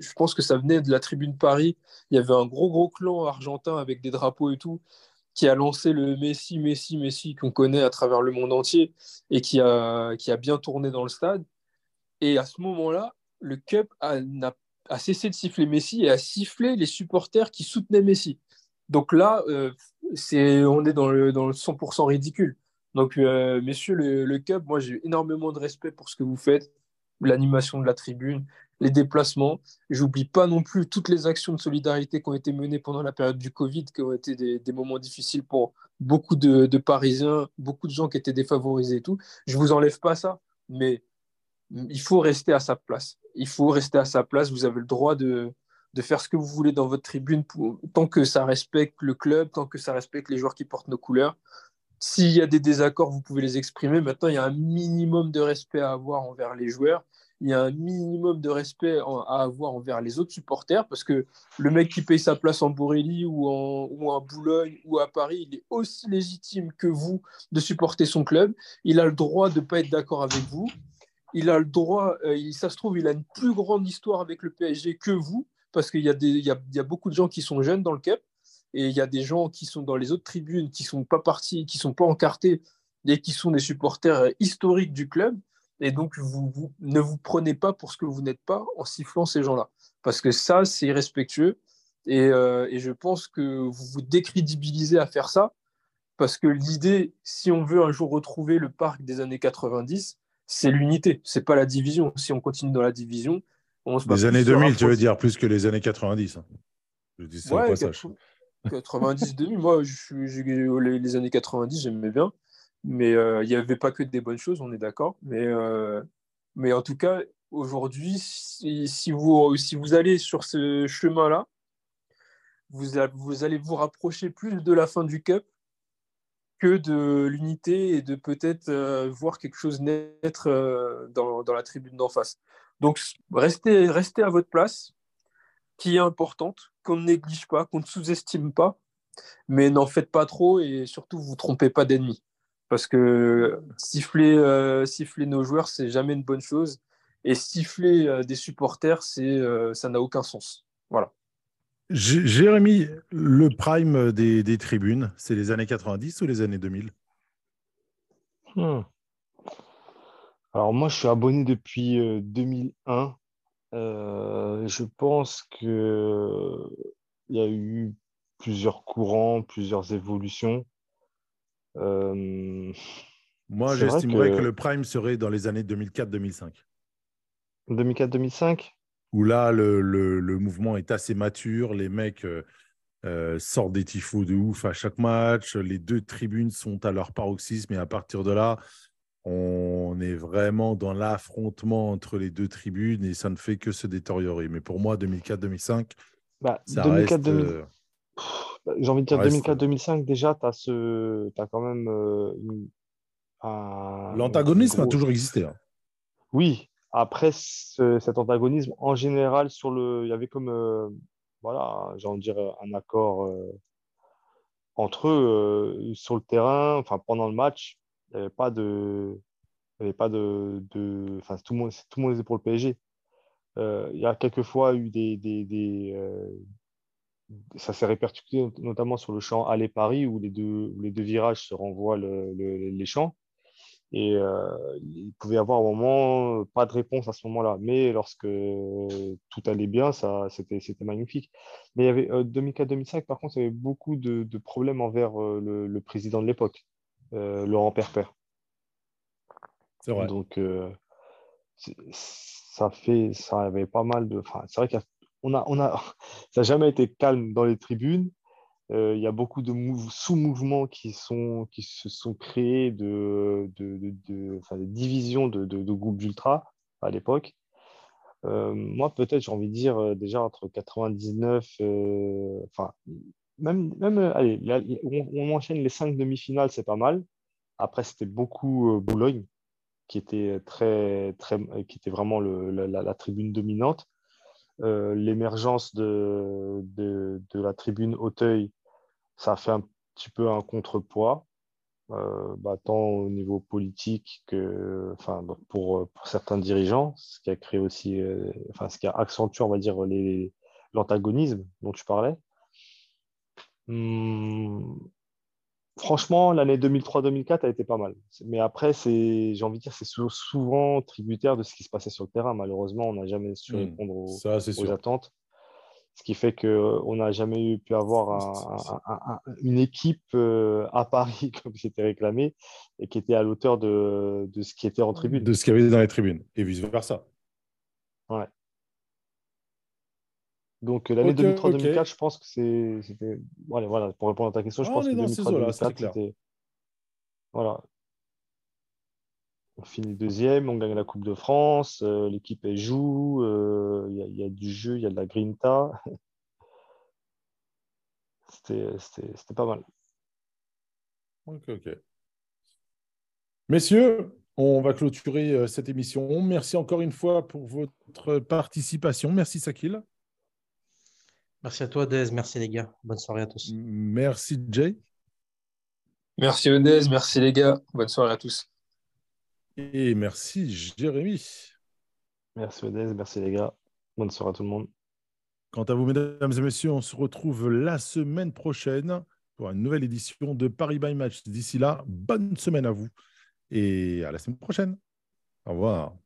je pense que ça venait de la tribune Paris, il y avait un gros gros clan argentin avec des drapeaux et tout, qui a lancé le Messi, Messi, Messi qu'on connaît à travers le monde entier et qui a, bien tourné dans le stade. Et à ce moment-là, le Cup a, cessé de siffler Messi et a sifflé les supporters qui soutenaient Messi. Donc là, euh, c'est, on est dans dans le 100% ridicule. Donc, euh, messieurs, le, le Cup, moi j'ai énormément de respect pour ce que vous faites, l'animation de la tribune, les déplacements. J'oublie pas non plus toutes les actions de solidarité qui ont été menées pendant la période du Covid, qui ont été des, moments difficiles pour beaucoup de, Parisiens, beaucoup de gens qui étaient défavorisés et tout. Je vous enlève pas ça, mais il faut rester à sa place. Il faut rester à sa place. Vous avez le droit de, de faire ce que vous voulez dans votre tribune tant que ça respecte le club, tant que ça respecte les joueurs qui portent nos couleurs. S'il y a des désaccords, vous pouvez les exprimer. Maintenant, il y a un minimum de respect à avoir envers les joueurs il y a un minimum de respect à avoir envers les autres supporters parce que le mec qui paye sa place en Borelli ou en, ou en Boulogne ou à Paris, il est aussi légitime que vous de supporter son club. Il a le droit de ne pas être d'accord avec vous. Il a le droit, euh, ça se trouve, il a une plus grande histoire avec le PSG que vous parce qu'il y a beaucoup de gens qui sont jeunes dans le CAP et il y a des gens qui sont dans les autres tribunes qui ne sont pas partis, qui ne sont pas encartés et qui sont des supporters historiques du club. Et donc, vous, ne vous prenez pas pour ce que vous n'êtes pas en sifflant ces gens-là. Parce que ça, c'est irrespectueux. Et, euh, et, je pense que vous vous décrédibilisez à faire ça. Parce que l'idée, si on veut un jour retrouver le parc des années 90, c'est l'unité, c'est pas la division. Si on continue dans la division, on se Les années 2000, tu veux dire, plus que les années 90. Hein. Je dis ça ouais, au passage. 90, 2000, moi, je, les, les années 90, j'aimais bien. Mais euh, il n'y avait pas que des bonnes choses, on est d'accord. Mais, euh, mais en tout cas, aujourd'hui, si, si, vous, si vous allez sur ce chemin-là, vous, vous, allez vous rapprocher plus de la fin du Cup que de l'unité et de peut-être euh, voir quelque chose naître dans, dans, la tribune d'en face. Donc, restez, restez à votre place, qui est importante, qu'on ne néglige pas, qu'on ne sous-estime pas, mais n'en faites pas trop et surtout, vous trompez pas d'ennemis. Parce que siffler, euh, siffler nos joueurs, c'est jamais une bonne chose. Et siffler euh, des supporters, c'est, euh, ça n'a aucun sens. Voilà. Jérémy, le prime des, des tribunes, c'est les années 90 ou les années 2000 hmm. Alors moi, je suis abonné depuis 2001. Je pense qu'il y a eu plusieurs courants, plusieurs évolutions. Euh, Moi, j'estimerais que... le prime serait dans les années 2004-2005. 2004-2005 Où là, le, le, mouvement est assez mature. Les mecs euh, euh, sortent des tifos de ouf à chaque match. Les deux tribunes sont à leur paroxysme. Et à partir de là, on est vraiment dans l'affrontement entre les deux tribunes et ça ne fait que se détériorer. Mais pour moi, 2004-2005, bah, ça 2004, reste... Bah, j'ai envie de dire 2004-2005, déjà, tu as, ce... as quand même. Euh, L'antagonisme a toujours existé. Hein. Oui, après cet antagonisme, en général, sur le... il y avait comme. Euh, voilà, j'ai envie de dire un accord euh, entre eux sur le terrain, enfin pendant le match, il n'y avait pas de. Il avait pas de. Enfin, tout le, monde, tout le monde était pour le PSG. il y a quelquefois eu des, des, des, ça s'est répercuté notamment sur le champ Aller-Paris où les deux, les deux virages se renvoient les champs. Et euh, il pouvait y avoir un moment pas de réponse à ce moment-là. Mais lorsque tout allait bien, c'était, magnifique. Mais il y avait 2004-2005, euh, par contre, il y avait beaucoup de, problèmes envers euh, le, président de l'époque, Laurent Perper. C'est vrai. Donc, ça fait, ça avait pas mal de. Enfin, c'est vrai y a on a, ça n'a jamais été calme dans les tribunes. Euh, il y a beaucoup de sous-mouvements qui, sont, qui se sont créés de, de, de, enfin, des divisions de, de, groupes d'ultra à l'époque. Euh, moi, peut-être, j'ai envie de dire, euh, déjà entre 99, enfin, même, même allez, on, enchaîne les cinq demi-finales, c'est pas mal. Après, c'était beaucoup Boulogne, qui était, très, très, qui était vraiment le, la, tribune dominante. Euh, l'émergence de, de, la tribune Auteuil, ça a fait un petit peu un contrepoids, euh, bah, tant au niveau politique que enfin, pour, pour, certains dirigeants, ce qui a créé aussi, euh, enfin, ce qui a accentué, on va dire, l'antagonisme dont tu parlais. Hum, Franchement, l'année 2003-2004 a été pas mal. Mais après, j'ai envie de dire, c'est souvent tributaire de ce qui se passait sur le terrain. Malheureusement, on n'a jamais su hmm. répondre aux, attentes. Ce qui fait qu'on n'a jamais pu avoir une équipe euh, à Paris, comme c'était réclamé, et qui était à l'auteur de, de, ce qui était en tribune. De ce qu'il y avait dans les tribunes, et vice-versa. Ouais. Donc l'année 2003-2004, je pense que c'était. Voilà, voilà, pour répondre à ta question, je ah, pense que 2003-2004, c'était. Voilà. On finit deuxième, on gagne la Coupe de France, euh, l'équipe elle joue, euh, il y, a du jeu, il y a de la grinta. c'était pas mal. Ok, ok. Messieurs, On va clôturer euh, cette émission. Merci encore une fois pour votre participation. Merci Sakil. Merci à toi, Dez. Merci les gars. Bonne soirée à tous. Merci Jay. Merci Odez, merci les gars. Bonne soirée à tous. Et merci Jérémy. Merci Odez, merci les gars. Bonne soirée à tout le monde. Quant à vous, mesdames et messieurs, on se retrouve la semaine prochaine pour une nouvelle édition de Paris by Match. D'ici là, bonne semaine à vous et à la semaine prochaine. Au revoir.